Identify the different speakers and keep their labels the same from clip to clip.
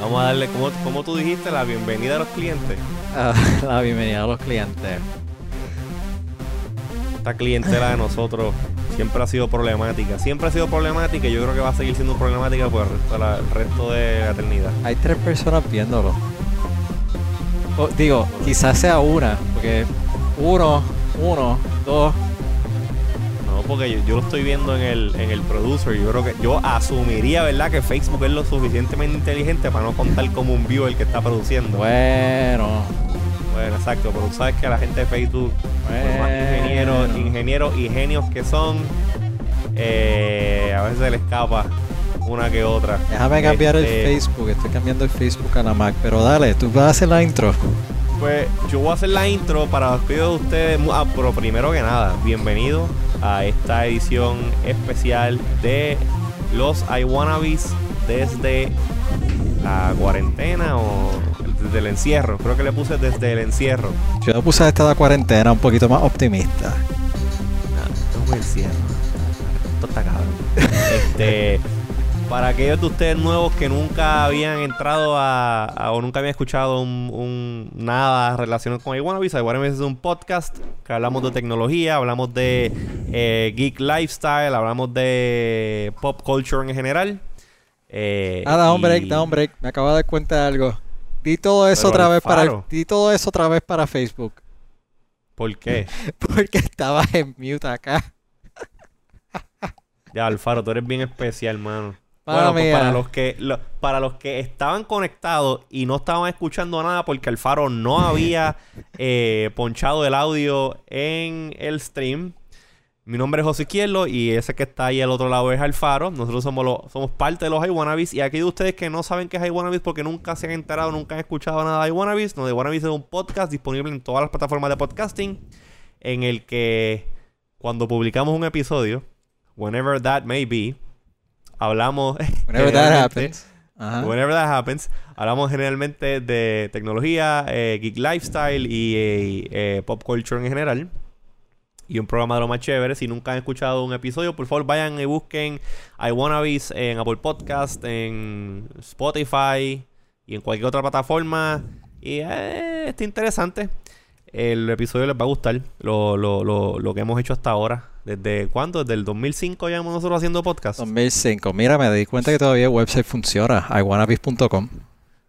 Speaker 1: Vamos a darle, como, como tú dijiste, la bienvenida a los clientes.
Speaker 2: Ah, la bienvenida a los clientes.
Speaker 1: Esta clientela de nosotros siempre ha sido problemática. Siempre ha sido problemática y yo creo que va a seguir siendo problemática por el resto de la, el resto de la eternidad.
Speaker 2: Hay tres personas viéndolo. O, digo, quizás sea una, porque uno, uno, dos.
Speaker 1: Porque yo, yo lo estoy viendo en el, en el producer. Yo creo que yo asumiría, ¿verdad?, que Facebook es lo suficientemente inteligente para no contar como un viewer el que está produciendo.
Speaker 2: Bueno,
Speaker 1: Bueno, exacto, pero tú sabes que la gente de Facebook, por más ingenieros,
Speaker 2: bueno.
Speaker 1: ingenieros y genios que son, eh, a veces se les escapa una que otra.
Speaker 2: Déjame cambiar el
Speaker 1: Este,
Speaker 2: Facebook. Estoy cambiando el Facebook a la Mac. Pero dale, tú vas a hacer la intro.
Speaker 1: Pues yo voy a hacer la intro para despedir de ustedes. Ah, pero primero que nada, bienvenido a esta edición especial de los iWannabes desde la cuarentena o desde el encierro. Creo que le puse desde el encierro.
Speaker 2: Yo puse esta de cuarentena un poquito más optimista.
Speaker 1: No, no encierro. Esto está cabrón. Este, para aquellos de ustedes nuevos que nunca habían entrado a, a- o nunca habían escuchado un, un- nada relacionado con iWannabes, iWannabes es un podcast que hablamos de tecnología, hablamos de eh, geek lifestyle, hablamos de pop culture en general. Eh,
Speaker 2: Ah, da un break, da un break. Me acabo de dar cuenta de algo. Di todo eso otra vez para di todo eso otra vez para Facebook.
Speaker 1: ¿Por qué?
Speaker 2: Porque estabas en mute acá.
Speaker 1: Ya, Alfaro, tú eres bien especial, mano. Bueno, pues para los que lo- para los que estaban conectados y no estaban escuchando nada porque Alfaro no había eh, ponchado el audio en el stream. Mi nombre es José Izquierdo y ese que está ahí al otro lado es Alfaro. Nosotros somos los, somos parte de los iWannabes y aquí de ustedes que no saben qué es iWannabes porque nunca se han enterado, nunca han escuchado nada de iWannabes. No, iWannabes es un podcast disponible en todas las plataformas de podcasting en el que cuando publicamos un episodio, whenever that may be, hablamos
Speaker 2: Whenever that happens. Ajá.
Speaker 1: Whenever that happens, hablamos generalmente de tecnología, eh, geek lifestyle y eh, eh, pop culture en general. Y un programa de lo más chévere. Si nunca han escuchado un episodio, por favor vayan y busquen iWannabes en Apple Podcast, en Spotify y en cualquier otra plataforma. Y está interesante. El episodio les va a gustar. Lo, lo, lo, lo que hemos hecho hasta ahora. ¿Desde cuándo? Desde el 2005 ya hemos nosotros haciendo podcast.
Speaker 2: 2005. Mira, me di cuenta que todavía el website funciona. iwannabes.com.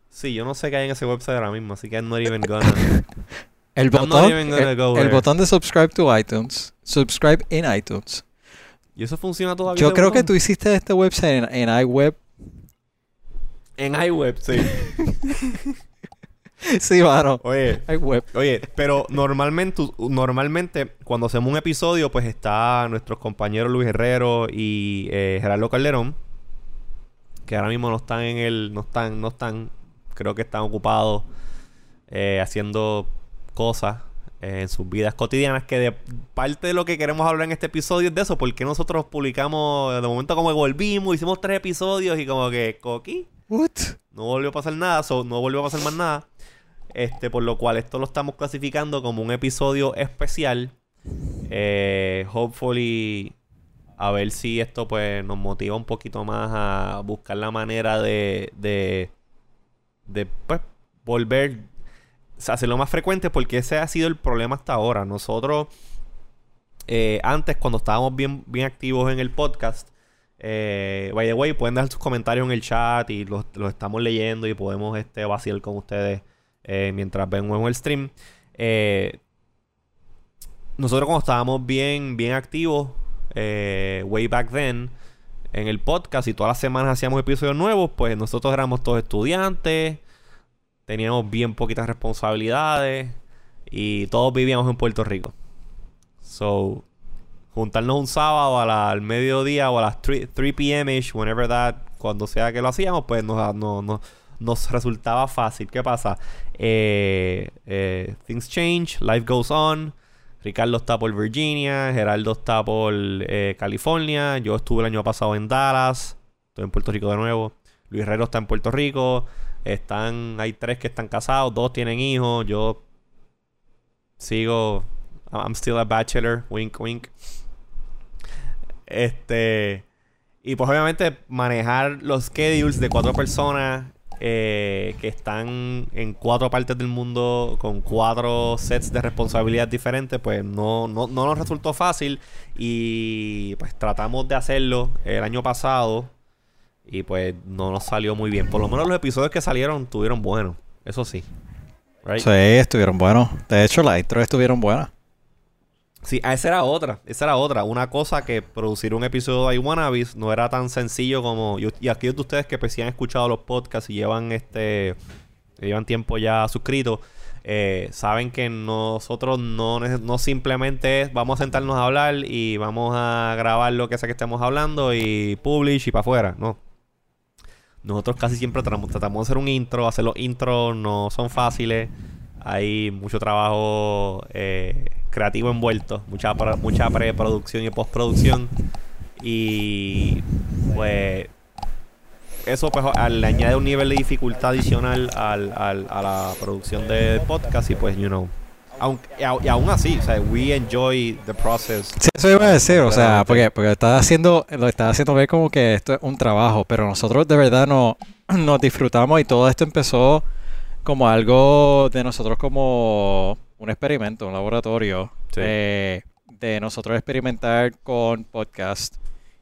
Speaker 1: Sí, yo no sé qué hay en ese website ahora mismo, así que I'm not even gonna.
Speaker 2: El botón,
Speaker 1: even gonna
Speaker 2: el,
Speaker 1: go
Speaker 2: el botón de subscribe to iTunes. Subscribe in iTunes.
Speaker 1: ¿Y eso funciona todavía?
Speaker 2: Yo creo que tú hiciste este website en, en iWeb.
Speaker 1: En iWeb, sí.
Speaker 2: sí, mano.
Speaker 1: Oye,
Speaker 2: iWeb.
Speaker 1: oye, pero normalmente, normalmente cuando hacemos un episodio, pues está nuestros compañeros Luis Herrero y eh, Gerardo Calderón, que ahora mismo no están en el, no están, no están, creo que están ocupados eh, haciendo cosas eh, en sus vidas cotidianas, que de parte de lo que queremos hablar en este episodio es de eso, porque nosotros publicamos, de momento como que volvimos, hicimos tres episodios y como que, coqui,
Speaker 2: What?
Speaker 1: no volvió a pasar nada, so, no volvió a pasar más nada. Este, por lo cual esto lo estamos clasificando como un episodio especial. Eh, hopefully, a ver si esto pues nos motiva un poquito más a buscar la manera de, de, pues, volver a hacerlo más frecuente porque ese ha sido el problema hasta ahora. Nosotros, eh, antes, cuando estábamos bien, bien activos en el podcast, eh, by the way, pueden dejar sus comentarios en el chat y los, los estamos leyendo y podemos este, vacilar con ustedes eh, mientras ven el stream. Eh, nosotros cuando estábamos bien, bien activos, eh, way back then, en el podcast y todas las semanas hacíamos episodios nuevos, pues nosotros éramos todos estudiantes, teníamos bien poquitas responsabilidades y todos vivíamos en Puerto Rico. So, juntarnos un sábado a la- al mediodía o a las 3, 3 p.m.ish, whenever that, cuando sea que lo hacíamos, pues nos, nos, nos, nos resultaba fácil. ¿Qué pasa? Eh, eh, things change, life goes on. Ricardo está por Virginia, Geraldo está por eh, California, yo estuve el año pasado en Dallas, estoy en Puerto Rico de nuevo. Luis Herrero está en Puerto Rico, están, hay tres que están casados, dos tienen hijos, yo sigo, I'm still a bachelor, wink wink. Este. Y pues obviamente manejar los schedules de cuatro personas eh, que están en cuatro partes del mundo con cuatro sets de responsabilidad diferentes, pues no, no, no nos resultó fácil. Y pues tratamos de hacerlo el año pasado. Y pues no nos salió muy bien. Por lo menos los episodios que salieron tuvieron buenos. Eso sí.
Speaker 2: Sí, estuvieron buenos. De hecho, las intros estuvieron buenas.
Speaker 1: Sí, ah, esa era otra. Esa era otra. Una cosa que producir un episodio de iWannabes no era tan sencillo como... Y, y aquellos de ustedes que pues, sí han escuchado los podcasts y llevan este... Llevan tiempo ya suscritos. eh, saben que nosotros no, no simplemente es vamos a sentarnos a hablar y vamos a grabar lo que sea que estemos hablando y publish y para afuera. No. Nosotros casi siempre tratamos de hacer un intro. Hacer los intros no son fáciles. Hay mucho trabajo eh, creativo envuelto. Mucha, mucha preproducción y postproducción. Y pues eso pues le añade un nivel de dificultad adicional al, al- a la producción de podcast y pues you know aunque, y, aún así o sea we enjoy the process
Speaker 2: Sí, eso iba a decir, o sea, porque, porque estaba haciendo, lo estaba haciendo ver como que esto es un trabajo, pero nosotros de verdad no, nos disfrutamos y todo esto empezó como algo de nosotros como un experimento, un laboratorio,
Speaker 1: Sí.
Speaker 2: eh, de nosotros experimentar con podcast.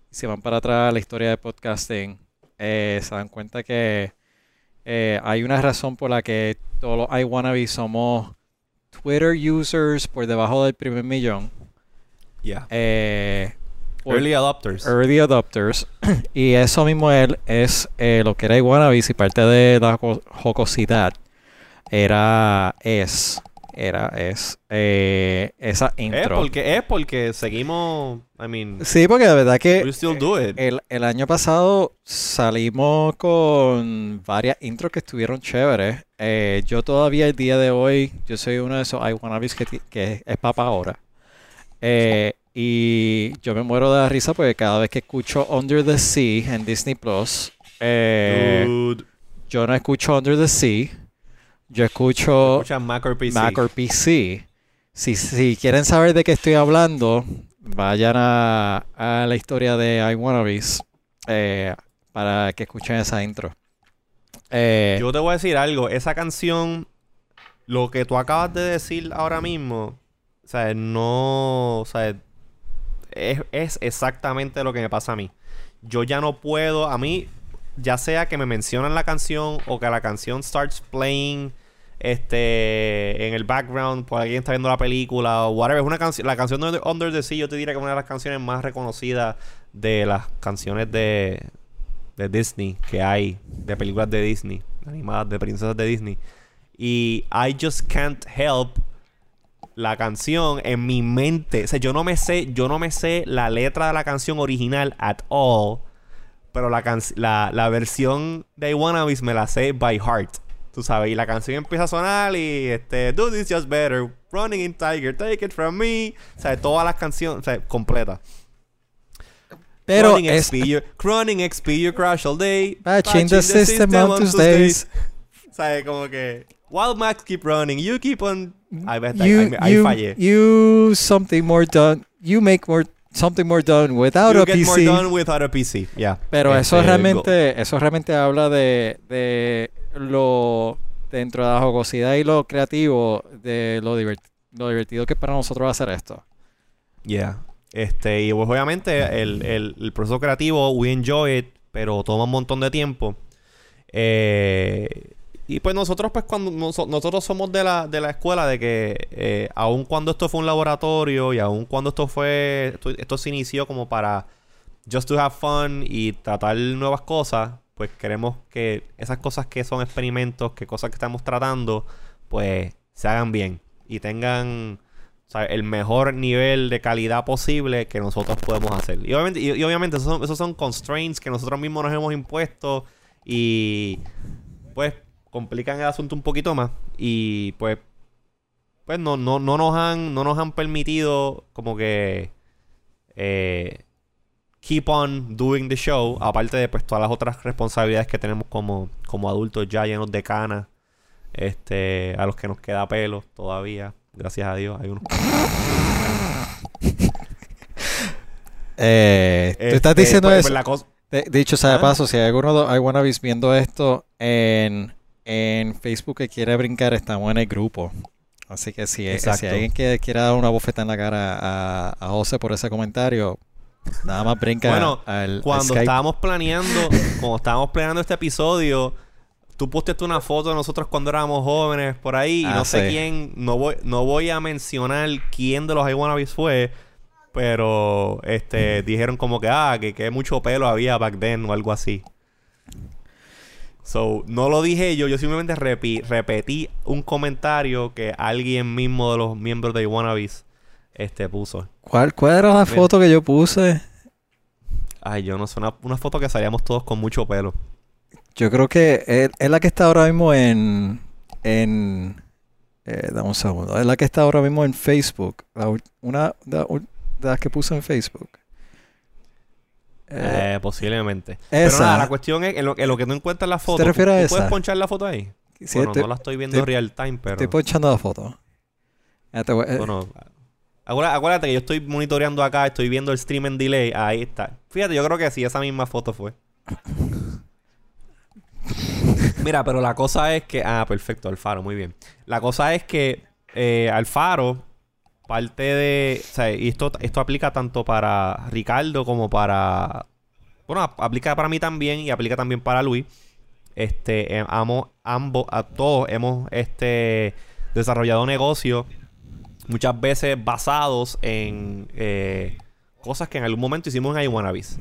Speaker 2: Si van para atrás la historia de podcasting, eh, se dan cuenta que eh, hay una razón por la que todos los iWannabes somos Twitter users por debajo del primer millón.
Speaker 1: yeah
Speaker 2: Eh,
Speaker 1: early adopters
Speaker 2: early adopters. y eso mismo él es eh, lo que era Iwanabis y parte de la jo- jocosidad era es era es eh, esa
Speaker 1: es
Speaker 2: intro.
Speaker 1: porque es porque seguimos I mean
Speaker 2: Sí, porque de verdad que
Speaker 1: we still do it
Speaker 2: el, el año pasado salimos con varias intros que estuvieron chéveres. Eh, yo todavía el día de hoy, yo soy uno de esos iWannabes que, ti- que es papá ahora. Eh, y yo me muero de la risa porque cada vez que escucho Under the Sea en Disney Plus, eh, yo no escucho Under the Sea, yo escucho
Speaker 1: Escucha Mac or PC.
Speaker 2: Mac or PC. Si, si quieren saber de qué estoy hablando, vayan a, a la historia de iWannabes eh, para que escuchen esa intro. Eh,
Speaker 1: Yo te voy a decir algo. Esa canción, lo que tú acabas de decir ahora mismo, o sea, no, o sea, es, es exactamente lo que me pasa a mí. Yo ya no puedo, a mí, ya sea que me mencionan la canción o que la canción starts playing este en el background por alguien está viendo la película o whatever es una canción la canción de Under the Sea yo te diría que es una de las canciones más reconocidas de las canciones de de Disney que hay de películas de Disney animadas de princesas de Disney y I just can't help la canción en mi mente o sea yo no me sé yo no me sé la letra de la canción original at all pero la, can- la, la versión de I Wannabes me la sé by heart. Tú sabes, y la canción empieza a sonar y este, Do this just better, Running in Tiger, Take it from me. O sea, todas las canciones, o sea, completas.
Speaker 2: pero
Speaker 1: Running
Speaker 2: es
Speaker 1: XP, you, Running XP, you crash all day.
Speaker 2: Patching the system on Tuesdays.
Speaker 1: O sea, como que, While Max keep running, you keep on. Ahí, ves, ahí-
Speaker 2: you, you,
Speaker 1: fallé.
Speaker 2: you something more done. You make more something more done without
Speaker 1: You
Speaker 2: a
Speaker 1: get
Speaker 2: PC.
Speaker 1: more done without a PC. Yeah.
Speaker 2: Pero eso realmente, eso realmente habla de, de lo dentro de la jocosidad y lo creativo, de lo, divert- lo divertido que es para nosotros hacer esto.
Speaker 1: Yeah. Este, y pues obviamente el, el, proceso creativo, we enjoy it, pero toma un montón de tiempo. Eh, y pues nosotros, pues cuando noso- nosotros somos de la, de la escuela de que eh, aun cuando esto fue un laboratorio y aun cuando esto fue, esto se inició como para just to have fun y tratar nuevas cosas, pues queremos que esas cosas que son experimentos, que cosas que estamos tratando, pues se hagan bien y tengan el mejor nivel de calidad posible que nosotros podemos hacer. Y obviamente, esos son constraints que nosotros mismos nos hemos impuesto y pues complican el asunto un poquito más y pues pues no, no, no nos han no nos han permitido como que eh, keep on doing the show aparte de pues todas las otras responsabilidades que tenemos como, como adultos ya llenos de canas este a los que nos queda pelo todavía gracias a Dios hay unos
Speaker 2: Eh, tú estás
Speaker 1: Este,
Speaker 2: diciendo
Speaker 1: pues,
Speaker 2: eso.
Speaker 1: pues,
Speaker 2: De- dicho sea de
Speaker 1: Ah.
Speaker 2: paso, si hay alguno de iWannabes viendo esto en, en Facebook que quiere brincar, estamos en el grupo. Así que si, si alguien que quiera dar una bofeta en la cara a, a José por ese comentario, nada más brinca
Speaker 1: Bueno,
Speaker 2: al,
Speaker 1: Cuando estábamos planeando, cuando estábamos planeando este episodio, tú posteaste una foto de nosotros cuando éramos jóvenes por ahí y
Speaker 2: Ah,
Speaker 1: no sé
Speaker 2: sí.
Speaker 1: quién, no voy, no voy a mencionar quién de los iWannabes fue, pero este dijeron como que ah, que, que mucho pelo había back then o algo así. So, no lo dije yo, yo simplemente repi- repetí un comentario que alguien mismo de los miembros de iWannabes este puso.
Speaker 2: ¿Cuál, ¿Cuál era la
Speaker 1: Mira.
Speaker 2: foto que yo puse?
Speaker 1: Ay, yo no sé, una, una foto que salíamos todos con mucho pelo.
Speaker 2: Yo creo que es, es la que está ahora mismo en... en eh, dame un segundo. Es la que está ahora mismo en Facebook. La una de, las que puse en Facebook. Eh,
Speaker 1: Eh, posiblemente.
Speaker 2: esa.
Speaker 1: Pero nada, la cuestión es, en lo, en lo que tú encuentras la foto,
Speaker 2: ¿Te refieres
Speaker 1: ¿tú-
Speaker 2: a
Speaker 1: tú ¿puedes
Speaker 2: esa?
Speaker 1: ponchar la foto ahí?
Speaker 2: sí,
Speaker 1: bueno,
Speaker 2: estoy,
Speaker 1: no la estoy viendo
Speaker 2: estoy-
Speaker 1: real time, pero...
Speaker 2: estoy ponchando la foto. Eh,
Speaker 1: Bueno, acuérdate, acuérdate que yo estoy monitoreando acá, estoy viendo el stream en delay, ahí está. Fíjate, yo creo que sí, esa misma foto fue. Mira, pero la cosa es que... Ah, perfecto, Alfaro, muy bien. La cosa es que eh, Alfaro, parte de... O sea, y esto, esto aplica tanto para Ricardo como para... Bueno, ap- aplica para mí también y aplica también para Luis. Este, eh, amo, ambos, a todos hemos este, desarrollado negocios muchas veces basados en eh, cosas que en algún momento hicimos en iWannabes.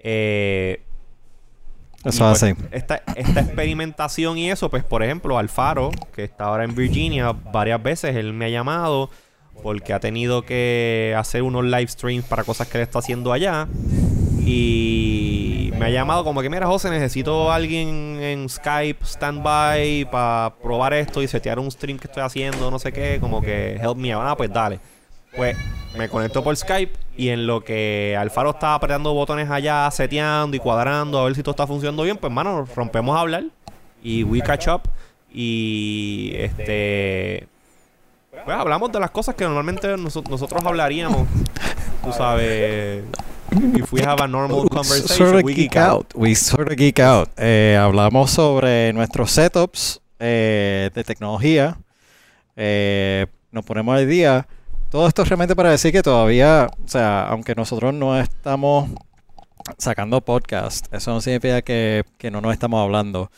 Speaker 1: Eh,
Speaker 2: Eso
Speaker 1: pues,
Speaker 2: así.
Speaker 1: Esta, esta experimentación y eso, pues por ejemplo, Alfaro, que está ahora en Virginia, varias veces él me ha llamado porque ha tenido que hacer unos live streams para cosas que él está haciendo allá. Y me ha llamado como que, mira, José, necesito a alguien en Skype, standby, para probar esto y setear un stream que estoy haciendo, no sé qué, como que help me. Ah, pues dale. Pues me conecto por Skype y en lo que Alfaro estaba apretando botones allá, seteando y cuadrando a ver si todo está funcionando bien, pues mano, rompemos a hablar y we catch up y este pues hablamos de las cosas que normalmente noso- nosotros hablaríamos. Tú sabes, if we have a normal conversation,
Speaker 2: Sort of
Speaker 1: we
Speaker 2: geek
Speaker 1: geek out.
Speaker 2: out. We sort of geek out. Eh, hablamos sobre nuestros setups eh, de tecnología. Eh, nos ponemos al día. Todo esto realmente para decir que todavía, o sea, aunque nosotros no estamos sacando podcast, eso no significa que, que no nos estamos hablando.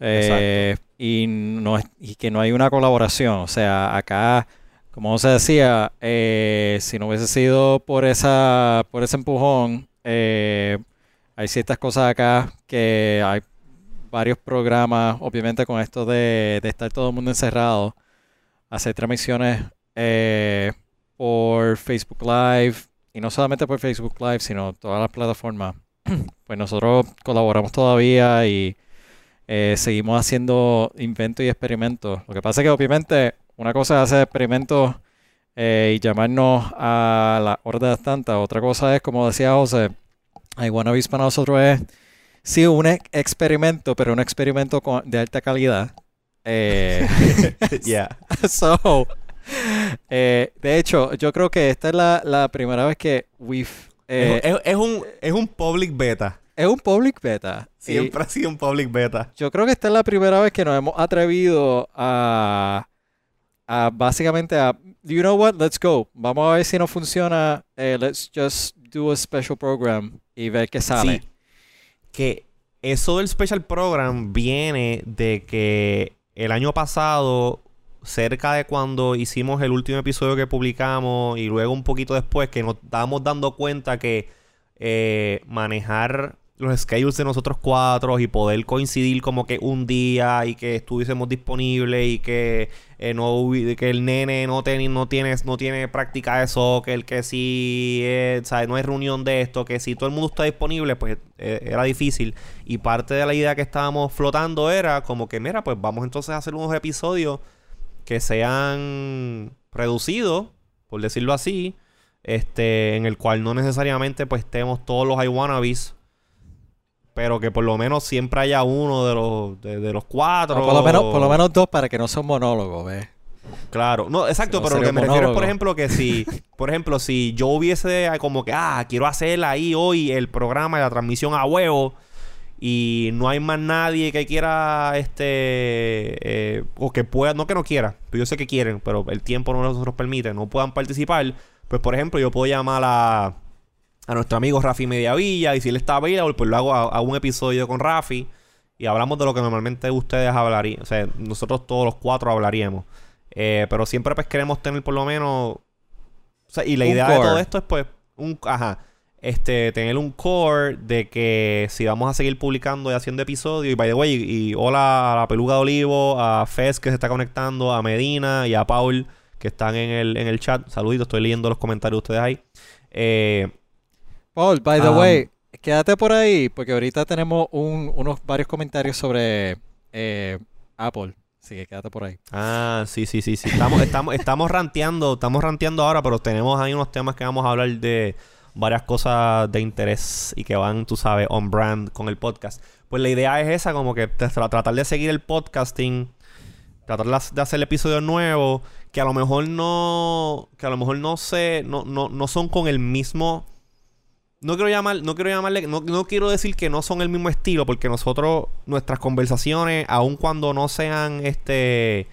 Speaker 2: Eh, y, no, es- y que no hay una colaboración. O sea, acá, como se decía, eh, si no hubiese sido por esa, por ese empujón, eh, hay ciertas cosas acá que hay varios programas, obviamente con esto de, estar todo el mundo encerrado, hacer transmisiones eh, por Facebook Live, y no solamente por Facebook Live, sino todas las plataformas. Pues nosotros colaboramos todavía y seguimos haciendo inventos y experimentos. Lo que pasa es que obviamente una cosa es hacer experimentos eh, y llamarnos a la hora de tantas. Otra cosa es, como decía José, iWannabes para nosotros es sí un ex- experimento, pero un experimento con- de alta calidad. Eh,
Speaker 1: Yeah.
Speaker 2: so, eh, de hecho, yo creo que esta es la, la primera vez que we've... eh,
Speaker 1: es, es- es un, es un public beta.
Speaker 2: es un public beta. y
Speaker 1: Siempre ha sido un public beta.
Speaker 2: yo creo que esta es la primera vez que nos hemos atrevido a, básicamente a, you know what, let's go. Vamos a ver si no funciona. eh, let's just do a special program y ver qué sale.
Speaker 1: Sí. Que eso del special program viene de que el año pasado, cerca de cuando hicimos el último episodio que publicamos y luego un poquito después, que nos estábamos dando cuenta que eh, manejar los schedules de nosotros cuatro y poder coincidir como que un día y que estuviésemos disponibles y que eh, no que el nene no tiene no tiene no tiene práctica de soccer que si eh, ¿sabes? no hay reunión de esto que si todo el mundo está disponible pues eh, era difícil y parte de la idea que estábamos flotando era como que mira pues vamos entonces a hacer unos episodios que sean reducidos por decirlo así este en el cual no necesariamente pues estemos todos los iWannabes pero que por lo menos siempre haya uno de los de, de los cuatro.
Speaker 2: Por lo menos, por lo menos dos para que no sea un monólogo, ¿ves?
Speaker 1: Claro, no, exacto,
Speaker 2: No
Speaker 1: pero lo que me refiero es, por ejemplo, que si, por ejemplo, si yo hubiese como que, ah, quiero hacer ahí hoy el programa y la transmisión a huevo y no hay más nadie que quiera, este, eh, o que pueda, no que no quiera, pero yo sé que quieren, pero el tiempo no nos permite, no puedan participar, pues por ejemplo, yo puedo llamar a, a nuestro amigo Rafi Mediavilla y si él está available, pues lo hago a, a un episodio con Rafi y hablamos de lo que normalmente ustedes hablarían, o sea, nosotros todos los cuatro hablaríamos. Eh, pero siempre pues queremos tener por lo menos... O sea, y la
Speaker 2: Un
Speaker 1: idea de todo esto es pues un... Ajá. Este, tener un core de que si vamos a seguir publicando y haciendo episodios. Y by the way, y, y hola a la peluga de olivo, a Fez que se está conectando, a Medina y a Paul que están en el, en el chat. Saluditos, estoy leyendo los comentarios de ustedes ahí. Eh,
Speaker 2: Paul, by the
Speaker 1: Um,
Speaker 2: way, quédate por ahí porque ahorita tenemos un- unos varios comentarios sobre eh, Apple. Así que quédate por ahí.
Speaker 1: Ah, sí, sí, sí, sí. Estamos, estamos, estamos ranteando, estamos ranteando ahora, pero tenemos ahí unos temas que vamos a hablar de varias cosas de interés y que van, tú sabes, on brand con el podcast. Pues la idea es esa, como que tra- tratar de seguir el podcasting, tratar de- hacer episodios nuevos, que a lo mejor no, que a lo mejor no sé, no, no, no son con el mismo no quiero llamar, no quiero llamarle, no, no quiero decir que no son el mismo estilo, porque nosotros, nuestras conversaciones, aun cuando no sean este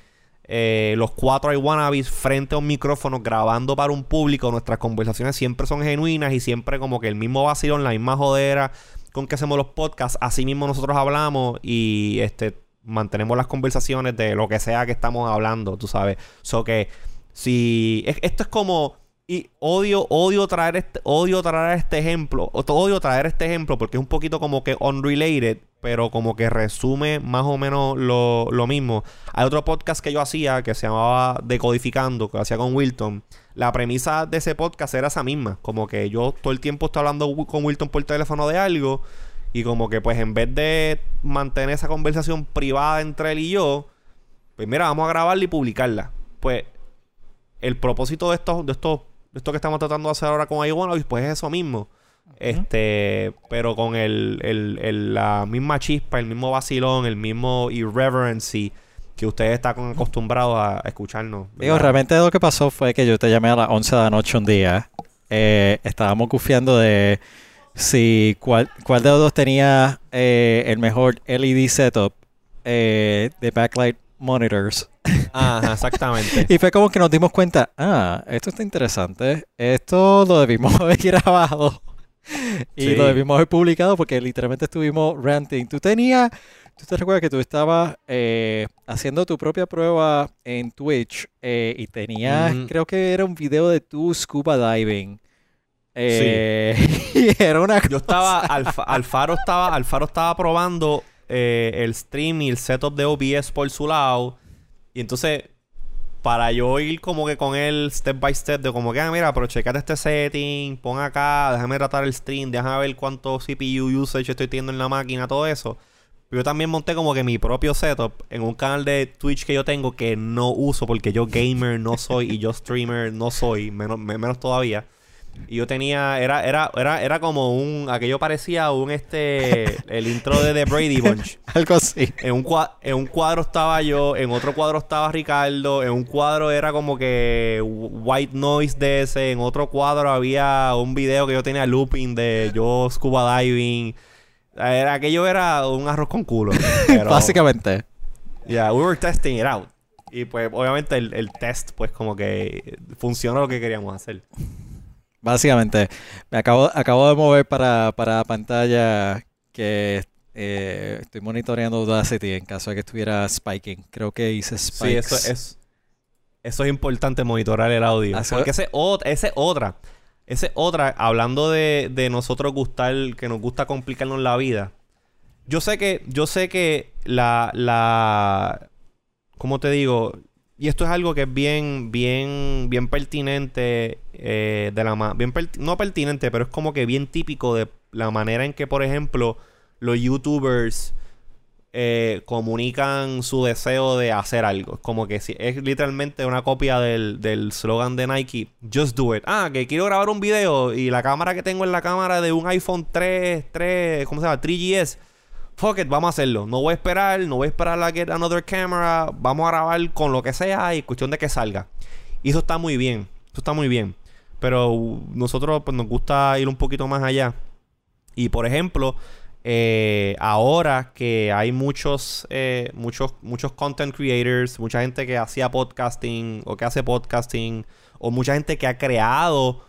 Speaker 1: eh, los cuatro iWannabes frente a un micrófono grabando para un público, nuestras conversaciones siempre son genuinas y siempre como que el mismo vacilón, la misma jodera con que hacemos los podcasts, así mismo nosotros hablamos y este mantenemos las conversaciones de lo que sea que estamos hablando, tú sabes. So que si es- esto es como y odio odio traer este odio traer este ejemplo, odio traer este ejemplo porque es un poquito como que unrelated, pero como que resume más o menos lo, lo mismo. Hay otro podcast que yo hacía que se llamaba Decodificando, que lo hacía con Wilton. La premisa de ese podcast era esa misma, como que yo todo el tiempo estoy hablando con Wilton por teléfono de algo y como que pues en vez de mantener esa conversación privada entre él y yo, pues mira, vamos a grabarla y publicarla. Pues el propósito de esto, de esto, de esto que estamos tratando de hacer ahora con iWannabes, pues es eso mismo. Este, pero con el, el- el- la misma chispa, el mismo vacilón, el mismo irreverency que ustedes están acostumbrados a escucharnos.
Speaker 2: Digo, realmente lo que pasó fue que yo te llamé a las 11 de la noche un día. Eh, estábamos confiando de si cuál, cuál de los dos tenía eh, el mejor LED setup eh, de backlight monitors.
Speaker 1: Ajá, exactamente.
Speaker 2: Y fue como que nos dimos cuenta, ah, esto está interesante. Esto lo debimos haber grabado. Y
Speaker 1: Sí.
Speaker 2: lo debimos haber publicado porque literalmente estuvimos ranting. Tú tenías, tú te recuerdas que tú estabas eh, haciendo tu propia prueba en Twitch eh, y tenías, creo que era un video de tu scuba diving. Eh, y era una
Speaker 1: Yo estaba, Alfa- Alfaro estaba, Alfaro estaba probando eh, el stream y el setup de OBS por su lado. Y entonces, para yo ir como que con él step by step, de como que, ah, mira, pero checate este setting, pon acá, déjame tratar el stream, déjame ver cuánto CPU usage estoy teniendo en la máquina, todo eso. Yo también monté como que mi propio setup en un canal de Twitch que yo tengo que no uso porque yo gamer no soy y yo streamer no soy, menos, me- menos todavía. Y yo tenía, era, era, era, era como un, aquello parecía un este, el intro de The Brady Bunch.
Speaker 2: algo así.
Speaker 1: En un, cua- en un cuadro estaba yo, en otro cuadro estaba Ricardo, en un cuadro era como que white noise de ese, en otro cuadro había un video que yo tenía looping de yo scuba diving. Era, aquello era un arroz con culo. pero-
Speaker 2: Básicamente.
Speaker 1: Yeah, we were testing it out. Y pues obviamente el, el test pues como que funcionó lo que queríamos hacer.
Speaker 2: Básicamente, me acabo, acabo de mover para, para la pantalla que eh, estoy monitoreando Audacity en caso de que estuviera spiking. Creo que hice
Speaker 1: Sí,
Speaker 2: spikes.
Speaker 1: eso es. Eso es importante, monitorar el audio. Porque ese, ese otra. Ese otra, hablando de, de nosotros gustar, que nos gusta complicarnos la vida. Yo sé que, yo sé que la, la, ¿cómo te digo? Y esto es algo que es bien, bien, bien pertinente, eh, de la ma- bien no pertinente, pero es como que bien típico de la manera en que, por ejemplo, los YouTubers eh, comunican su deseo de hacer algo. Es como que si es literalmente una copia del, del slogan de Nike, Just Do It. Ah, que quiero grabar un video y la cámara que tengo es la cámara de un iPhone 3, 3, ¿cómo se llama? 3GS. Fuck it, vamos a hacerlo. No voy a esperar, no voy a esperar a get another camera. Vamos a grabar con lo que sea y cuestión de que salga. Y eso está muy bien. Eso está muy bien. Pero nosotros pues, nos gusta ir un poquito más allá. Y por ejemplo, eh, ahora que hay muchos, eh, muchos, muchos content creators, mucha gente que hacía podcasting o que hace podcasting, o mucha gente que ha creado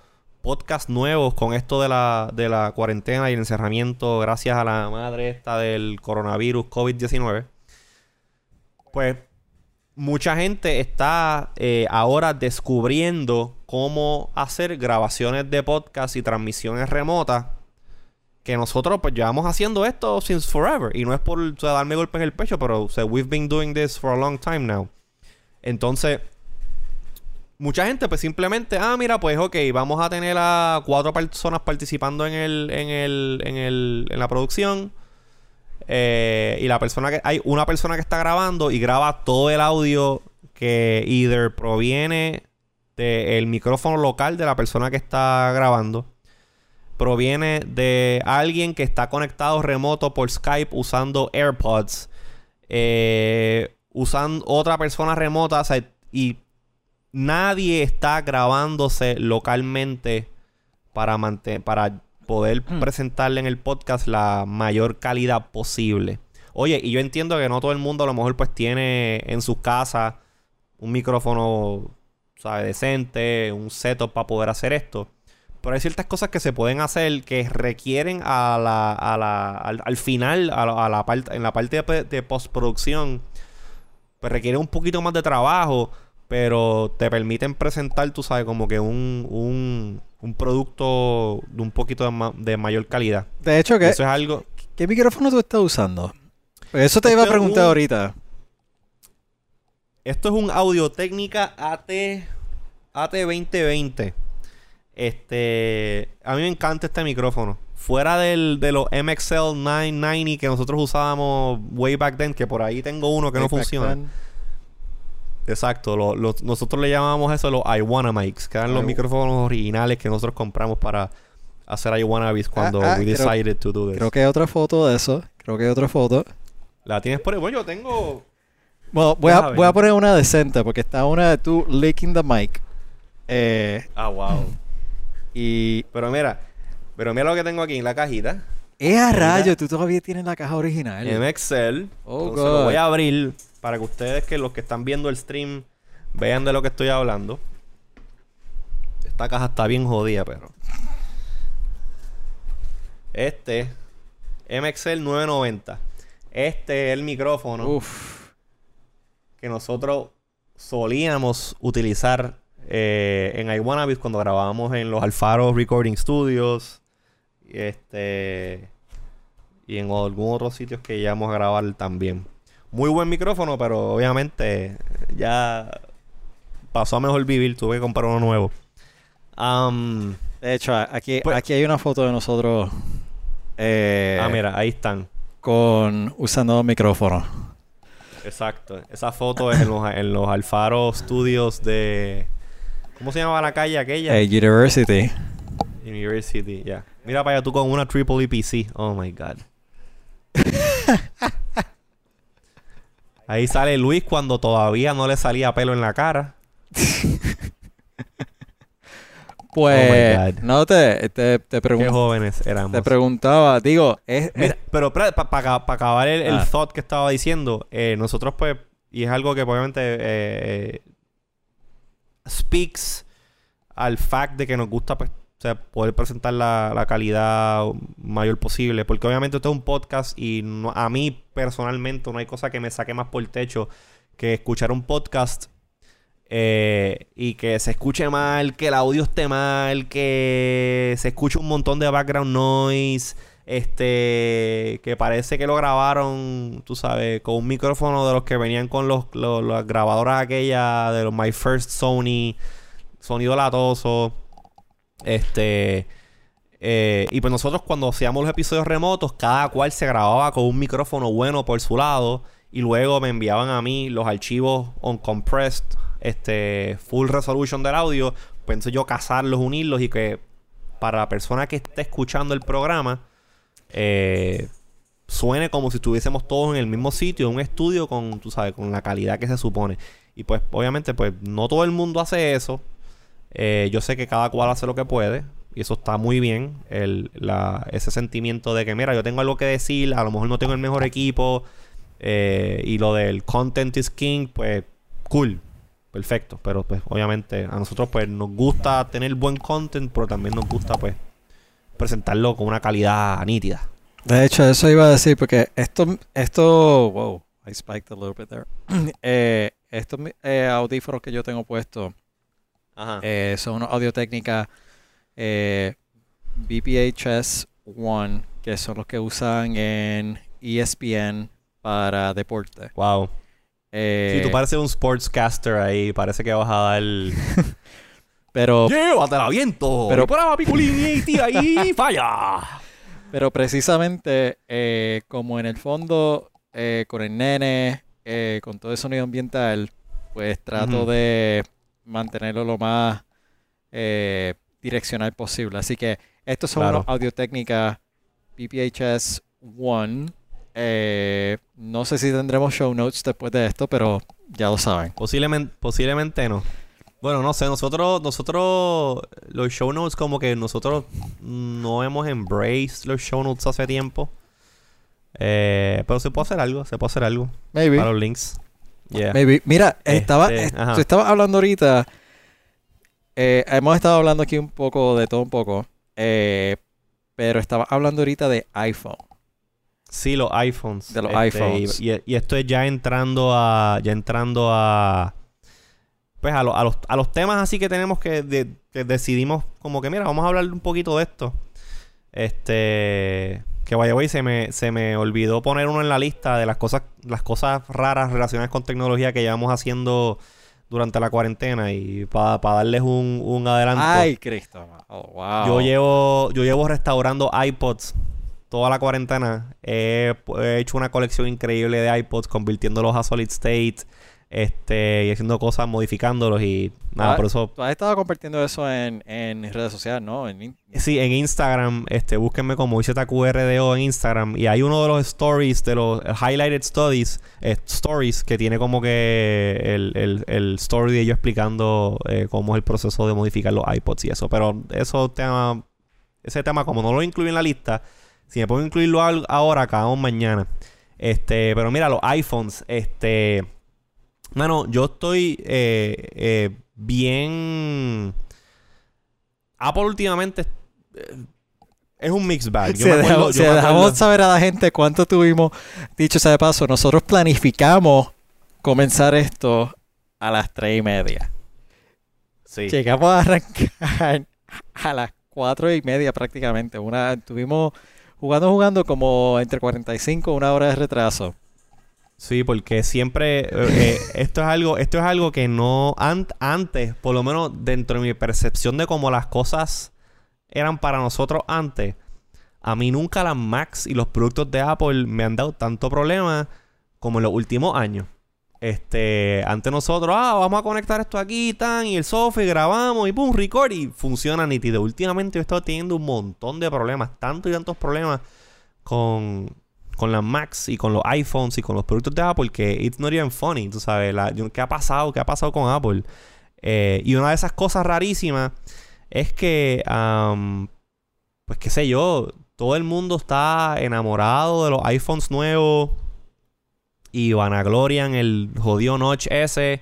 Speaker 1: podcasts nuevos con esto de la, de la cuarentena y el encerramiento gracias a la madre esta del coronavirus COVID-19. Pues mucha gente está eh, ahora descubriendo cómo hacer grabaciones de podcast y transmisiones remotas. Que nosotros pues llevamos haciendo esto since forever. Y no es por darme golpes en el pecho, pero we've been doing this for a long time now. Entonces, mucha gente pues simplemente, ah, mira, pues ok, vamos a tener a cuatro personas participando en el, en el, en el, en la producción. Eh, y la persona que, hay una persona que está grabando y graba todo el audio que either proviene del micrófono local de la persona que está grabando. Proviene de alguien que está conectado remoto por Skype usando AirPods. Eh, usando otra persona remota. y nadie está grabándose localmente para, para poder mm. presentarle en el podcast la mayor calidad posible. Oye, y yo entiendo que no todo el mundo a lo mejor pues tiene en su casa un micrófono, ¿sabe? Decente, un setup para poder hacer esto. Pero hay ciertas cosas que se pueden hacer que requieren a la, a la, al, final, a la, parte, en la parte de, de postproducción, pues requiere un poquito más de trabajo pero te permiten presentar, tú sabes, como que un, un, un producto de un poquito de, mayor calidad.
Speaker 2: De hecho, que,
Speaker 1: eso es algo.
Speaker 2: ¿Qué micrófono tú estás usando? Eso te iba a preguntar ahorita.
Speaker 1: Esto es un Audio Técnica AT, AT2020. Este, a mí me encanta este micrófono. Fuera del, de los MXL 990 que nosotros usábamos way back then, que por ahí tengo uno que no funciona. Exacto, nosotros le llamamos eso los Iwana mics, que eran los micrófonos originales que nosotros compramos para hacer Iwanabis cuando ah, ah, we decided to do this.
Speaker 2: Creo que hay otra foto de eso. Creo que hay otra foto.
Speaker 1: ¿La tienes por ahí? Bueno, yo tengo.
Speaker 2: Bueno, voy a, voy a, poner una decente porque está una de tú licking the mic. Eh,
Speaker 1: ah, wow.
Speaker 2: Y.
Speaker 1: Pero mira, pero mira lo que tengo aquí en la cajita.
Speaker 2: ¡Eh, a rayo! Tú todavía tienes la caja original.
Speaker 1: En Excel. Oh, God. lo voy a abrir para que ustedes, que los que están viendo el stream, vean de lo que estoy hablando. Esta caja está bien jodida, pero. Este, MXL 990. Este es el micrófono que nosotros solíamos utilizar eh, en iWannabes cuando grabábamos en los Alfaro Recording Studios. Este. Y en algún otros sitios que íbamos a grabar también muy buen micrófono, pero obviamente ya pasó a mejor vivir, tuve que comprar uno nuevo.
Speaker 2: de hecho, aquí, pues aquí hay una foto de nosotros.
Speaker 1: Eh, ah, mira, ahí están.
Speaker 2: Con usando micrófono.
Speaker 1: Exacto. Esa foto es en los, en los Alfaro Studios de. ¿Cómo se llamaba la calle aquella?
Speaker 2: Eh, University.
Speaker 1: University, ya. Mira para allá tú con una triple EPC. Oh my god. Ahí sale Luis cuando todavía no le salía pelo en la cara.
Speaker 2: pues, oh no te, te, te
Speaker 1: Qué jóvenes éramos.
Speaker 2: Te preguntaba, digo, es.
Speaker 1: pero para acabar el, ah. thought que estaba diciendo, eh, nosotros, pues, y es algo que obviamente eh, speaks al fact de que nos gusta, pues, sea, poder presentar la, calidad mayor posible. Porque obviamente esto es un podcast y a mí personalmente no hay cosa que me saque más por el techo que escuchar un podcast eh, y que se escuche mal, que el audio esté mal, que se escuche un montón de background noise. Este, que parece que lo grabaron, tú sabes, con un micrófono de los que venían con los, las grabadoras aquellas de los My First Sony, sonido latoso. Este. Eh, y pues nosotros cuando hacíamos los episodios remotos, cada cual se grababa con un micrófono bueno por su lado. Y luego me enviaban a mí los archivos on compressed, este, full resolution del audio. Pensé yo casarlos, unirlos y que para la persona que esté escuchando el programa, eh, suene como si estuviésemos todos en el mismo sitio, en un estudio con, tú sabes, con la calidad que se supone. Y pues, obviamente, pues no todo el mundo hace eso. Eh, yo sé que cada cual hace lo que puede. Y eso está muy bien. El, ese sentimiento de que, mira, yo tengo algo que decir, a lo mejor no tengo el mejor equipo. eh, y lo del content is king, pues, cool. Perfecto. Pero pues, obviamente, a nosotros pues nos gusta tener buen content, pero también nos gusta, pues, presentarlo con una calidad nítida.
Speaker 2: De hecho, eso iba a decir, porque esto, esto, wow, I spiked a little bit there. eh, estos eh, audífonos que yo tengo puestos
Speaker 1: Ajá.
Speaker 2: eh, son unos audio técnica eh, BPHS One, que son los que usan en ESPN para deporte.
Speaker 1: wow.
Speaker 2: Eh,
Speaker 1: Sí, tú pareces un sportscaster ahí. Parece que vas a dar.
Speaker 2: pero,
Speaker 1: ¡Llévatela, viento!
Speaker 2: Pero-
Speaker 1: Pero para Piculín y ahí, falla.
Speaker 2: pero precisamente, eh, como en el fondo, eh, con el nene, con todo el sonido ambiental, pues trato de mantenerlo lo más eh, direccional posible. Así que estos son
Speaker 1: Claro.
Speaker 2: unos audio técnica PPHS One. Eh, no sé si tendremos show notes después de esto, pero ya lo saben.
Speaker 1: Posiblemente, posiblemente no. Bueno, no sé, nosotros, nosotros, los show notes, como que nosotros no hemos embraced los show notes hace tiempo. Eh, pero se puede hacer algo, se puede hacer algo
Speaker 2: Maybe.
Speaker 1: para los links. Yeah.
Speaker 2: Maybe. Mira, estaba,
Speaker 1: Este,
Speaker 2: est-
Speaker 1: ajá.
Speaker 2: tú estabas hablando ahorita. eh, hemos estado hablando aquí un poco de todo un poco. eh, pero estaba hablando ahorita de iPhone.
Speaker 1: Sí, los iPhones.
Speaker 2: De los
Speaker 1: Este,
Speaker 2: iPhones.
Speaker 1: Y, y- y esto es ya entrando a. Ya entrando a. Pues a, lo- a los, a los temas así que tenemos que, de- que decidimos como que, mira, vamos a hablar un poquito de esto. Este. Que vaya, güey, se me, se me olvidó poner uno en la lista de las cosas, las cosas raras relacionadas con tecnología que llevamos haciendo durante la cuarentena. Y para darles un, un adelanto.
Speaker 2: Ay, Cristo. Oh, wow.
Speaker 1: Yo llevo, yo llevo restaurando iPods toda la cuarentena. He, he hecho una colección increíble de iPods, convirtiéndolos a solid state, este, y haciendo cosas, modificándolos y nada,
Speaker 2: Ah,
Speaker 1: por eso.
Speaker 2: Tú has estado compartiendo eso en, en redes sociales, ¿no? En
Speaker 1: Sí, en Instagram, este, búsquenme como IZQRDO en Instagram. Y hay uno de los stories, de los highlighted studies, eh, stories, que tiene como que el, el, el story de ellos explicando eh, cómo es el proceso de modificar los iPods y eso. Pero eso tema, ese tema, como no lo incluí en la lista, si me puedo incluirlo ahora, acabamos mañana. Este, pero mira, los iPhones, este. Mano, yo estoy eh, eh, bien. Apple últimamente eh, es un mixed bag. Yo
Speaker 2: Si
Speaker 1: me acuerdo-
Speaker 2: dejamos,
Speaker 1: yo
Speaker 2: si
Speaker 1: me acuerdo-
Speaker 2: dejamos saber a la gente cuánto tuvimos, dicho sea de paso, nosotros planificamos comenzar esto a las tres y media.
Speaker 1: Sí.
Speaker 2: Llegamos a arrancar a las cuatro y media prácticamente. Una, estuvimos jugando, jugando como entre 45 y una hora de retraso.
Speaker 1: Sí, porque siempre eh, eh, esto es algo, esto es algo que no an- antes, por lo menos dentro de mi percepción de cómo las cosas eran para nosotros antes, a mí nunca las Macs y los productos de Apple me han dado tanto problema como en los últimos años. Este, antes nosotros, ah, vamos a conectar esto aquí, tan, y el software, grabamos, y pum, record, y funciona nítido. Últimamente yo he estado teniendo un montón de problemas, tantos y tantos problemas con, con las Macs y con los iPhones y con los productos de Apple que it's not even funny, tú sabes, la- ¿qué ha pasado? ¿Qué ha pasado con Apple? Eh, y una de esas cosas rarísimas es que, pues qué sé yo, todo el mundo está enamorado de los iPhones nuevos y vanaglorian el jodido notch ese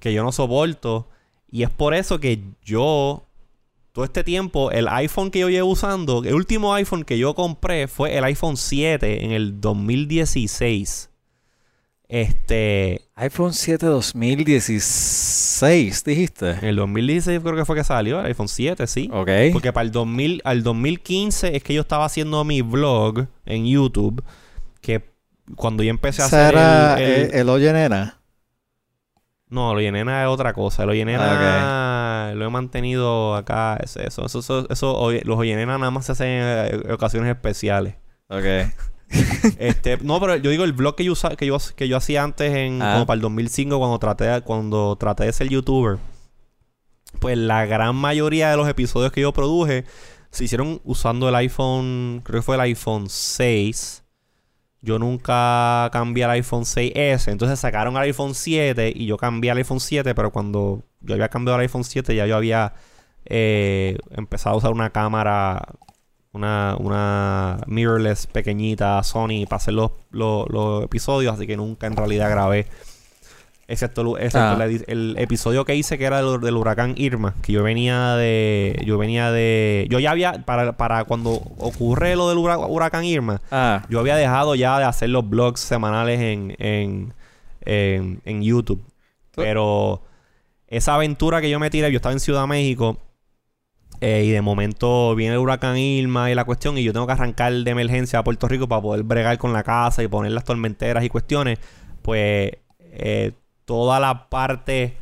Speaker 1: que yo no soporto. Y es por eso que yo, todo este tiempo, el iPhone que yo llevo usando, el último iPhone que yo compré fue el iPhone 7 en el 2016. Este,
Speaker 2: iPhone 7 2016, dijiste.
Speaker 1: en el 2016 creo que fue que salió el iPhone 7, sí.
Speaker 2: Ok.
Speaker 1: Porque para el 2000, al 2015 es que yo estaba haciendo mi vlog en YouTube. Que cuando yo empecé a hacer
Speaker 2: era
Speaker 1: el, el-
Speaker 2: el, el Oye Nena.
Speaker 1: No, lo llenena es otra cosa. Lo lo he mantenido acá. Es eso. Eso, eso, eso oye- los llenena nada más se hacen en eh, ocasiones especiales.
Speaker 2: Ok.
Speaker 1: este, no, pero yo digo el vlog que yo usa- que yo, que yo hacía antes en
Speaker 2: Ah.
Speaker 1: como para el 2005 cuando traté cuando traté de ser youtuber. Pues la gran mayoría de los episodios que yo produje se hicieron usando el iPhone, creo que fue el iPhone 6 yo nunca cambié al iPhone 6S. Entonces sacaron el iPhone 7 y yo cambié al iPhone 7, pero cuando yo había cambiado al iPhone 7 ya yo había eh, empezado a usar una cámara, una, una mirrorless pequeñita Sony para hacer los, los episodios, así que nunca en realidad grabé. Excepto, el- excepto
Speaker 2: Ah.
Speaker 1: el episodio que hice que era del, del huracán Irma, que yo venía de, yo venía de, yo ya había para, para cuando ocurre lo del hura- huracán Irma,
Speaker 2: Ah,
Speaker 1: yo había dejado ya de hacer los blogs semanales en, en, en, en YouTube.
Speaker 2: Tú-
Speaker 1: Pero esa aventura que yo me tiré, yo estaba en Ciudad México eh, y de momento viene el huracán Irma y la cuestión y yo tengo que arrancar de emergencia a Puerto Rico para poder bregar con la casa y poner las tormenteras y cuestiones. Pues eh, toda la parte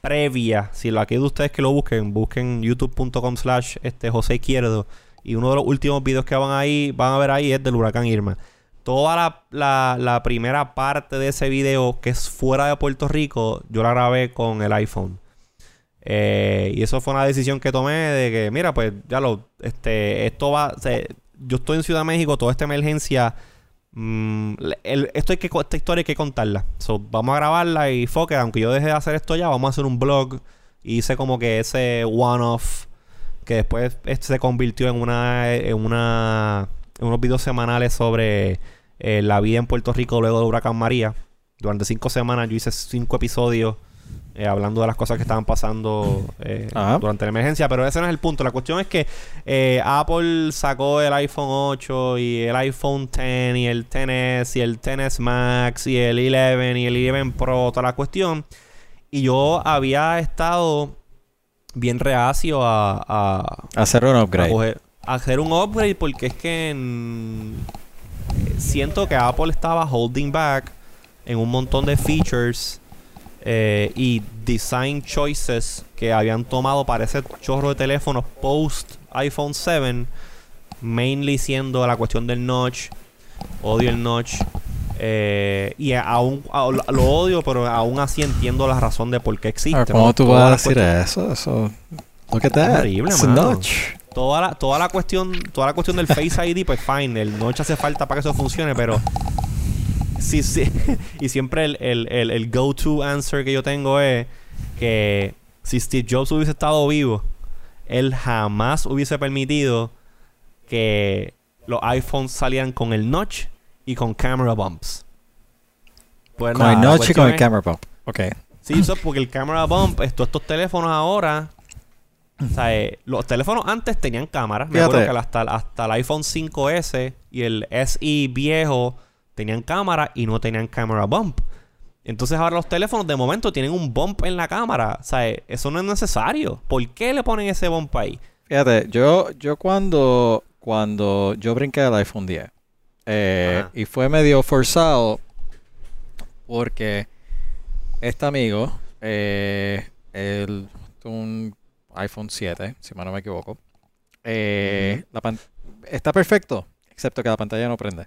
Speaker 1: previa, si aquellos de ustedes que lo busquen, busquen youtube.com slash este, José Izquierdo y uno de los últimos videos que van ahí, van a ver ahí es del huracán Irma. Toda la, la- la primera parte de ese video que es fuera de Puerto Rico, yo la grabé con el iPhone. Eh, y eso fue una decisión que tomé de que, mira, pues ya lo, este, esto va, yo estoy en Ciudad de México, toda esta emergencia, mm, esto hay que, esta historia hay que contarla. Vamos a grabarla y it, aunque yo deje de hacer esto ya, vamos a hacer un blog. Hice como que ese one-off que después este, se convirtió en una, en una, unos videos semanales sobre eh, la vida en Puerto Rico luego del huracán María. Durante cinco semanas yo hice cinco episodios eh, hablando de las cosas que estaban pasando eh,
Speaker 2: Ajá.
Speaker 1: durante la emergencia, pero ese no es el punto. La cuestión es que eh, Apple sacó el iPhone 8 y el iPhone 10 y el 10S y el 10S Max y el 11 y el 11 Pro, toda la cuestión. Y yo había estado bien reacio a, a,
Speaker 2: hacer un
Speaker 1: a
Speaker 2: upgrade.
Speaker 1: coger- a hacer un upgrade porque es que siento que Apple estaba holding back en un montón de features eh, y design choices que habían tomado para ese chorro de teléfonos post iPhone 7 mainly siendo la cuestión del notch odio el notch eh, y aún a- lo odio pero aún así entiendo la razón de por qué existe ¿no?
Speaker 2: ¿Cómo tú vas a decir eso? Eso. Look at that.
Speaker 1: horrible,
Speaker 2: It's
Speaker 1: mano.
Speaker 2: notch.
Speaker 1: toda la, toda la cuestión toda la cuestión del Face ID pues fine el notch hace falta para que eso funcione pero sí sí y siempre el, el, el, el go to answer que yo tengo es que si Steve Jobs hubiese estado vivo él jamás hubiese permitido que los iPhones salieran con el notch y con camera bumps pues
Speaker 2: Con
Speaker 1: nada,
Speaker 2: el notch y con el camera bump. Ok.
Speaker 1: Sí, eso es porque el camera bump, esto- estos teléfonos ahora. O sea, eh, los teléfonos antes tenían cámaras. Me
Speaker 2: Fíjate.
Speaker 1: acuerdo que hasta, hasta el iPhone 5S y el SE viejo tenían cámara y no tenían camera bump. Entonces ahora los teléfonos de momento tienen un bump en la cámara. O sea, eso no es necesario. ¿Por qué le ponen ese bump ahí?
Speaker 2: Fíjate, yo, yo cuando, cuando yo brinqué al iPhone 10 eh, y fue medio forzado porque este amigo, eh, él tuvo un iPhone 7, si mal no me equivoco, eh, la pan- está perfecto, excepto que la pantalla no prende.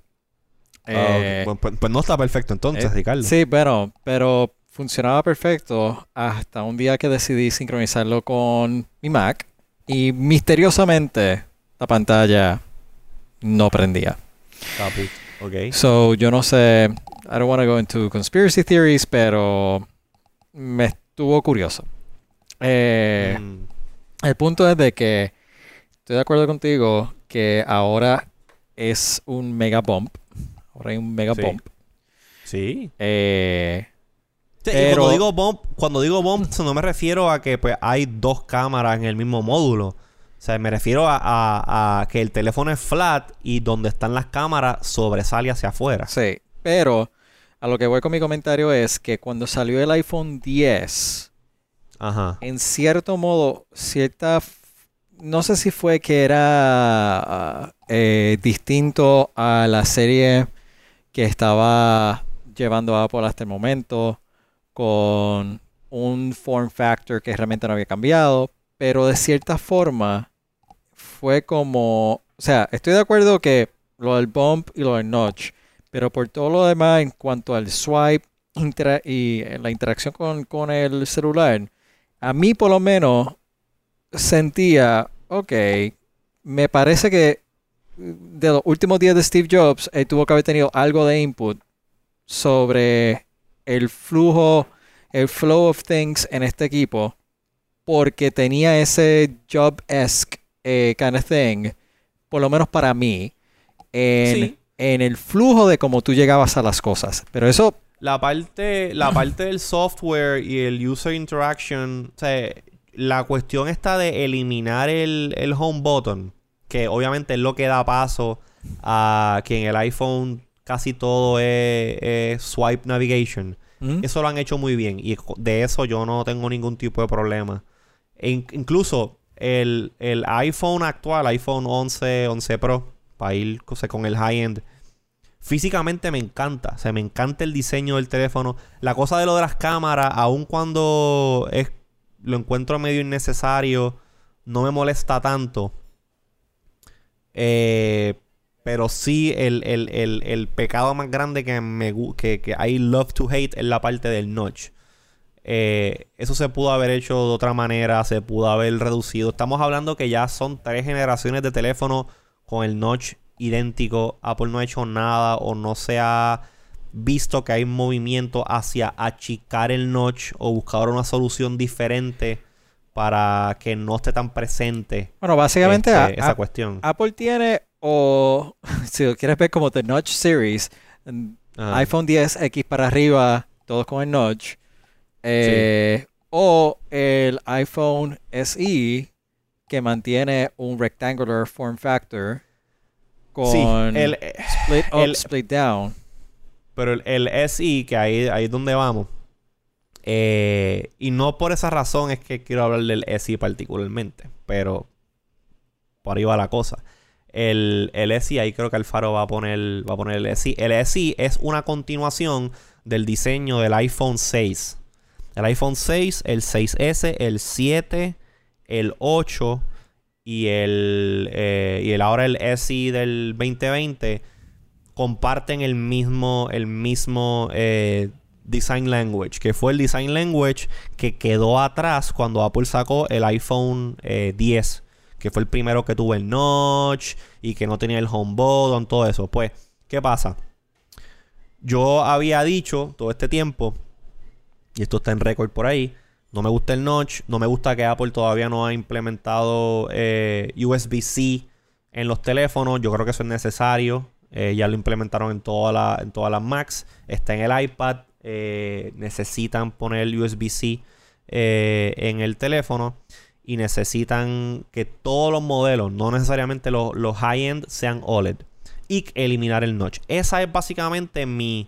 Speaker 2: Eh,
Speaker 1: Ah, ok. pues, pues no está perfecto entonces,
Speaker 2: eh,
Speaker 1: Ricardo.
Speaker 2: Sí, bueno, pero funcionaba perfecto hasta un día que decidí sincronizarlo con mi Mac y misteriosamente la pantalla no prendía.
Speaker 1: Caput. Ok.
Speaker 2: So, yo no sé, I don't want to go into conspiracy theories, pero me estuvo curioso. Eh,
Speaker 1: Mm,
Speaker 2: el punto es de que estoy de acuerdo contigo que ahora es un mega bump. Ahora hay un mega
Speaker 1: Sí.
Speaker 2: bump.
Speaker 1: sí.
Speaker 2: Eh,
Speaker 1: Sí, y
Speaker 2: Pero-
Speaker 1: cuando digo bump, cuando digo bump, no me refiero a que pues hay dos cámaras en el mismo módulo. O sea, me refiero a, a- a que el teléfono es flat y donde están las cámaras sobresale hacia afuera.
Speaker 2: Sí, pero a lo que voy con mi comentario es que cuando salió el iPhone 10,
Speaker 1: Ajá.
Speaker 2: en cierto modo, cierta, no sé si fue que era ah, eh, distinto a la serie que estaba llevando Apple hasta el momento, con un form factor que realmente no había cambiado, pero de cierta forma fue como, o sea, estoy de acuerdo que lo del bump y lo del notch, pero por todo lo demás en cuanto al swipe y eh, la interacción con, con el celular, a mí por lo menos sentía, ok, me parece que de los últimos días de Steve Jobs, él tuvo que haber tenido algo de input sobre el flujo, el flow of things en este equipo, porque tenía ese job-esque eh, kind of thing, por lo menos para mí, en,
Speaker 1: Sí.
Speaker 2: en el flujo de cómo tú llegabas a las cosas. Pero eso,
Speaker 1: La parte, la parte del software y el user interaction, o sea, la cuestión está de eliminar el, el home button, que obviamente es lo que da paso a que en el iPhone casi todo es, es swipe navigation.
Speaker 2: ¿Mm?
Speaker 1: Eso lo han hecho muy bien y de eso yo no tengo ningún tipo de problema. E in- incluso el, el iPhone actual, iPhone 11, 11 Pro, para ir o sea, con el high-end, físicamente me encanta. O sea, me encanta el diseño del teléfono. La cosa de lo de las cámaras, aun cuando es, lo encuentro medio innecesario, no me molesta tanto. Eh, pero sí, el, el- el- el pecado más grande que me que, que I love to hate es la parte del notch. Eh, eso se pudo haber hecho de otra manera, se pudo haber reducido. Estamos hablando que ya son tres generaciones de teléfono con el notch idéntico. Apple no ha hecho nada o no se ha visto que hay movimiento hacia achicar el notch o buscar una solución diferente para que no esté tan presente
Speaker 2: bueno, básicamente
Speaker 1: este,
Speaker 2: a-
Speaker 1: esa
Speaker 2: a-
Speaker 1: cuestión.
Speaker 2: Apple tiene, o si lo quieres ver como The Notch Series, mm, iPhone 10X para arriba, todos con el notch. eh, O el iPhone SE que mantiene un rectangular form factor con
Speaker 1: Sí, el,
Speaker 2: split up,
Speaker 1: el-
Speaker 2: split down.
Speaker 1: Pero el, el SI, que ahí, ahí es donde vamos. Eh, y no por esa razón es que quiero hablar del SI particularmente. Pero por ahí va la cosa. El, el SI, ahí creo que Alfaro va a poner, va a poner el SI. El SI es una continuación del diseño del iPhone 6. El iPhone 6, el 6S, el 7, el 8 y el, eh, y el ahora el SI del 2020 comparten el mismo, el mismo eh, design language, que fue el design language que quedó atrás cuando Apple sacó el iPhone eh, 10, que fue el primero que tuvo el notch y que no tenía el home button, todo eso. Pues, ¿qué pasa? Yo había dicho todo este tiempo, y esto está en récord por ahí, no me gusta el notch, no me gusta que Apple todavía no ha implementado eh, USB-C en los teléfonos, yo creo que eso es necesario. Eh, ya lo implementaron en, toda la- en todas las Macs. Está en el iPad. Eh, necesitan poner el USB-C eh, en el teléfono. Y necesitan que todos los modelos, no necesariamente los, los high-end, sean OLED. Y eliminar el notch. Esa es básicamente mi,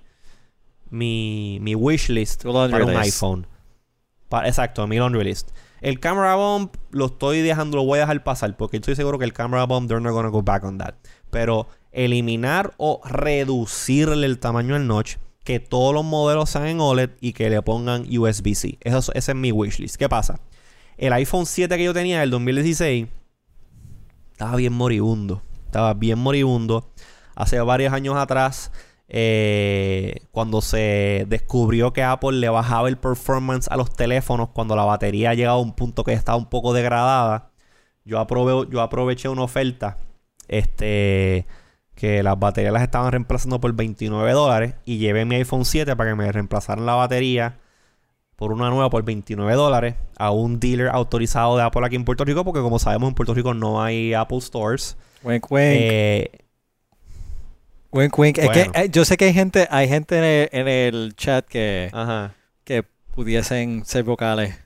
Speaker 1: mi, mi wish list
Speaker 2: laundry
Speaker 1: para un
Speaker 2: list.
Speaker 1: iPhone. Exacto, mi laundry list. El camera bump lo estoy dejando, lo voy a dejar pasar porque estoy seguro que el camera bump they're not gonna go back on that. Pero eliminar o reducirle el tamaño al notch, que todos los modelos sean en OLED y que le pongan USB-C. Eso, es- ese es mi wishlist. ¿Qué pasa? El iPhone 7 que yo tenía del 2016 estaba bien moribundo. Estaba bien moribundo. Hace varios años atrás, eh, cuando se descubrió que Apple le bajaba el performance a los teléfonos cuando la batería llegaba a un punto que estaba un poco degradada, yo, aprove- yo aproveché una oferta. Este. Que las baterías las estaban reemplazando por 29 dólares. Y llevé mi iPhone 7 para que me reemplazaran la batería por una nueva por 29 dólares a un dealer autorizado de Apple aquí en Puerto Rico. Porque como sabemos en Puerto Rico no hay Apple Stores.
Speaker 2: Wink, wink.
Speaker 1: Eh,
Speaker 2: wink, wink. Es que eh, yo sé que hay gente, hay gente en el, en el chat que,
Speaker 1: ajá.
Speaker 2: que pudiesen ser vocales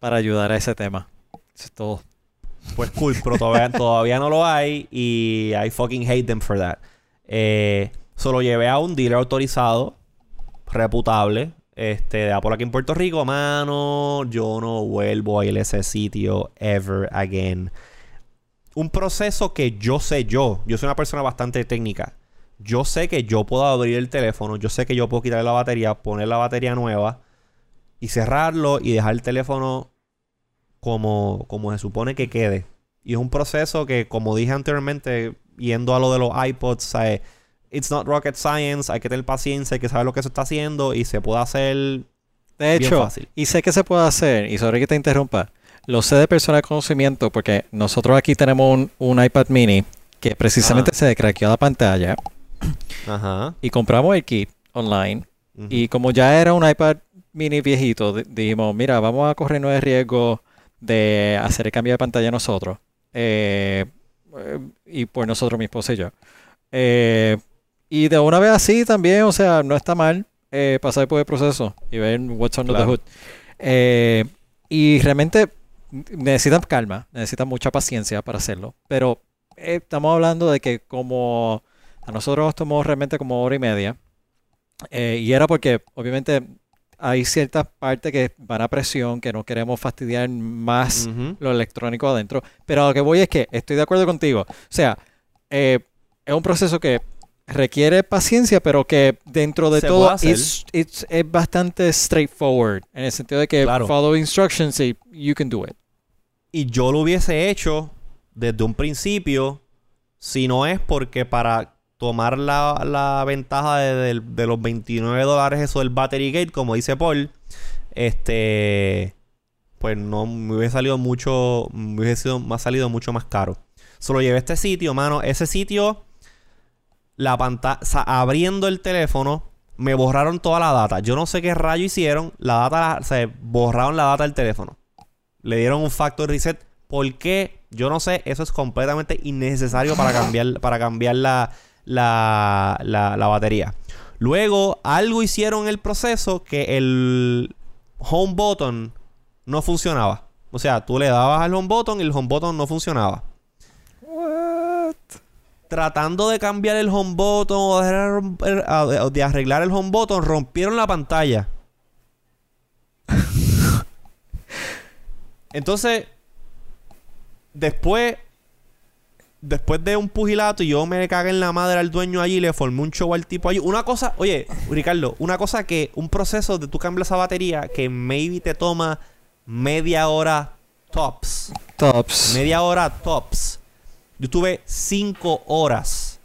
Speaker 2: para ayudar a ese tema. Eso es todo.
Speaker 1: Pues cool, pero todavía, todavía no lo hay y I fucking hate them for that. Eh, solo llevé a un dealer autorizado, reputable, este, de Apple aquí en Puerto Rico. Mano, yo no vuelvo a ir a ese sitio ever again. Un proceso que yo sé yo, yo soy una persona bastante técnica. Yo sé que yo puedo abrir el teléfono, yo sé que yo puedo quitarle la batería, poner la batería nueva y cerrarlo y dejar el teléfono como, como se supone que quede. Y es un proceso que, como dije anteriormente, yendo a lo de los iPods, ¿sabes? it's not rocket science, hay que tener paciencia, hay que saber lo que se está haciendo y se puede hacer
Speaker 2: De
Speaker 1: bien
Speaker 2: hecho,
Speaker 1: fácil.
Speaker 2: y sé que se puede hacer, y sobre que te interrumpa, lo sé de persona de conocimiento porque nosotros aquí tenemos un, un iPad mini que precisamente
Speaker 1: Ajá.
Speaker 2: se craqueó la pantalla
Speaker 1: Ajá.
Speaker 2: y compramos el kit online y como ya era un iPad mini viejito, di- dijimos, mira, vamos a corrernos el riesgo de hacer el cambio de pantalla nosotros. eh, y por nosotros, mi esposa y yo. Eh, y de una vez así también, o sea, no está mal eh, pasar por el proceso y ver what's under
Speaker 1: Claro.
Speaker 2: the hood. Eh, y realmente necesitan calma, necesitan mucha paciencia para hacerlo. Pero estamos hablando de que como a nosotros nos tomó realmente como hora y media. y era porque obviamente hay ciertas partes que van a presión, que no queremos fastidiar más lo electrónico adentro. Pero a lo que voy es que estoy de acuerdo contigo. O sea, eh, es un proceso que requiere paciencia, pero que dentro de
Speaker 1: Se
Speaker 2: todo it's- it's- es bastante straightforward. En el sentido de que
Speaker 1: Claro.
Speaker 2: follow instructions y you can do it.
Speaker 1: Y yo lo hubiese hecho desde un principio, si no es porque para tomar la, la ventaja de, de- de los 29 dólares eso del Battery Gate, como dice Paul, este, pues no me hubiese salido mucho, me hubiese sido, me salido mucho más caro. Solo llevé a este sitio, mano. Ese sitio, la pantalla, abriendo el teléfono, me borraron toda la data. Yo no sé qué rayo hicieron. La data, se borraron la data del teléfono. Le dieron un factory reset. ¿Por qué? Yo no sé. Eso es completamente innecesario para cambiar, para cambiar la, la, la, la batería. Luego, algo hicieron en el proceso que el home button no funcionaba. O sea, tú le dabas al home button y el home button no funcionaba.
Speaker 2: What?
Speaker 1: Tratando de cambiar el home button o de arreglar- o de arreglar el home button, rompieron la pantalla. Entonces, después, después de un pugilato y yo me cagué en la madre al dueño allí, le formé un show al tipo allí. Una cosa, oye, Ricardo, una cosa que, un proceso de tú cambias esa batería que maybe te toma media hora tops.
Speaker 2: Tops.
Speaker 1: Media hora tops. Yo tuve cinco horas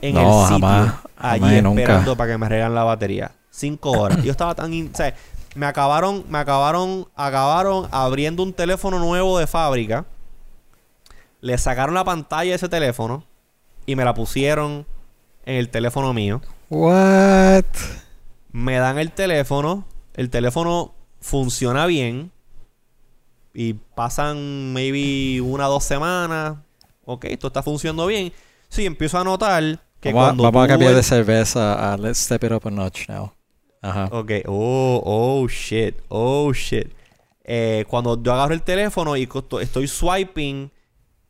Speaker 1: en
Speaker 2: No,
Speaker 1: el sitio
Speaker 2: jamás,
Speaker 1: allí
Speaker 2: jamás y nunca.
Speaker 1: esperando para que me arreglan la batería. Cinco horas. Yo estaba tan... in- o sea, me acabaron, me acabaron, acabaron abriendo un teléfono nuevo de fábrica. Le sacaron la pantalla de ese teléfono y me la pusieron en el teléfono mío.
Speaker 2: What?
Speaker 1: Me dan el teléfono. El teléfono funciona bien. Y pasan maybe una o dos semanas. Ok, esto está funcionando bien. Sí, empiezo a notar que
Speaker 2: Vamos,
Speaker 1: cuando
Speaker 2: vamos a cambiar
Speaker 1: el-
Speaker 2: de cerveza a Let's Step It Up a Notch now. Ajá.
Speaker 1: Ok, oh, oh shit, oh shit. Eh, cuando yo agarro el teléfono y estoy swiping,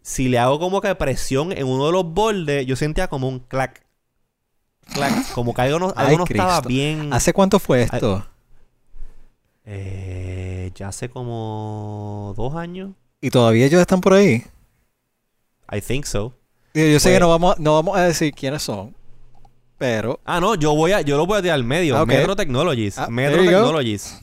Speaker 1: si le hago como que presión en uno de los bordes, yo sentía como un clac. Clac. Como que algo no, algo no estaba bien.
Speaker 2: ¿Hace cuánto fue esto?
Speaker 1: Eh, ya hace como dos años.
Speaker 2: ¿Y todavía ellos están por ahí?
Speaker 1: I think so.
Speaker 2: Yo sé
Speaker 1: Pues-
Speaker 2: que no vamos, no vamos a decir quiénes son, pero
Speaker 1: Ah, no, yo voy a, yo lo voy a tirar al medio.
Speaker 2: Ah.
Speaker 1: Metro Technologies.
Speaker 2: Ah,
Speaker 1: Metro. Technologies.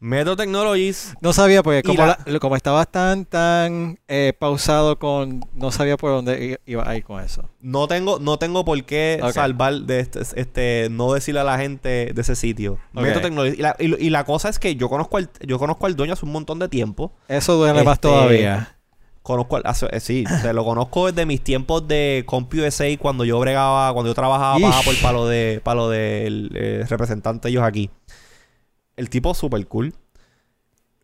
Speaker 1: Metro Technologies.
Speaker 2: no sabía porque como,
Speaker 1: la-
Speaker 2: la- como estabas tan tan eh, pausado con, no sabía por dónde iba a ir con eso.
Speaker 1: No tengo, no tengo por qué salvar de este, este, no decirle a la gente de ese sitio.
Speaker 2: Ok.
Speaker 1: Metro Technologies. Y la, y, la cosa es que yo conozco al, yo conozco al dueño hace un montón de tiempo.
Speaker 2: Eso duele más
Speaker 1: Este,
Speaker 2: todavía.
Speaker 1: Conozco al, hace- eh, sí, se lo conozco desde mis tiempos de CompUSA cuando yo bregaba, cuando yo trabajaba para Apple, para lo de, para lo del eh, representante ellos aquí. El tipo super cool.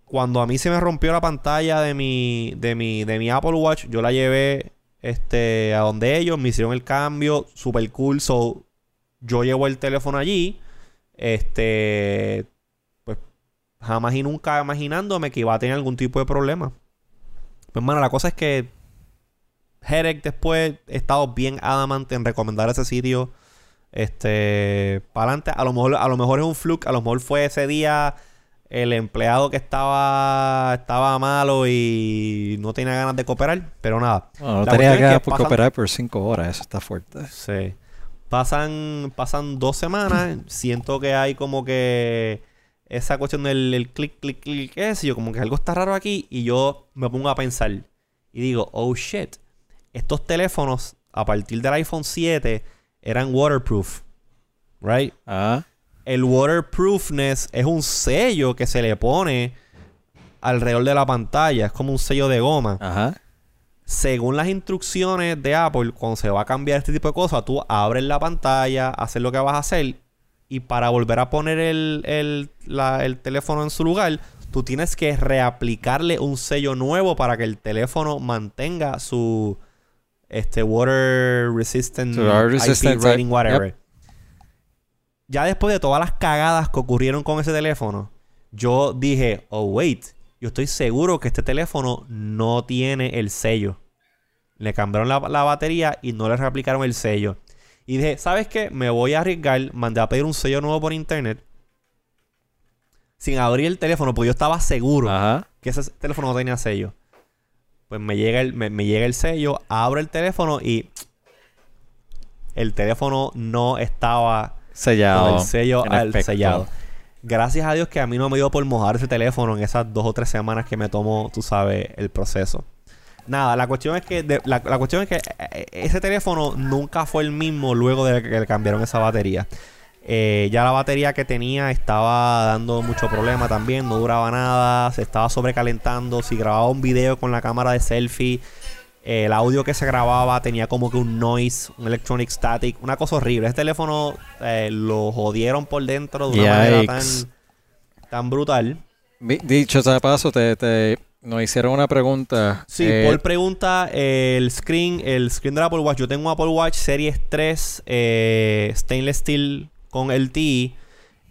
Speaker 1: Cuando a mí se me rompió la pantalla de mi, de mi, de mi Apple Watch, yo la llevé este, a donde ellos, me hicieron el cambio, super cool. So, yo llevo el teléfono allí. Este, pues, jamás y nunca imaginándome que iba a tener algún tipo de problema. Pues, mano, la cosa es que Herec después he estado bien adamante en recomendar ese sitio. Este, para adelante. A lo mejor, a lo mejor es un fluke. A lo mejor fue ese día el empleado que estaba, estaba malo y no tenía ganas de cooperar. Pero nada.
Speaker 2: No, no tenía ganas
Speaker 1: pasan-
Speaker 2: cooperar por cinco horas, eso está fuerte.
Speaker 1: Sí. Pasan, pasan dos semanas. siento que hay como que esa cuestión del el clic, clic, clic, qué sé yo, como que algo está raro aquí. Y yo me pongo a pensar. Y digo, oh shit. Estos teléfonos, a partir del iPhone 7, eran waterproof. Right?
Speaker 2: Ah,
Speaker 1: El waterproofness es un sello que se le pone alrededor de la pantalla. Es como un sello de goma.
Speaker 2: ajá.
Speaker 1: según las instrucciones de Apple, cuando se va a cambiar este tipo de cosas, tú abres la pantalla, haces lo que vas a hacer y para volver a poner el, el, la- el teléfono en su lugar, tú tienes que reaplicarle un sello nuevo para que el teléfono mantenga su este water resistant,
Speaker 2: resistant,
Speaker 1: IP rating,
Speaker 2: yep.
Speaker 1: whatever. Ya después de todas las cagadas que ocurrieron con ese teléfono, yo dije, oh wait, yo estoy seguro que este teléfono no tiene el sello. Le cambiaron la, la batería y no le reaplicaron el sello. Y dije, ¿sabes qué? Me voy a arriesgar. Mandé a pedir un sello nuevo por internet. Sin abrir el teléfono, porque yo estaba seguro
Speaker 2: Ajá.
Speaker 1: que ese teléfono no tenía sello. Pues me llega el, me, me llega el sello, abro el teléfono y el teléfono no estaba con
Speaker 2: Sellado.
Speaker 1: el sello
Speaker 2: en
Speaker 1: al-
Speaker 2: efecto.
Speaker 1: sellado. Gracias a Dios que a mí no me dio por mojar ese teléfono en esas dos o tres semanas que me tomó, tú sabes, el proceso. Nada, la cuestión es que de- la, la cuestión es que eh, ese teléfono nunca fue el mismo luego de que le cambiaron esa batería. Eh, ya la batería que tenía estaba dando mucho problema también, no duraba nada, se estaba sobrecalentando. Si grababa un video con la cámara de selfie, eh, el audio que se grababa tenía como que un noise, un electronic static, una cosa horrible. Ese teléfono eh, lo jodieron por dentro de una manera tan, brutal.
Speaker 2: Dicho sea de paso, te, te- nos hicieron una pregunta.
Speaker 1: Sí,
Speaker 2: eh,
Speaker 1: Paul pregunta eh, el screen, el screen del Apple Watch. Yo tengo un Apple Watch Series 3 eh, stainless steel con LTE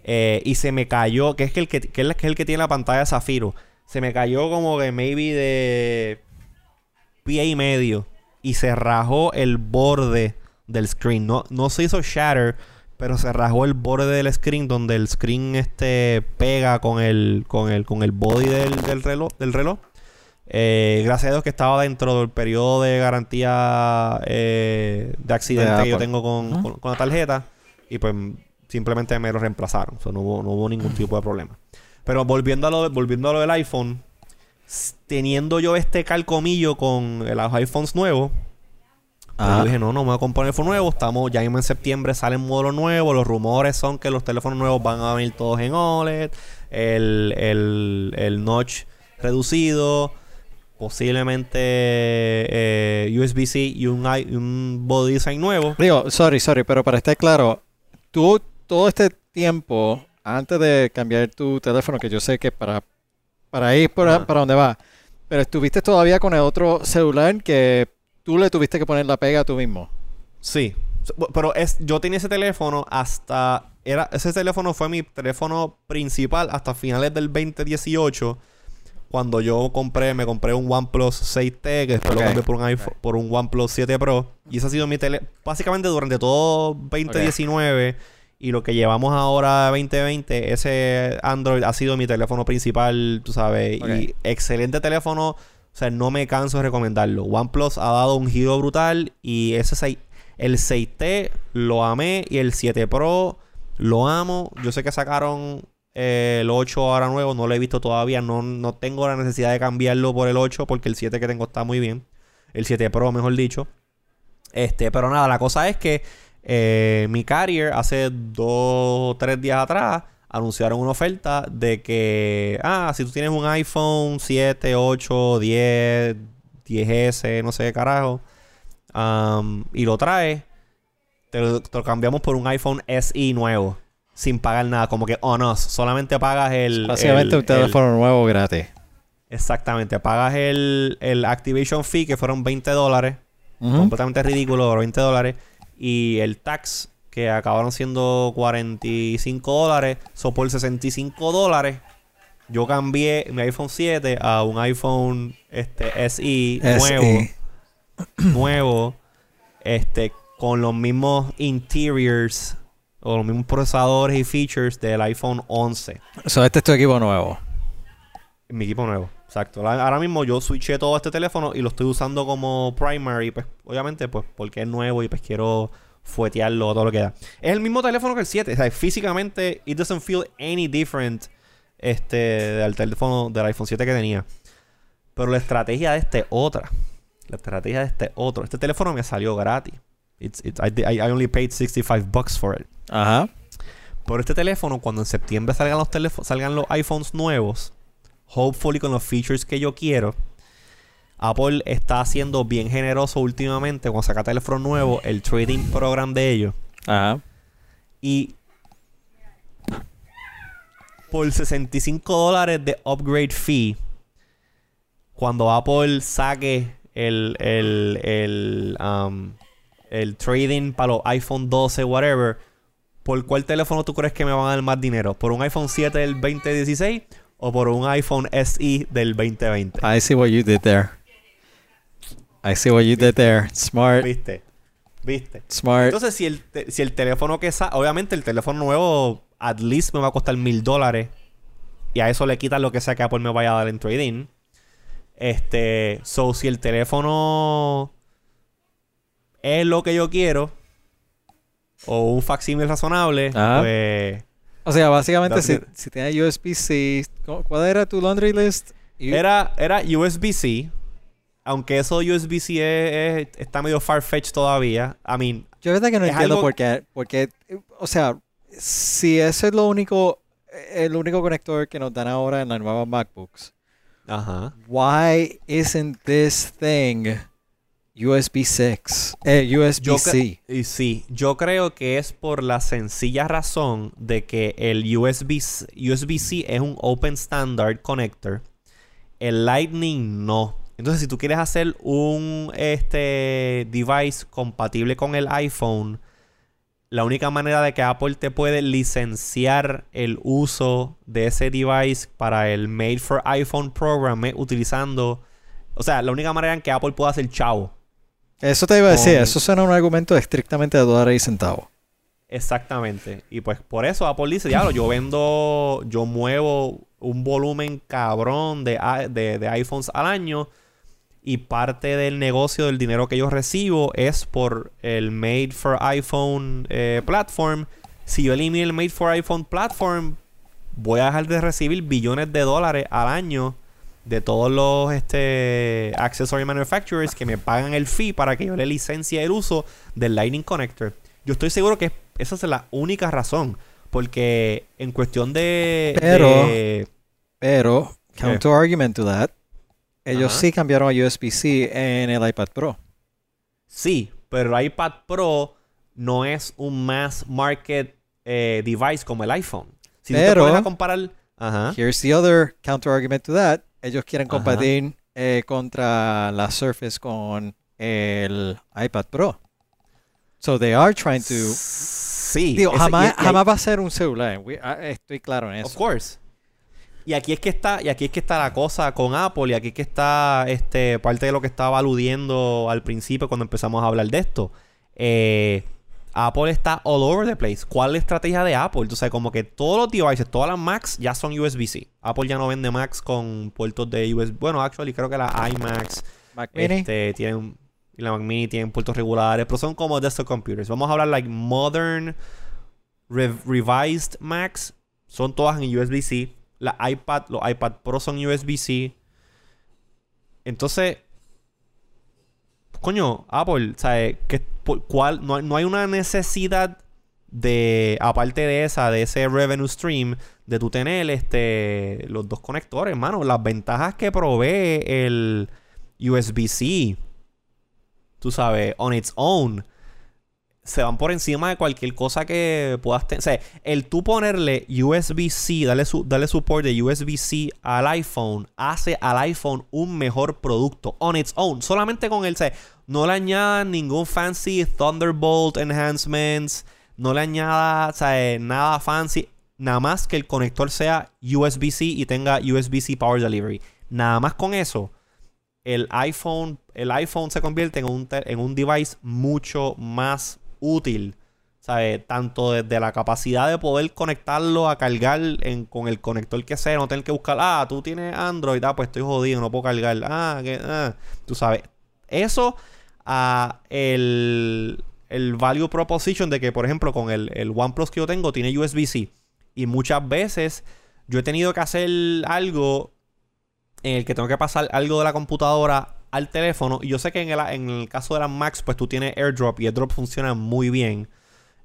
Speaker 1: eh, y se me cayó, que es que el que, que es el que el tiene la pantalla de zafiro. Se me cayó como que maybe de pie y medio y se rajó el borde del screen. No, no se hizo shatter, pero se rajó el borde del screen donde el screen este pega con el con el con el body del, del reloj del reloj. Eh, gracias a Dios que estaba dentro del periodo de garantía eh, de accidente
Speaker 2: De
Speaker 1: que yo tengo con- con la tarjeta. Y pues simplemente me lo reemplazaron. O sea, no, hubo, no hubo ningún tipo de problema. Pero volviendo a lo, volviendo a lo del iPhone, teniendo yo este calcomillo con los iPhones nuevos, pues yo dije, no, no me voy a comprar un iPhone nuevo. Estamos ya mismo en septiembre, salen modelos nuevos. Los rumores son que los teléfonos nuevos van a venir todos en OLED. El, el, el notch reducido. Posiblemente eh, USB-C y un, un body design nuevo.
Speaker 2: Digo, sorry, sorry, pero para estar claro, tú todo este tiempo, antes de cambiar tu teléfono, que yo sé que para, para ir por a- para donde va, pero estuviste todavía con el otro celular que tú le tuviste que poner la pega tú mismo.
Speaker 1: Sí. Pero es, yo tenía ese teléfono hasta... Era, ese teléfono fue mi teléfono principal hasta finales del 2018. Cuando yo compré, me compré un OnePlus 6T, que después lo cambié por un iPhone, por un OnePlus 7 Pro. Y ese ha sido mi teléfono. Básicamente durante todo 2019 y lo que llevamos ahora 2020, ese Android ha sido mi teléfono principal, tú sabes. Y excelente teléfono. O sea, no me canso de recomendarlo. OnePlus ha dado un giro brutal y ese 6, el 6T lo amé y el 7 Pro lo amo. Yo sé que sacaron eh, el 8 ahora nuevo, no lo he visto todavía. No, no tengo la necesidad de cambiarlo por el 8 porque el 7 que tengo está muy bien. El 7 Pro, mejor dicho. Este, pero nada, la cosa es que eh, mi carrier hace dos o tres días atrás anunciaron una oferta de que, ah, si tú tienes un iPhone 7, 8, 10, 10S, no sé qué carajo, am, y lo traes, te lo, te lo cambiamos por un iPhone SE nuevo, sin pagar nada, como que on us, solamente pagas el...
Speaker 2: Básicamente
Speaker 1: el-
Speaker 2: un teléfono nuevo gratis.
Speaker 1: exactamente, pagas el, el activation fee, que fueron 20 dólares, completamente ridículo, 20 dólares. Y el tax, que acabaron siendo 45 dólares, so por 65 dólares, yo cambié mi iPhone 7 a un iPhone este, SE nuevo,
Speaker 2: SE.
Speaker 1: nuevo, este, con los mismos interiors o los mismos procesadores y features del iPhone 11.
Speaker 2: So, este es tu equipo nuevo.
Speaker 1: Mi equipo nuevo, exacto. Ahora mismo yo switché todo este teléfono y lo estoy usando como primary, pues obviamente pues porque es nuevo y pues quiero fuetearlo todo lo que da. Es el mismo teléfono que el 7, o sea, físicamente it doesn't feel any different este del teléfono del iPhone 7 que tenía. Pero la estrategia de este es otra. La estrategia de este otro. Este teléfono me salió gratis. It's, it's- I, only paid 65 bucks for it.
Speaker 2: Ajá.
Speaker 1: Por este teléfono, cuando en septiembre salgan los teléfonos, salgan los iPhones nuevos, hopefully con los features que yo quiero, Apple está haciendo bien generoso últimamente cuando saca teléfono nuevo, el trading program de ellos.
Speaker 2: Ajá.
Speaker 1: Y por 65 dólares de upgrade fee, cuando Apple saque el, el, el, um, el trading para los iPhone 12, whatever, ¿por cuál teléfono tú crees que me van a dar más dinero? ¿Por un iPhone 7 del 2016 o por un iPhone SE del 2020?
Speaker 2: I see what you did there. I see what you did there. Smart.
Speaker 1: ¿Viste? ¿Viste?
Speaker 2: Smart.
Speaker 1: Entonces, si el, te- si el teléfono que sa obviamente el teléfono nuevo, at least me va a costar mil dólares. Y a eso le quitan lo que sea que Apple me vaya a dar en trading. Este, so si el teléfono es lo que yo quiero, o un facsímil razonable,
Speaker 2: Ajá.
Speaker 1: pues
Speaker 2: O sea, básicamente, si, si tienes USB-C, ¿cu- ¿cuál era tu laundry list?
Speaker 1: Era, era USB-C. Aunque eso USB-C es- es- está medio far-fetched todavía. I mean,
Speaker 2: Yo verdad que no entiendo
Speaker 1: algo-
Speaker 2: por qué, porque, o sea, si ese es lo único, el único conector que nos dan ahora en las nuevas MacBooks,
Speaker 1: ajá.
Speaker 2: why isn't this thing USB 6? Eh, USB-C.
Speaker 1: y sí, yo creo que es por la sencilla razón de que el USB USB-C es un Open Standard Connector. El Lightning no. Entonces, si tú quieres hacer un este device compatible con el iPhone, la única manera de que Apple te puede licenciar el uso de ese device para el Made for iPhone program es utilizando, o sea, la única manera en que Apple pueda hacer chavo.
Speaker 2: Eso te iba a decir,
Speaker 1: con-
Speaker 2: eso suena un argumento estrictamente de dólares y centavos.
Speaker 1: Exactamente. Y pues por eso Apple dice, diablo, yo vendo, yo muevo un volumen cabrón de, de iPhones al año y parte del negocio del dinero que yo recibo es por el Made for iPhone eh, platform. Si yo elimino el Made for iPhone platform, voy a dejar de recibir billones de dólares al año de todos los este, accessory manufacturers que me pagan el fee para que yo le licencie el uso del Lightning Connector. Yo estoy seguro que esa es la única razón. Porque en cuestión de...
Speaker 2: Pero-
Speaker 1: de-
Speaker 2: Pero, counter argument to that, ellos
Speaker 1: Ajá.
Speaker 2: sí cambiaron a USB-C en el iPad Pro.
Speaker 1: sí, pero el iPad Pro no es un mass market eh, device como el iPhone. Si tú te
Speaker 2: Pero-
Speaker 1: pones a comparar... Ajá.
Speaker 2: Here's the other counter argument to that. Ellos quieren
Speaker 1: Ajá.
Speaker 2: competir eh, contra la Surface con el iPad Pro. So they are trying to.
Speaker 1: Sí.
Speaker 2: Digo, jamás,
Speaker 1: y- y-
Speaker 2: jamás va a ser un celular. We- ah, estoy claro en
Speaker 1: Of
Speaker 2: eso.
Speaker 1: course. Y aquí es que está, y aquí es que está la cosa con Apple, y aquí es que está este parte de lo que estaba aludiendo al principio cuando empezamos a hablar de esto. Eh, Apple está all over the place. ¿Cuál es la estrategia de Apple? Entonces, como que todos los devices, todas las Macs ya son USB-C. Apple ya no vende Macs con puertos de USB. Bueno, actually, creo que la iMacs
Speaker 2: Mac
Speaker 1: este, tienen y la Mac Mini tienen puertos regulares, pero son como desktop computers. Vamos a hablar like modern rev- revised Macs son todas en USB-C. La iPad, los iPad Pro son USB-C. Entonces, coño, Apple, ¿sabes? ¿Qué, no, hay- una necesidad de, aparte de esa, de ese revenue stream, de tú tener este, los dos conectores, hermano. Las ventajas que provee el USB-C, tú sabes, on its own, se van por encima de cualquier cosa que puedas tener. O sea, el tú ponerle USB-C, darle, su, darle support de USB-C al iPhone, hace al iPhone un mejor producto on its own. Solamente con el, o no le añadan ningún fancy Thunderbolt enhancements, no le añada, o nada fancy. Nada más que el conector sea USB-C y tenga USB-C Power Delivery. Nada más con eso, el iPhone, el iPhone se convierte en un, en un device mucho más útil. ¿sabes? Tanto desde la capacidad de poder conectarlo a cargar en- con el conector que sea, no tener que buscar, ah, tú tienes Android, ah, pues estoy jodido, no puedo cargar, ah, que, ah. tú sabes. Eso a el, el value proposition de que, por ejemplo, con el, el OnePlus que yo tengo tiene USB-C. Y muchas veces yo he tenido que hacer algo en el que tengo que pasar algo de la computadora al teléfono. Y yo sé que en el, en el caso de las Macs, pues tú tienes AirDrop y AirDrop funciona muy bien.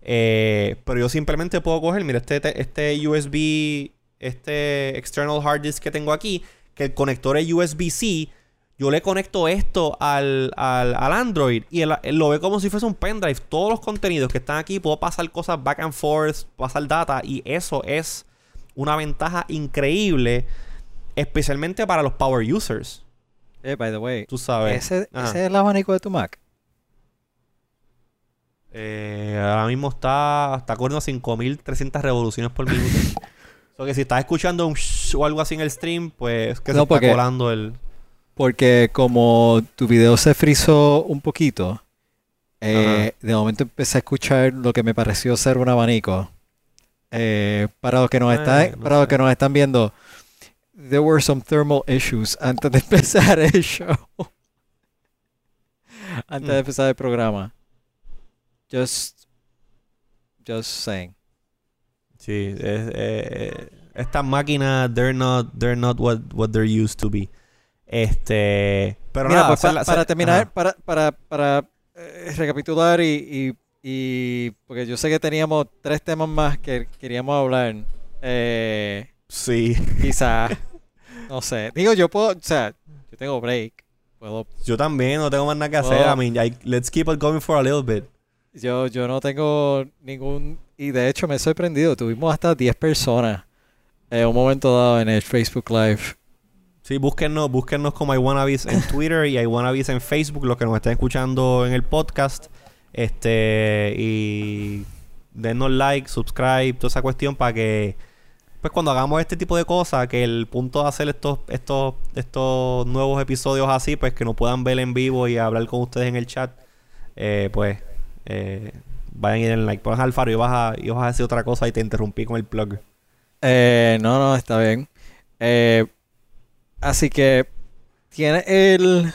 Speaker 1: Eh, pero yo simplemente puedo coger, mira, este, te- este USB, este external hard disk que tengo aquí, que el conector es USB-C. Yo le conecto esto al, al, al Android y él, él lo ve como si fuese un pendrive. Todos los contenidos que están aquí, puedo pasar cosas back and forth, pasar data y eso es una ventaja increíble, especialmente para los power users.
Speaker 2: Eh, by the way,
Speaker 1: Tú sabes.
Speaker 2: ¿ese, es el abanico de tu Mac?
Speaker 1: Eh, ahora mismo está, está corriendo a 5300 revoluciones por minuto. so que si estás escuchando un shh o algo así en el stream, pues que
Speaker 2: No,
Speaker 1: se está colando el.
Speaker 2: Porque como tu video se frizó un poquito, eh, de momento empecé a escuchar lo que me pareció ser un abanico. Eh, para los que nos están, para los que nos están viendo, there were some thermal issues antes de empezar el show. antes de
Speaker 1: Mm.
Speaker 2: empezar el programa. Just, just saying.
Speaker 1: Sí, es, eh, estas máquinas, they're not, they're not what, what they're used to be. Este. Pero
Speaker 2: Mira,
Speaker 1: nada,
Speaker 2: pues,
Speaker 1: la-
Speaker 2: para terminar,
Speaker 1: ajá.
Speaker 2: para, para, para eh, recapitular y, y, y- porque yo sé que teníamos tres temas más que queríamos hablar. Eh,
Speaker 1: Sí.
Speaker 2: quizás, no sé. Digo, yo puedo, o sea, yo tengo break. Puedo,
Speaker 1: Yo también no tengo más nada que hacer. I mean, I- let's keep it going for a little bit.
Speaker 2: yo, yo no tengo ningún, y de hecho me he sorprendido. Tuvimos hasta 10 personas en un momento dado en el Facebook Live.
Speaker 1: Sí, búsquennos, búsquennos como iWannabes en Twitter y iWannabes en Facebook, los que nos estén escuchando en el podcast. Este, y denos like, subscribe, toda esa cuestión para que, pues cuando hagamos este tipo de cosas, que el punto de hacer estos, estos, estos nuevos episodios así, pues que nos puedan ver en vivo y hablar con ustedes en el chat, eh, pues eh, vayan y den like. Por Alfaro, y vas a, y vas a decir otra cosa y te interrumpí con el plug.
Speaker 2: Eh, no, no, está bien. Eh, así que tiene el...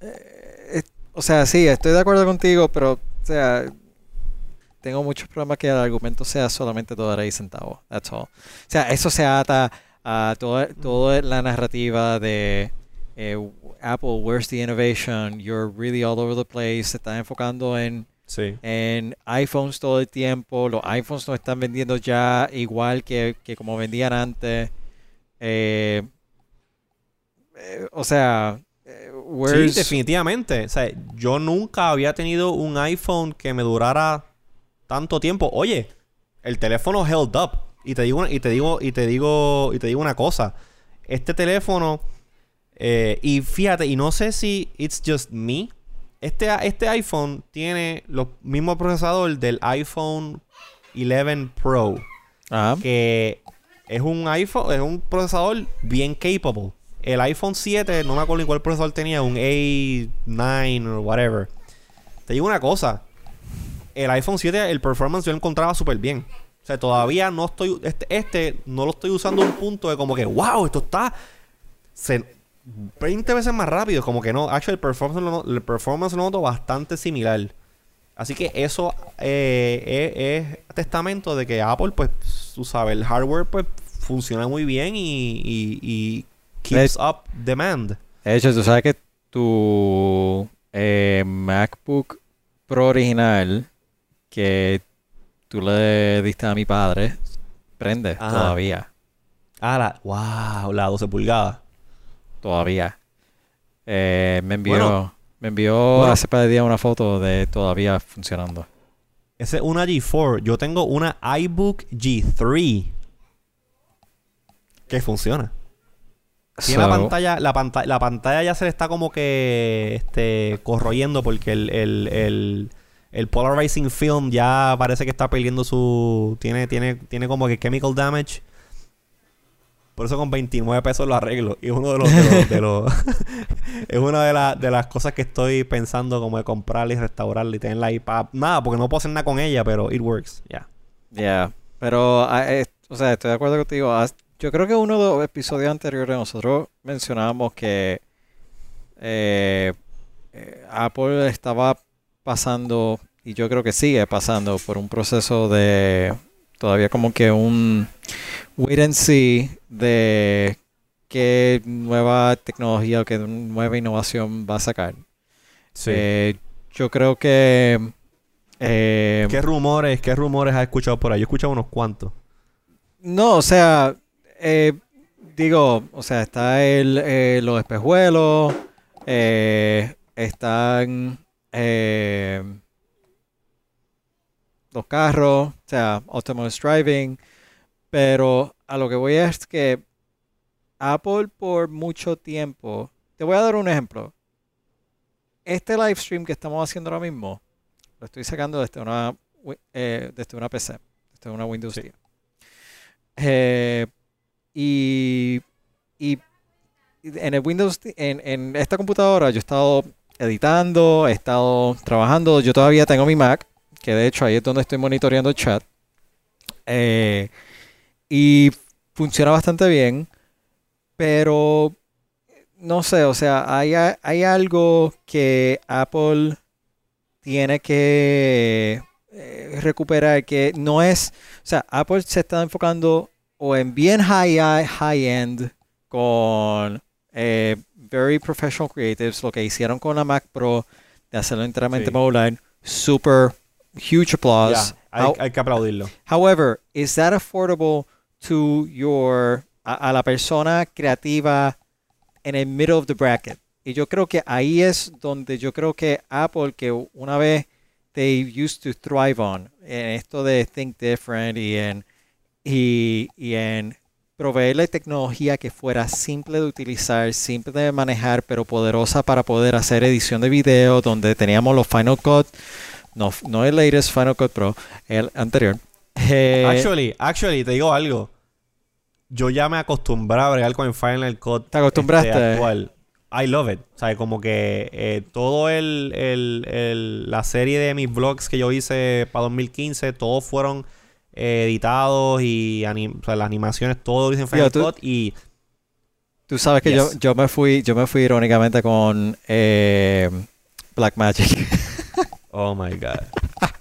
Speaker 2: eh, es- o sea, sí, estoy de acuerdo contigo, pero, o sea, tengo muchos problemas que el argumento sea solamente dólares y centavos. That's all. O sea, eso se ata a toda, toda la narrativa de eh, Apple, where's the innovation? You're really all over the place. Se está enfocando en
Speaker 1: Sí.
Speaker 2: en iPhones todo el tiempo. Los iPhones no están vendiendo ya igual que, que como vendían antes. Eh, eh, o sea, eh,
Speaker 1: Sí, definitivamente. O sea, yo nunca había tenido un iPhone que me durara tanto tiempo. Oye, el teléfono held up. Y te digo, y te digo, y te digo, y te digo una cosa. Este teléfono, eh, y fíjate, y no sé si it's just me. Este, este iPhone tiene los mismo procesador del iPhone 11 Pro
Speaker 2: Ajá.
Speaker 1: que es un iPhone, es un procesador bien capable. El iPhone 7, no me acuerdo ni cuál procesador tenía, un A9 o whatever. Te digo una cosa, el iPhone 7, el performance yo lo encontraba súper bien. O sea, todavía no estoy, este, este no lo estoy usando a un punto de como que, wow, esto está se- 20 veces más rápido. Como que no, actually el performance, el performance lo noto bastante similar. Así que eso eh, es, es testamento de que Apple, pues, tú sabes, el hardware, pues, funciona muy bien y, y keeps up demand.
Speaker 2: De hecho, tú sabes que tu eh, MacBook Pro original que tú le diste a mi padre prende
Speaker 1: Ajá.
Speaker 2: todavía.
Speaker 1: Ah, la, wow, la 12 pulgadas.
Speaker 2: Todavía. Eh, me envió,
Speaker 1: Bueno.
Speaker 2: me envió
Speaker 1: Bueno.
Speaker 2: hace par de días una foto de todavía funcionando.
Speaker 1: Esa es una G4. Yo tengo una iBook G3 que funciona. Tiene la pantalla, la pantalla, la pantalla ya se le está como que este corroyendo porque el, el, el, el polarizing film ya parece que está perdiendo su. Tiene, tiene, tiene como que chemical damage. Por eso con 29 pesos lo arreglo. Y es uno de los, de los, de los- es una de, las de las cosas que estoy pensando como de comprarla y restaurarla y tenerla ahí para nada, porque no puedo hacer nada con ella, pero it works. Ya.
Speaker 2: Yeah, pero, ah, eh, o sea, estoy de acuerdo contigo. Yo creo que uno de los episodios anteriores nosotros mencionábamos que eh, eh, Apple estaba pasando, y yo creo que sigue pasando, por un proceso de todavía como que un wait and see de qué nueva tecnología o qué nueva innovación va a sacar. Eh, yo creo que... eh,
Speaker 1: ¿Qué rumores, qué rumores has escuchado por ahí? Yo he escuchado unos cuantos.
Speaker 2: No, o sea, eh, digo, o sea, está el, eh, los espejuelos, Eh, están los carros, o sea, autonomous driving. Pero a lo que voy es que Apple por mucho tiempo. Te voy a dar un ejemplo. Este live stream que estamos haciendo ahora mismo, lo estoy sacando desde una, desde una PC, desde una Windows 10. Eh, y, en el Windows, en, en esta computadora, yo he estado editando, he estado trabajando. Yo todavía tengo mi Mac, que de hecho ahí es donde estoy monitoreando el chat. Eh, y funciona bastante bien, pero no sé, o sea, hay, hay algo que Apple tiene que eh, recuperar que no es, o sea, Apple se está enfocando o en bien high, high end con eh, very professional creatives, lo que hicieron con la Mac Pro de hacerlo enteramente sí. modular, super huge applause.
Speaker 1: Yeah, hay, hay, que aplaudirlo.
Speaker 2: However, is that affordable to your a, a, la persona creativa en el middle of the bracket? Y yo creo que ahí es donde yo creo que Apple, que una vez they used to thrive on, en esto de think different y en, y, y en proveerle tecnología que fuera simple de utilizar, simple de manejar, pero poderosa para poder hacer edición de video, donde teníamos los Final Cut, no, no el latest Final Cut Pro, el anterior.
Speaker 1: Eh, actually, actually, te digo algo. Yo ya me acostumbré a bregar con el Final Cut
Speaker 2: ¿Te acostumbraste?
Speaker 1: Este, actual. I love it. O sea, como que eh, todo el, el, el, la serie de mis vlogs que yo hice para 2015, todos fueron editados y anim o sea, las animaciones, todo lo hice en Final Cut y...
Speaker 2: Tú sabes que yes. yo, yo, me fui yo me fui irónicamente con eh, Black Magic.
Speaker 1: oh my God.